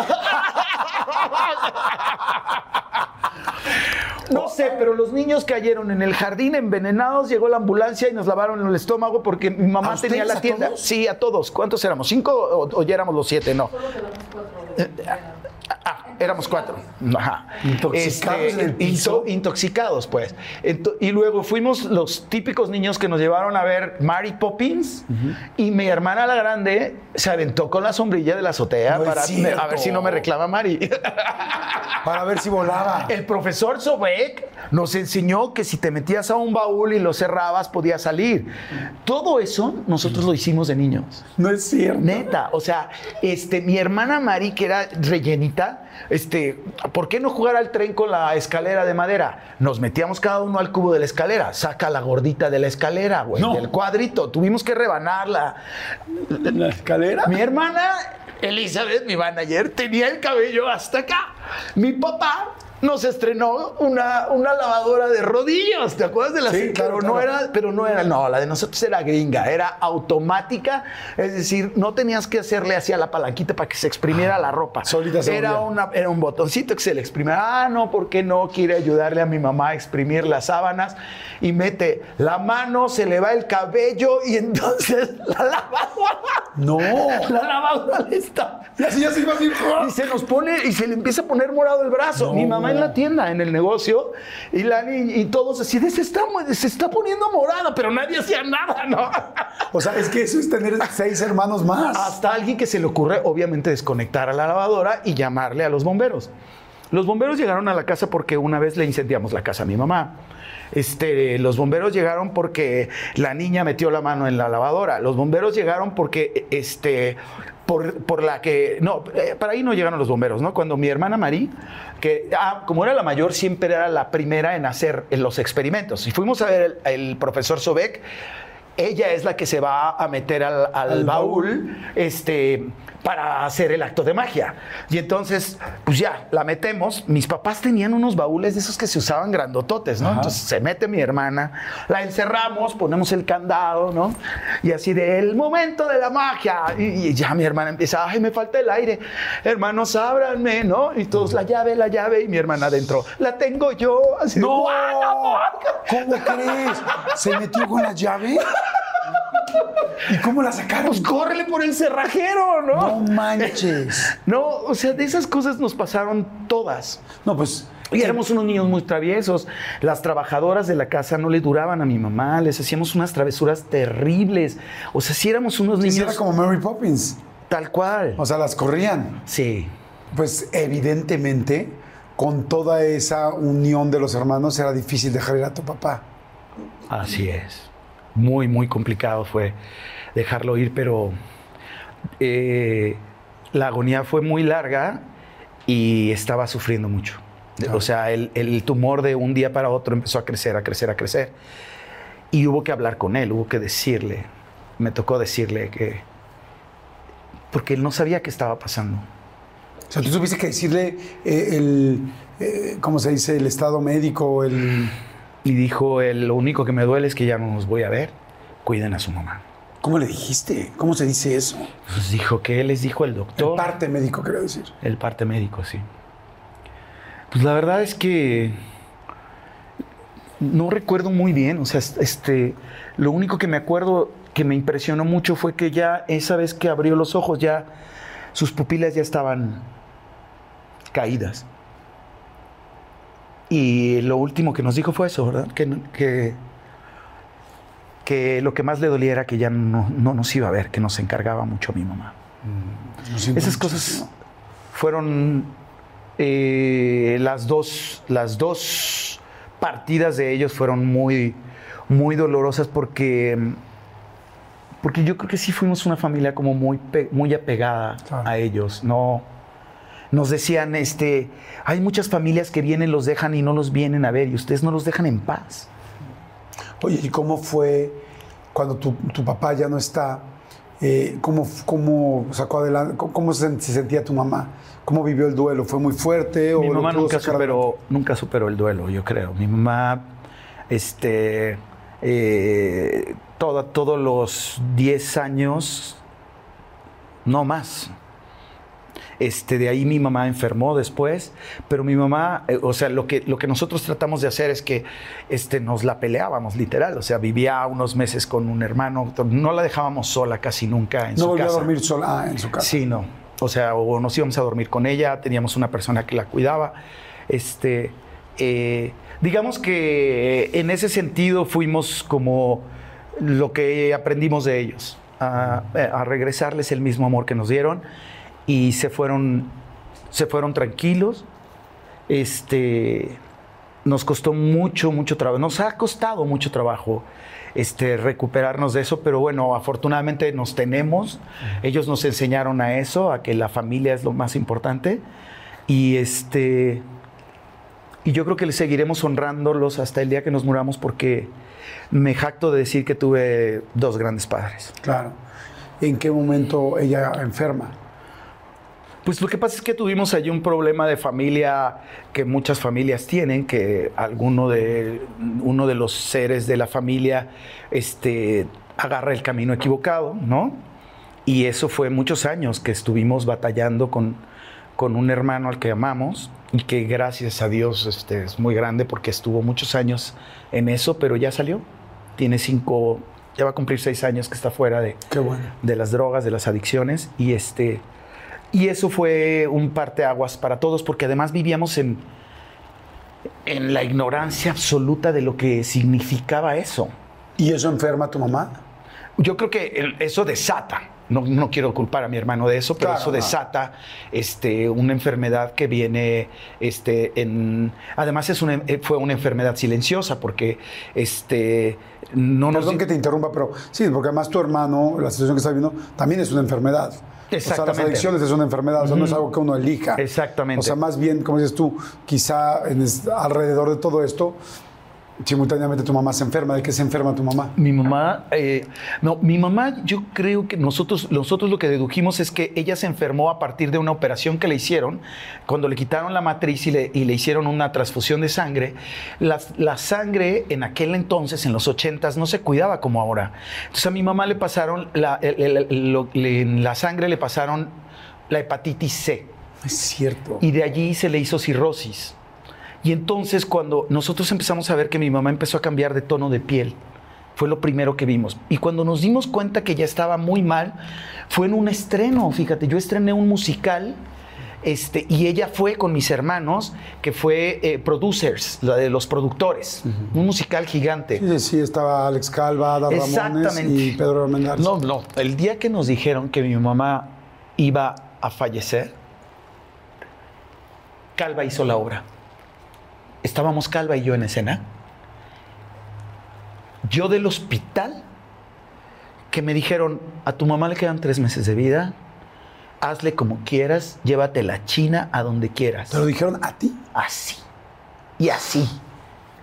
No sé, pero los niños cayeron en el jardín envenenados, llegó la ambulancia y nos lavaron el estómago porque mi mamá
¿A
tenía la tienda. Sí, a todos. ¿Cuántos éramos? ¿Cinco o, o ya éramos los siete? No. Éramos cuatro. Ajá.
Intoxicados en el piso.
into- intoxicados, pues. Ento- y luego fuimos los típicos niños que nos llevaron a ver Mary Poppins y mi hermana la grande se aventó con la sombrilla de la azotea
No
para a ver si no me reclama Mari.
Para ver si volaba.
El profesor Sobek nos enseñó que si te metías a un baúl y lo cerrabas, podías salir. Todo eso nosotros lo hicimos de niños.
No es cierto.
Neta, o sea, este, mi hermana Mari, que era rellenita, este, ¿por qué no jugar al tren con la escalera de madera? Nos metíamos cada uno al cubo de la escalera, saca la gordita de la escalera, güey,
No.
del cuadrito, tuvimos que rebanarla.
¿La escalera?
Mi hermana, Elizabeth, mi manager, tenía el cabello hasta acá. Mi papá nos estrenó una, una lavadora de rodillos, ¿te acuerdas de la
Sí, claro,
pero no
claro.
era, pero no era, no, la de nosotros era gringa, era automática, es decir, no tenías que hacerle así a la palanquita para que se exprimiera la ropa.
Solita
era una, era un botoncito que se le exprimía. Ah, no, ¿por qué no quiere ayudarle a mi mamá a exprimir las sábanas? Y mete la mano, se le va el cabello y entonces la lavadora,
No.
la lavadora está
Y así, así, así.
y se nos pone y se le empieza a poner morado el brazo. Mi mamá en la tienda, en el negocio, y la ni- y todos así, de, se está, se está poniendo morada, pero nadie hacía nada, ¿no?
O sea, es que eso es tener seis hermanos más.
Hasta alguien que se le ocurre, obviamente, desconectar a la lavadora y llamarle a los bomberos. Los bomberos llegaron a la casa porque una vez le incendiamos la casa a mi mamá. Este, los bomberos llegaron porque la niña metió la mano en la lavadora. Los bomberos llegaron porque, este, por, por la que, no, eh, para ahí no llegaron los bomberos, ¿no? Cuando mi hermana Marí, que ah, como era la mayor, siempre era la primera en hacer los experimentos. Y fuimos a ver el, el profesor Sobek. Ella es la que se va a meter al, al
Al baúl.
baúl este, para hacer el acto de magia. Y entonces, pues ya, la metemos. Mis papás tenían unos baúles de esos que se usaban grandototes, ¿no?
Ajá.
Entonces se mete mi hermana, la encerramos, ponemos el candado, ¿no? Y así de el momento de la magia. Y, y ya mi hermana empieza, ay, me falta el aire. Hermanos, ábranme, ¿no? Y todos, la llave, la llave. Y mi hermana adentro, la tengo yo. Así de,
¡No! ¿Cómo crees? ¿Se metió con la llave? ¿Y cómo la sacaron?
Pues córrele por el cerrajero, ¿no?
No manches.
No, o sea, de esas cosas nos pasaron todas.
No, pues.
Y éramos unos niños muy traviesos. Las trabajadoras de la casa no le duraban a mi mamá, les hacíamos unas travesuras terribles. O sea, si éramos unos
Sí,
niños
era como Mary Poppins.
tal cual.
O sea, las corrían.
Sí.
Pues evidentemente, con toda esa unión de los hermanos, era difícil dejar ir a tu papá.
Así es. Muy, muy complicado fue dejarlo ir, pero eh, la agonía fue muy larga y estaba sufriendo mucho. O sea, el, el tumor de un día para otro empezó a crecer, a crecer, a crecer. Y hubo que hablar con él, hubo que decirle, me tocó decirle que... Porque él no sabía qué estaba pasando.
O sea, tú tuviste que decirle eh, el, eh, ¿cómo se dice? El estado médico, el...
Y dijo, él, lo único que me duele es que ya no nos voy a ver, cuiden a su mamá.
¿Cómo le dijiste? ¿Cómo se dice eso?
Pues dijo que les dijo el
El
doctor.
parte médico, quiero decir.
El parte médico, sí. Pues la verdad es que no recuerdo muy bien. O sea, es- este, lo único que me acuerdo que me impresionó mucho fue que ya esa vez que abrió los ojos, ya sus pupilas ya estaban caídas. Y lo último que nos dijo fue eso, ¿verdad? Que, que, que lo que más le dolía era que ya no, no nos iba a ver, que nos encargaba mucho mi mamá.
Siento
Esas cosas fueron eh, las dos, las dos partidas de ellos fueron muy, muy dolorosas porque, porque yo creo que sí fuimos una familia como muy, muy apegada
Claro.
a ellos. No, nos decían, este, hay muchas familias que vienen, los dejan y no los vienen a ver y ustedes no los dejan en paz.
Oye, ¿y cómo fue cuando tu, tu papá ya no está? eh, ¿cómo, ¿Cómo sacó adelante? ¿Cómo, se, se sentía tu mamá? ¿Cómo vivió el duelo? ¿Fue muy fuerte?
Mi
lo
mamá nunca superó, nunca superó el duelo, yo creo. Mi mamá, este, eh, todos los 10 años, no más. Este, de ahí mi mamá enfermó después, pero mi mamá, eh, o sea, lo que, lo que nosotros tratamos de hacer es que este, nos la peleábamos, literal. O sea, vivía unos meses con un hermano, no la dejábamos sola casi nunca en
No
su
volvió
casa.
a dormir sola ah, en su casa.
Sí, no. O sea, o nos íbamos a dormir con ella, teníamos una persona que la cuidaba. Este, eh, digamos que en ese sentido fuimos como lo que aprendimos de ellos, a, a regresarles el mismo amor que nos dieron y se fueron, se fueron tranquilos. Este, nos costó mucho, mucho trabajo. Nos ha costado mucho trabajo este, recuperarnos de eso, pero bueno, afortunadamente nos tenemos. Ellos nos enseñaron a eso, a que la familia es lo más importante. Y este. Y yo creo que seguiremos honrándolos hasta el día que nos muramos porque me jacto de decir que tuve dos grandes padres.
Claro. ¿En qué momento ella enferma?
Pues lo que pasa es que tuvimos allí un problema de familia que muchas familias tienen, que alguno de uno de los seres de la familia este, agarra el camino equivocado, ¿no? Y eso fue muchos años que estuvimos batallando con, con un hermano al que amamos y que gracias a Dios este, es muy grande porque estuvo muchos años en eso, pero ya salió. Tiene cinco, ya va a cumplir seis años que está fuera de,
Qué bueno.
de las drogas, de las adicciones. Y, este, y eso fue un parteaguas para todos, porque además vivíamos en, en la ignorancia absoluta de lo que significaba eso.
¿Y eso enferma a tu mamá?
Yo creo que eso desata. No, no quiero culpar a mi hermano de eso, pero
Claro,
eso
no.
desata este, una enfermedad que viene este, en. Además, es una, eh, fue una enfermedad silenciosa porque este, no nos.
Perdón que te interrumpa, pero sí, porque además tu hermano, la situación que está viviendo, también es una enfermedad. O sea, las
Exactamente.
adicciones es una enfermedad, o sea, no es algo que uno elija.
Exactamente.
O sea, más bien, como dices tú, quizá en alrededor de todo esto, simultáneamente tu mamá se enferma. ¿De qué se enferma tu mamá?
Mi mamá, eh, no, mi mamá, yo creo que nosotros, nosotros lo que dedujimos es que ella se enfermó a partir de una operación que le hicieron, cuando le quitaron la matriz y le, y le hicieron una transfusión de sangre. La, la sangre en aquel entonces, en los ochentas, no se cuidaba como ahora. Entonces a mi mamá le pasaron, la, el- el- el- lo- le- en la sangre le pasaron la hepatitis C
Es cierto.
y de allí se le hizo cirrosis. Y entonces cuando nosotros empezamos a ver que mi mamá empezó a cambiar de tono de piel, fue lo primero que vimos. Y cuando nos dimos cuenta que ya estaba muy mal, fue en un estreno, fíjate, yo estrené un musical. Este, y ella fue con mis hermanos, que fue eh, Producers, la de los productores, un musical gigante.
Sí, sí, estaba Alex Calva, Ada Ramones y Pedro Armendáriz.
No, no. El día que nos dijeron que mi mamá iba a fallecer, Calva hizo la obra. Estábamos Calva y yo en escena. Yo del hospital, que me dijeron, a tu mamá le quedan tres meses de vida, hazle como quieras, llévate la china a donde quieras.
¿Te lo dijeron a ti?
Así. Y así.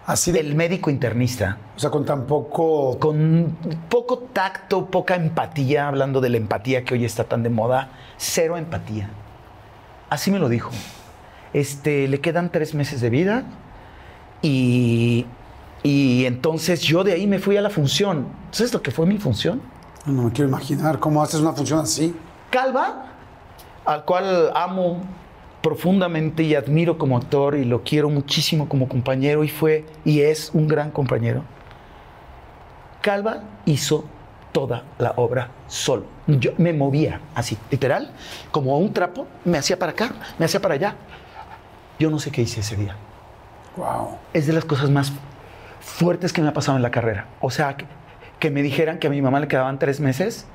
Así de...
El médico internista
O sea, con tan poco...
con poco tacto, poca empatía, hablando de la empatía que hoy está tan de moda, cero empatía. Así me lo dijo. Este, le quedan tres meses de vida y, y entonces yo de ahí me fui a la función. ¿Sabes lo que fue mi función?
No me quiero imaginar cómo haces una función así.
Calva, al cual amo profundamente y admiro como actor y lo quiero muchísimo como compañero y fue y es un gran compañero. Calva hizo toda la obra solo. Yo me movía así, literal, como un trapo, me hacía para acá, me hacía para allá. Yo no sé qué hice ese día. Es de las cosas más fuertes que me ha pasado en la carrera. O sea, que, que me dijeran que a mi mamá le quedaban tres meses.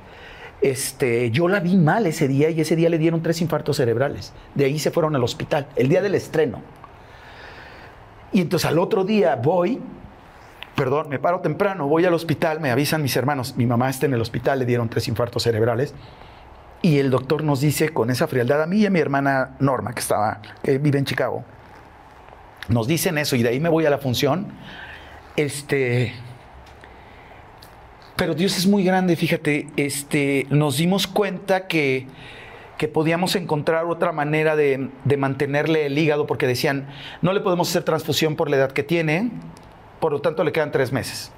Este, yo la vi mal ese día y ese día le dieron tres infartos cerebrales. De ahí se fueron al hospital, el día del estreno. Y entonces al otro día voy, perdón, me paro temprano, voy al hospital, me avisan mis hermanos, mi mamá está en el hospital, le dieron tres infartos cerebrales. Y el doctor nos dice con esa frialdad a mí y a mi hermana Norma, que estaba, que vive en Chicago. Nos dicen eso y de ahí me voy a la función. Este. Pero Dios es muy grande, fíjate. Este, nos dimos cuenta que, que podíamos encontrar otra manera de, de mantenerle el hígado, porque decían, no le podemos hacer transfusión por la edad que tiene, por lo tanto le quedan tres meses.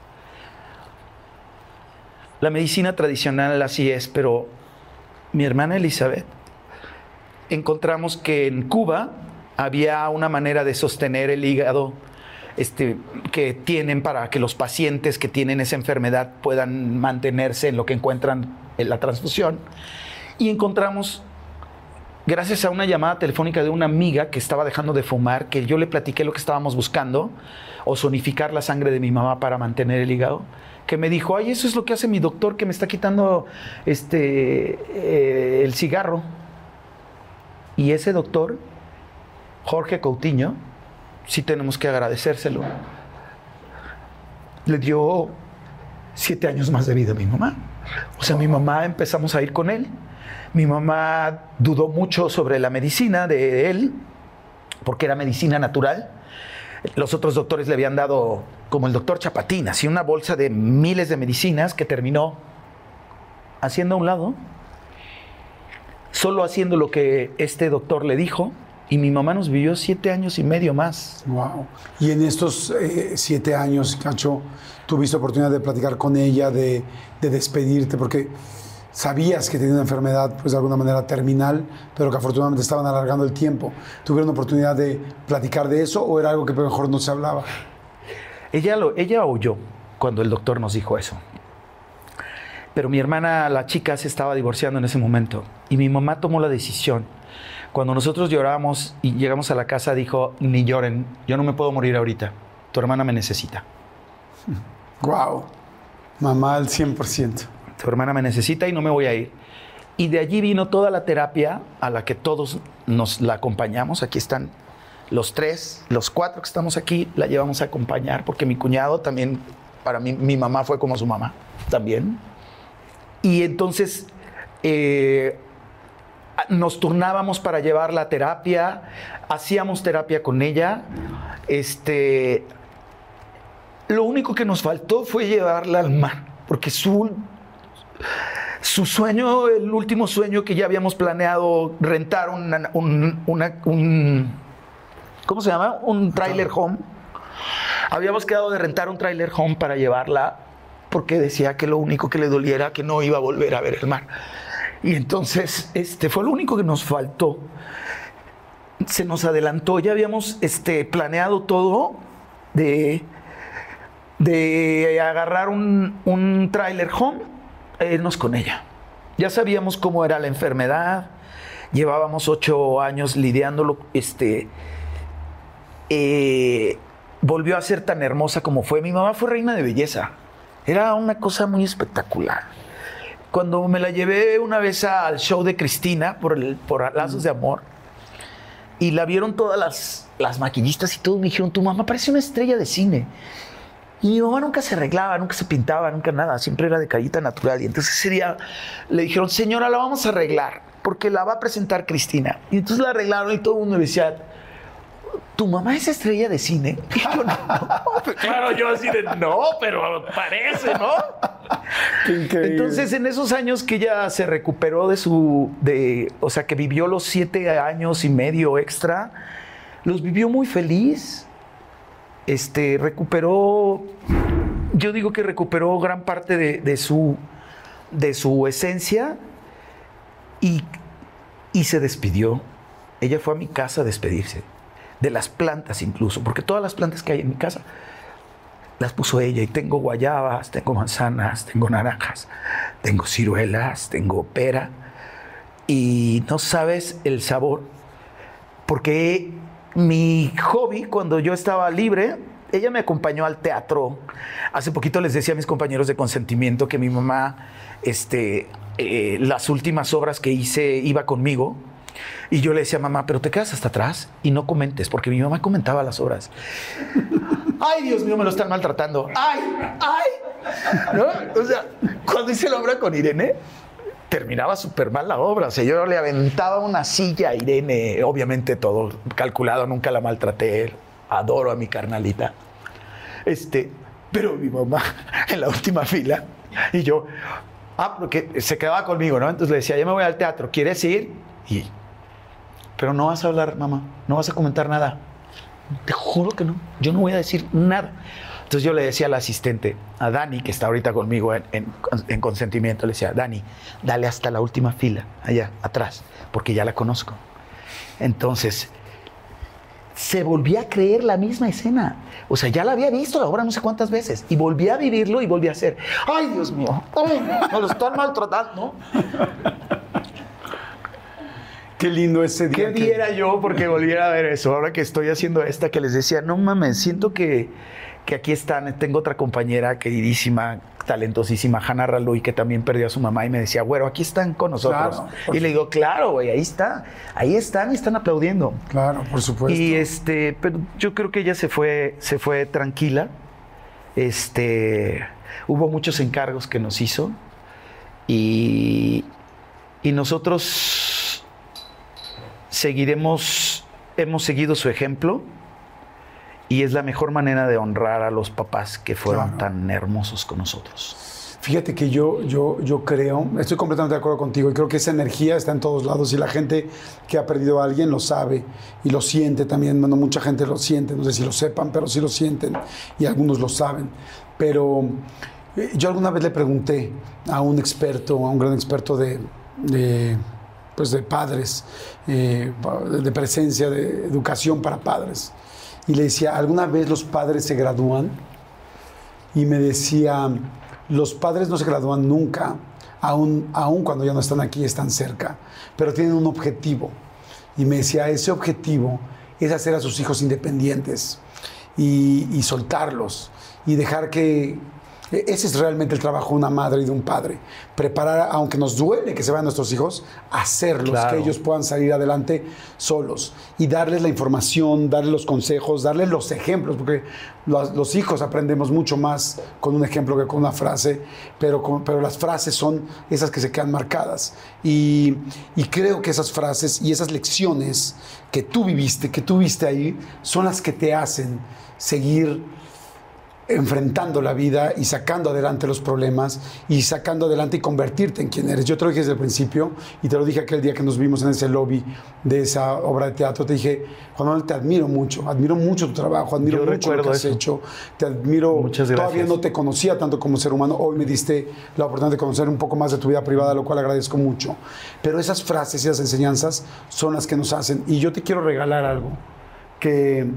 La medicina tradicional así es, pero mi hermana Elizabeth, encontramos que en Cuba había una manera de sostener el hígado este, que tienen para que los pacientes que tienen esa enfermedad puedan mantenerse en lo que encuentran en la transfusión. Y encontramos, gracias a una llamada telefónica de una amiga que estaba dejando de fumar, que yo le platiqué lo que estábamos buscando, ozonificar la sangre de mi mamá para mantener el hígado, que me dijo, ay, eso es lo que hace mi doctor que me está quitando este, eh, el cigarro. Y ese doctor, Jorge Coutinho, sí tenemos que agradecérselo. Le dio siete años más de vida a mi mamá. O sea, mi mamá empezamos a ir con él. Mi mamá dudó mucho sobre la medicina de él, porque era medicina natural. Los otros doctores le habían dado, como el doctor Chapatín, así una bolsa de miles de medicinas que terminó haciendo a un lado solo haciendo lo que este doctor le dijo. Y mi mamá nos vivió siete años y medio más.
Wow. Y en estos eh, siete años, Cacho, tuviste oportunidad de platicar con ella, de, de despedirte, porque sabías que tenía una enfermedad, pues de alguna manera terminal, pero que afortunadamente estaban alargando el tiempo. ¿Tuvieron oportunidad de platicar de eso o era algo que mejor no se hablaba?
Ella, lo, ella oyó cuando el doctor nos dijo eso. Pero mi hermana, la chica, se estaba divorciando en ese momento. Y mi mamá tomó la decisión. Cuando nosotros lloramos y llegamos a la casa, dijo, ni lloren, yo no me puedo morir ahorita. Tu hermana me necesita.
Wow. Mamá al 100%.
Tu hermana me necesita y no me voy a ir. Y de allí vino toda la terapia a la que todos nos la acompañamos. Aquí están los tres, los cuatro que estamos aquí, la llevamos a acompañar porque mi cuñado también, para mí, mi mamá fue como su mamá también. Y entonces eh, nos turnábamos para llevar la terapia, hacíamos terapia con ella. Este, lo único que nos faltó fue llevarla al mar, porque su, su sueño, el último sueño que ya habíamos planeado, rentar una, un, una, un, ¿cómo se llama? Un trailer home. Habíamos quedado de rentar un trailer home para llevarla porque decía que lo único que le doliera que no iba a volver a ver el mar. Y entonces este fue lo único que nos faltó. Se nos adelantó, ya habíamos este, planeado todo de, de agarrar un, un trailer home e irnos con ella. Ya sabíamos cómo era la enfermedad, llevábamos ocho años lidiándolo, este, eh, volvió a ser tan hermosa como fue. Mi mamá fue reina de belleza. Era una cosa muy espectacular. Cuando me la llevé una vez al show de Cristina por, por Lazos de Amor y la vieron todas las, las maquillistas y todos me dijeron, tu mamá parece una estrella de cine. Y mi mamá nunca se arreglaba, nunca se pintaba, nunca nada, siempre era de carita natural. Y entonces ese le dijeron, señora, la vamos a arreglar, porque la va a presentar Cristina. Y entonces la arreglaron y todo el mundo decía, ¿tu mamá es estrella de cine? Y yo, no. claro, yo así de, no, pero parece, ¿no? Entonces, en esos años que ella se recuperó de su, de, o sea, que vivió los siete años y medio extra, los vivió muy feliz. Este, recuperó, yo digo que recuperó gran parte de, de su, de su esencia y, y se despidió. Ella fue a mi casa a despedirse de las plantas incluso, porque todas las plantas que hay en mi casa las puso ella y tengo guayabas, tengo manzanas, tengo naranjas, tengo ciruelas, tengo pera y no sabes el sabor, porque mi hobby cuando yo estaba libre, ella me acompañó al teatro. Hace poquito les decía a mis compañeros de consentimiento que mi mamá, este, eh, las últimas obras que hice iba conmigo y yo le decía, mamá, pero te quedas hasta atrás y no comentes, porque mi mamá comentaba las obras. Ay, Dios mío, me lo están maltratando. Ay, ay. ¿No? O sea, cuando hice la obra con Irene, terminaba súper mal la obra. O sea, yo le aventaba una silla a Irene, obviamente todo calculado, nunca la maltraté. Adoro a mi carnalita. Este, pero mi mamá en la última fila y yo, ah, porque se quedaba conmigo, ¿no? Entonces le decía, ya me voy al teatro, ¿quieres ir? Y pero no vas a hablar, mamá, no vas a comentar nada. Te juro que no, yo no voy a decir nada. Entonces yo le decía al asistente, a Dani, que está ahorita conmigo en, en, en, consentimiento, le decía, Dani, dale hasta la última fila, allá, atrás, porque ya la conozco. Entonces, se volvía a creer la misma escena. O sea, ya la había visto la obra no sé cuántas veces. Y volvía a vivirlo y volvía a hacer, ay, Dios mío, me lo están maltratando.
Qué lindo ese día.
¿Qué diera yo porque volviera a ver eso? Ahora que estoy haciendo esta, que les decía, no mames, siento que, que aquí están. Tengo otra compañera queridísima, talentosísima, Hanna Raluy, que también perdió a su mamá y me decía, bueno, aquí están con nosotros. Claro, y le digo, claro, güey, ahí está. Ahí están y están aplaudiendo.
Claro, por supuesto.
Y este, pero yo creo que ella se fue, se fue tranquila. Este, hubo muchos encargos que nos hizo y, y nosotros seguiremos, hemos seguido su ejemplo y es la mejor manera de honrar a los papás que fueron claro. tan hermosos con nosotros.
Fíjate que yo, yo, yo creo, estoy completamente de acuerdo contigo y creo que esa energía está en todos lados y la gente que ha perdido a alguien lo sabe y lo siente también. Bueno, mucha gente lo siente, no sé si lo sepan, pero sí lo sienten y algunos lo saben. Pero eh, yo alguna vez le pregunté a un experto, a un gran experto de, de, pues de padres, eh, de presencia, de educación para padres, y le decía, ¿alguna vez los padres se gradúan? Y me decía, los padres no se gradúan nunca, aún, aún cuando ya no están aquí, están cerca, pero tienen un objetivo. Y me decía, ese objetivo es hacer a sus hijos independientes y, soltarlos y dejar que, ese es realmente el trabajo de una madre y de un padre. Preparar, aunque nos duele que se vayan nuestros hijos, hacerlos,
Claro.
que ellos puedan salir adelante solos y darles la información, darles los consejos, darles los ejemplos, porque los, los hijos aprendemos mucho más con un ejemplo que con una frase, pero, con- pero las frases son esas que se quedan marcadas. Y, y creo que esas frases y esas lecciones que tú viviste, que tú viste ahí, son las que te hacen seguir enfrentando la vida y sacando adelante los problemas y sacando adelante y convertirte en quien eres. Yo te lo dije desde el principio y te lo dije aquel día que nos vimos en ese lobby de esa obra de teatro. Te dije, Juan Manuel, te admiro mucho, admiro mucho tu trabajo, admiro
Yo
mucho lo que has hecho, te admiro.
Muchas
Todavía
gracias.
no te conocía tanto como ser humano, hoy me diste la oportunidad de conocer un poco más de tu vida privada, lo cual agradezco mucho. Pero esas frases y esas enseñanzas son las que nos hacen. Y yo te quiero regalar algo que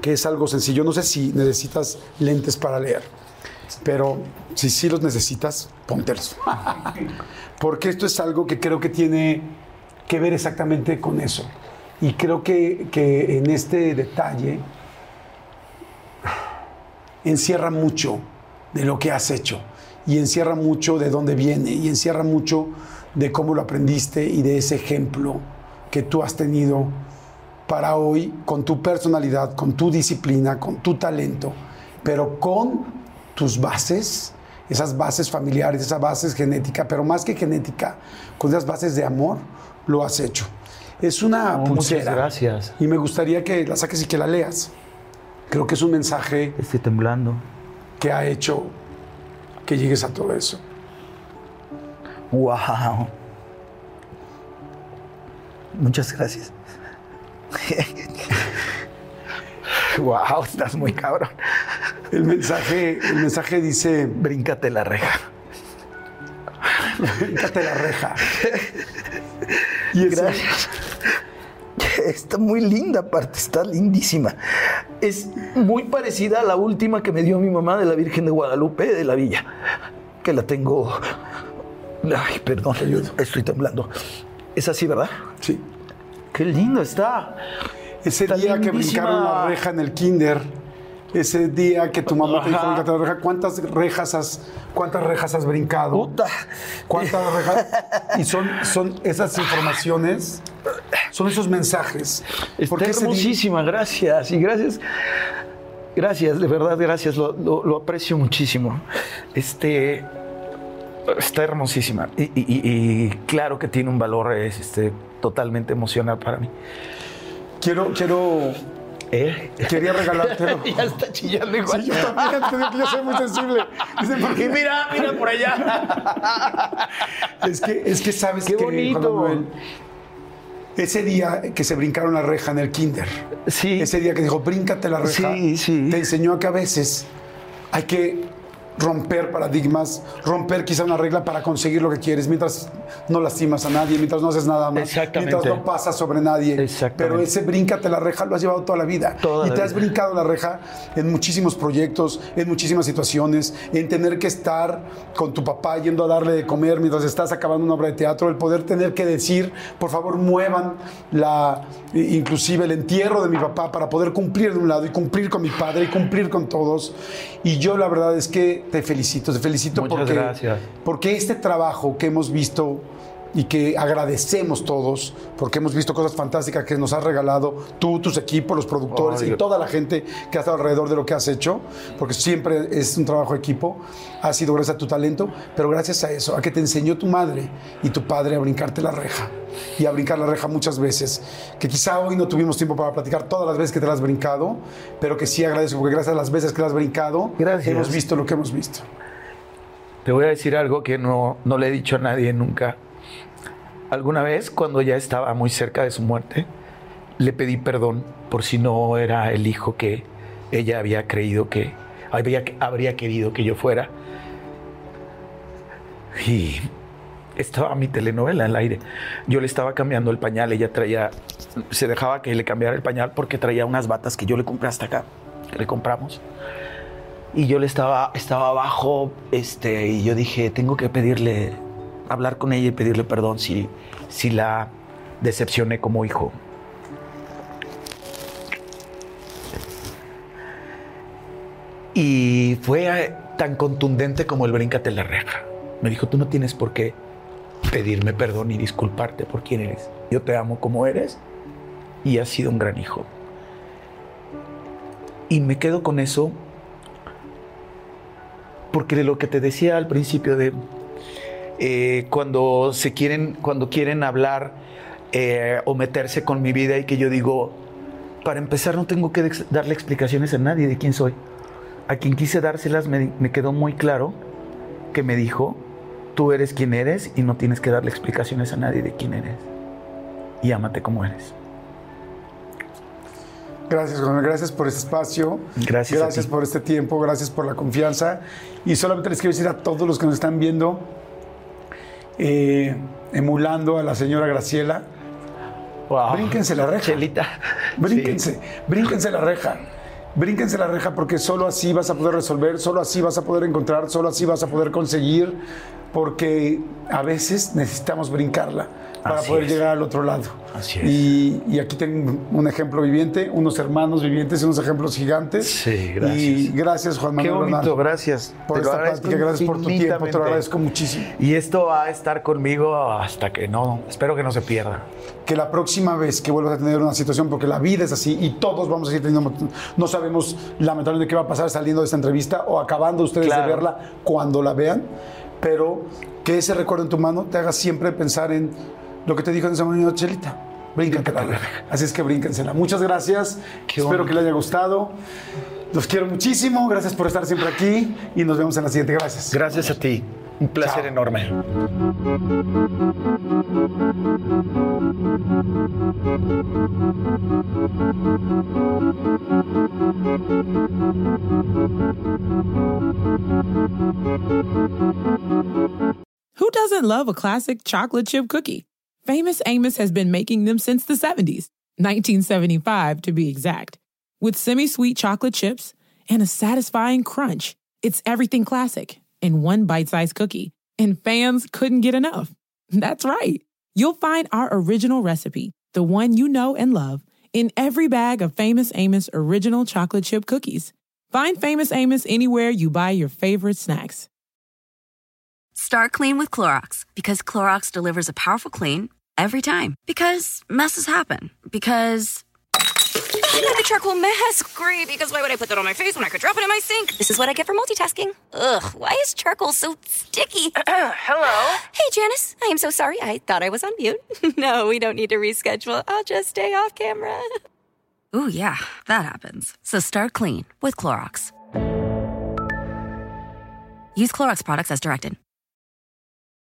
que es algo sencillo. No sé si necesitas lentes para leer, pero si sí los necesitas, póntelos. Porque esto es algo que creo que tiene que ver exactamente con eso. Y creo que, que en este detalle encierra mucho de lo que has hecho y encierra mucho de dónde viene y encierra mucho de cómo lo aprendiste y de ese ejemplo que tú has tenido para hoy con tu personalidad, con tu disciplina, con tu talento, pero con tus bases, esas bases familiares, esas bases genéticas, pero más que genética, con esas bases de amor, lo has hecho. Es una
Oh, muchas
pulsera.
gracias.
Y me gustaría que la saques y que la leas. Creo que es un mensaje
Estoy temblando.
que ha hecho que llegues a todo eso.
Wow. Muchas gracias. wow, estás muy cabrón.
El mensaje, el mensaje dice,
Bríncate la reja.
bríncate la reja. Y
Gracias. Está muy linda, aparte, está lindísima. Es muy parecida a la última que me dio mi mamá de la Virgen de Guadalupe de la Villa, que la tengo. Ay, perdón, estoy temblando. Es así, ¿verdad?
Sí.
Qué lindo está.
Ese
Está
día que brincaron la reja en el kinder, ese día que tu mamá te dijo,
Ajá.
"Bríncate la reja", ¿cuántas rejas has, cuántas rejas has brincado?
Puta.
¿Cuántas rejas? Y son, son esas informaciones, son esos mensajes.
Está
Porque ese día-
hermosísima, gracias. Y gracias. Gracias, de verdad, gracias. Lo, lo- lo aprecio muchísimo. Este. Está hermosísima. Y, y- claro que tiene un valor es, este, totalmente emocional para mí.
quiero, quiero,
¿Eh?
quería regalártelo.
ya está chillando igual.
Sí, yo también, te digo que yo soy muy sensible. Dice, ¿por qué?
Y mira, mira por allá.
Es que, es que sabes
Qué
que,
bonito.
Manuel, ese día que se brincaron la reja en el kinder,
Sí.
ese día que dijo, bríncate la reja,
Sí, sí.
te enseñó a que a veces hay que romper paradigmas, romper quizá una regla para conseguir lo que quieres, mientras no lastimas a nadie, mientras no haces nada más, mientras no pasas sobre nadie. Pero ese bríncate la reja lo has llevado toda la vida.
Toda
y
la
te has
vida.
brincado la reja en muchísimos proyectos, en muchísimas situaciones, en tener que estar con tu papá yendo a darle de comer mientras estás acabando una obra de teatro, el poder tener que decir, por favor, muevan la, inclusive el entierro de mi papá para poder cumplir de un lado y cumplir con mi padre y cumplir con todos. Y yo la verdad es que te felicito, te felicito
Muchas
porque,
gracias.
porque este trabajo que hemos visto y que agradecemos todos, porque hemos visto cosas fantásticas que nos has regalado tú, tus equipos, los productores
Ay,
y toda la gente que ha estado alrededor de lo que has hecho, porque siempre es un trabajo de equipo, ha sido gracias a tu talento, pero gracias a eso, a que te enseñó tu madre y tu padre a brincarte la reja y a brincar la reja muchas veces, que quizá hoy no tuvimos tiempo para platicar todas las veces que te la has brincado, pero que sí agradezco, porque gracias a las veces que la has brincado,
Gracias.
hemos visto lo que hemos visto.
Te voy a decir algo que no, no le he dicho a nadie nunca. Alguna vez, cuando ya estaba muy cerca de su muerte, le pedí perdón por si no era el hijo que ella había creído que había, habría querido que yo fuera. Y estaba mi telenovela al aire. Yo le estaba cambiando el pañal, ella traía, se dejaba que le cambiara el pañal porque traía unas batas que yo le compré hasta acá, que le compramos. Y yo le estaba, estaba abajo, este, y yo dije, tengo que pedirle, hablar con ella y pedirle perdón si, si la decepcioné como hijo. Y fue eh, tan contundente como el bríncate la reja. Me dijo, tú no tienes por qué pedirme perdón y disculparte por quién eres. Yo te amo como eres y has sido un gran hijo. Y me quedo con eso porque de lo que te decía al principio de eh, cuando se quieren, cuando quieren hablar eh, o meterse con mi vida y que yo digo, para empezar no tengo que darle explicaciones a nadie de quién soy. A quien quise dárselas me, me quedó muy claro que me dijo, tú eres quien eres y no tienes que darle explicaciones a nadie de quién eres. Y ámate como eres.
Gracias, Juan. Gracias por este espacio.
Gracias.
Gracias por este tiempo. Gracias por la confianza. Y solamente les quiero decir a todos los que nos están viendo, eh, emulando a la señora Graciela,
Wow.
brínquense la reja.
Chelita.
Brínquense,
Sí.
brínquense la reja. Brínquense la reja porque solo así vas a poder resolver, solo así vas a poder encontrar, solo así vas a poder conseguir, porque a veces necesitamos brincarla para
Así
poder
es.
llegar al otro lado.
Así es.
Y, y aquí tengo un ejemplo viviente, unos hermanos vivientes unos ejemplos gigantes.
Sí, gracias.
Y gracias, Juan
Qué
Manuel
bonito,
Bernal,
gracias.
por
Te
esta plática, gracias por tu tiempo, te lo agradezco muchísimo.
Y esto va a estar conmigo hasta que no, espero que no se pierda.
que la próxima vez que vuelvas a tener una situación, porque la vida es así y todos vamos a seguir teniendo, no sabemos lamentablemente qué va a pasar saliendo de esta entrevista o acabando ustedes
Claro.
de verla cuando la vean, pero que ese recuerdo en tu mano te haga siempre pensar en lo que te dijo en ese momento Chelita. Bríncatela. Así es que brínquensela. Muchas gracias.
Qué
Espero que les haya gustado. Los quiero muchísimo. Gracias por estar siempre aquí y nos vemos en la siguiente. Gracias.
Gracias a ti. Un placer
Chao.
enorme.
Who doesn't love a classic chocolate chip cookie? Famous Amos has been making them since the 70s, 1975 to be exact. With semi sweet chocolate chips and a satisfying crunch, it's everything classic in one bite sized cookie, and fans couldn't get enough. That's right. You'll find our original recipe, the one you know and love, in every bag of Famous Amos original chocolate chip cookies. Find Famous Amos anywhere you buy your favorite snacks.
Start clean with Clorox because Clorox delivers a powerful clean every time. Because messes happen. Because. Not the charcoal mask. Great, because why would I put that on my face when I could drop it in my sink?
This is what I get for multitasking. Ugh, why is charcoal so sticky?
Hello?
Hey, Janice. I am so sorry. I thought I was on mute. no, we don't need to reschedule. I'll just stay off camera.
Ooh, yeah, that happens. So start clean with Clorox. Use Clorox products as directed.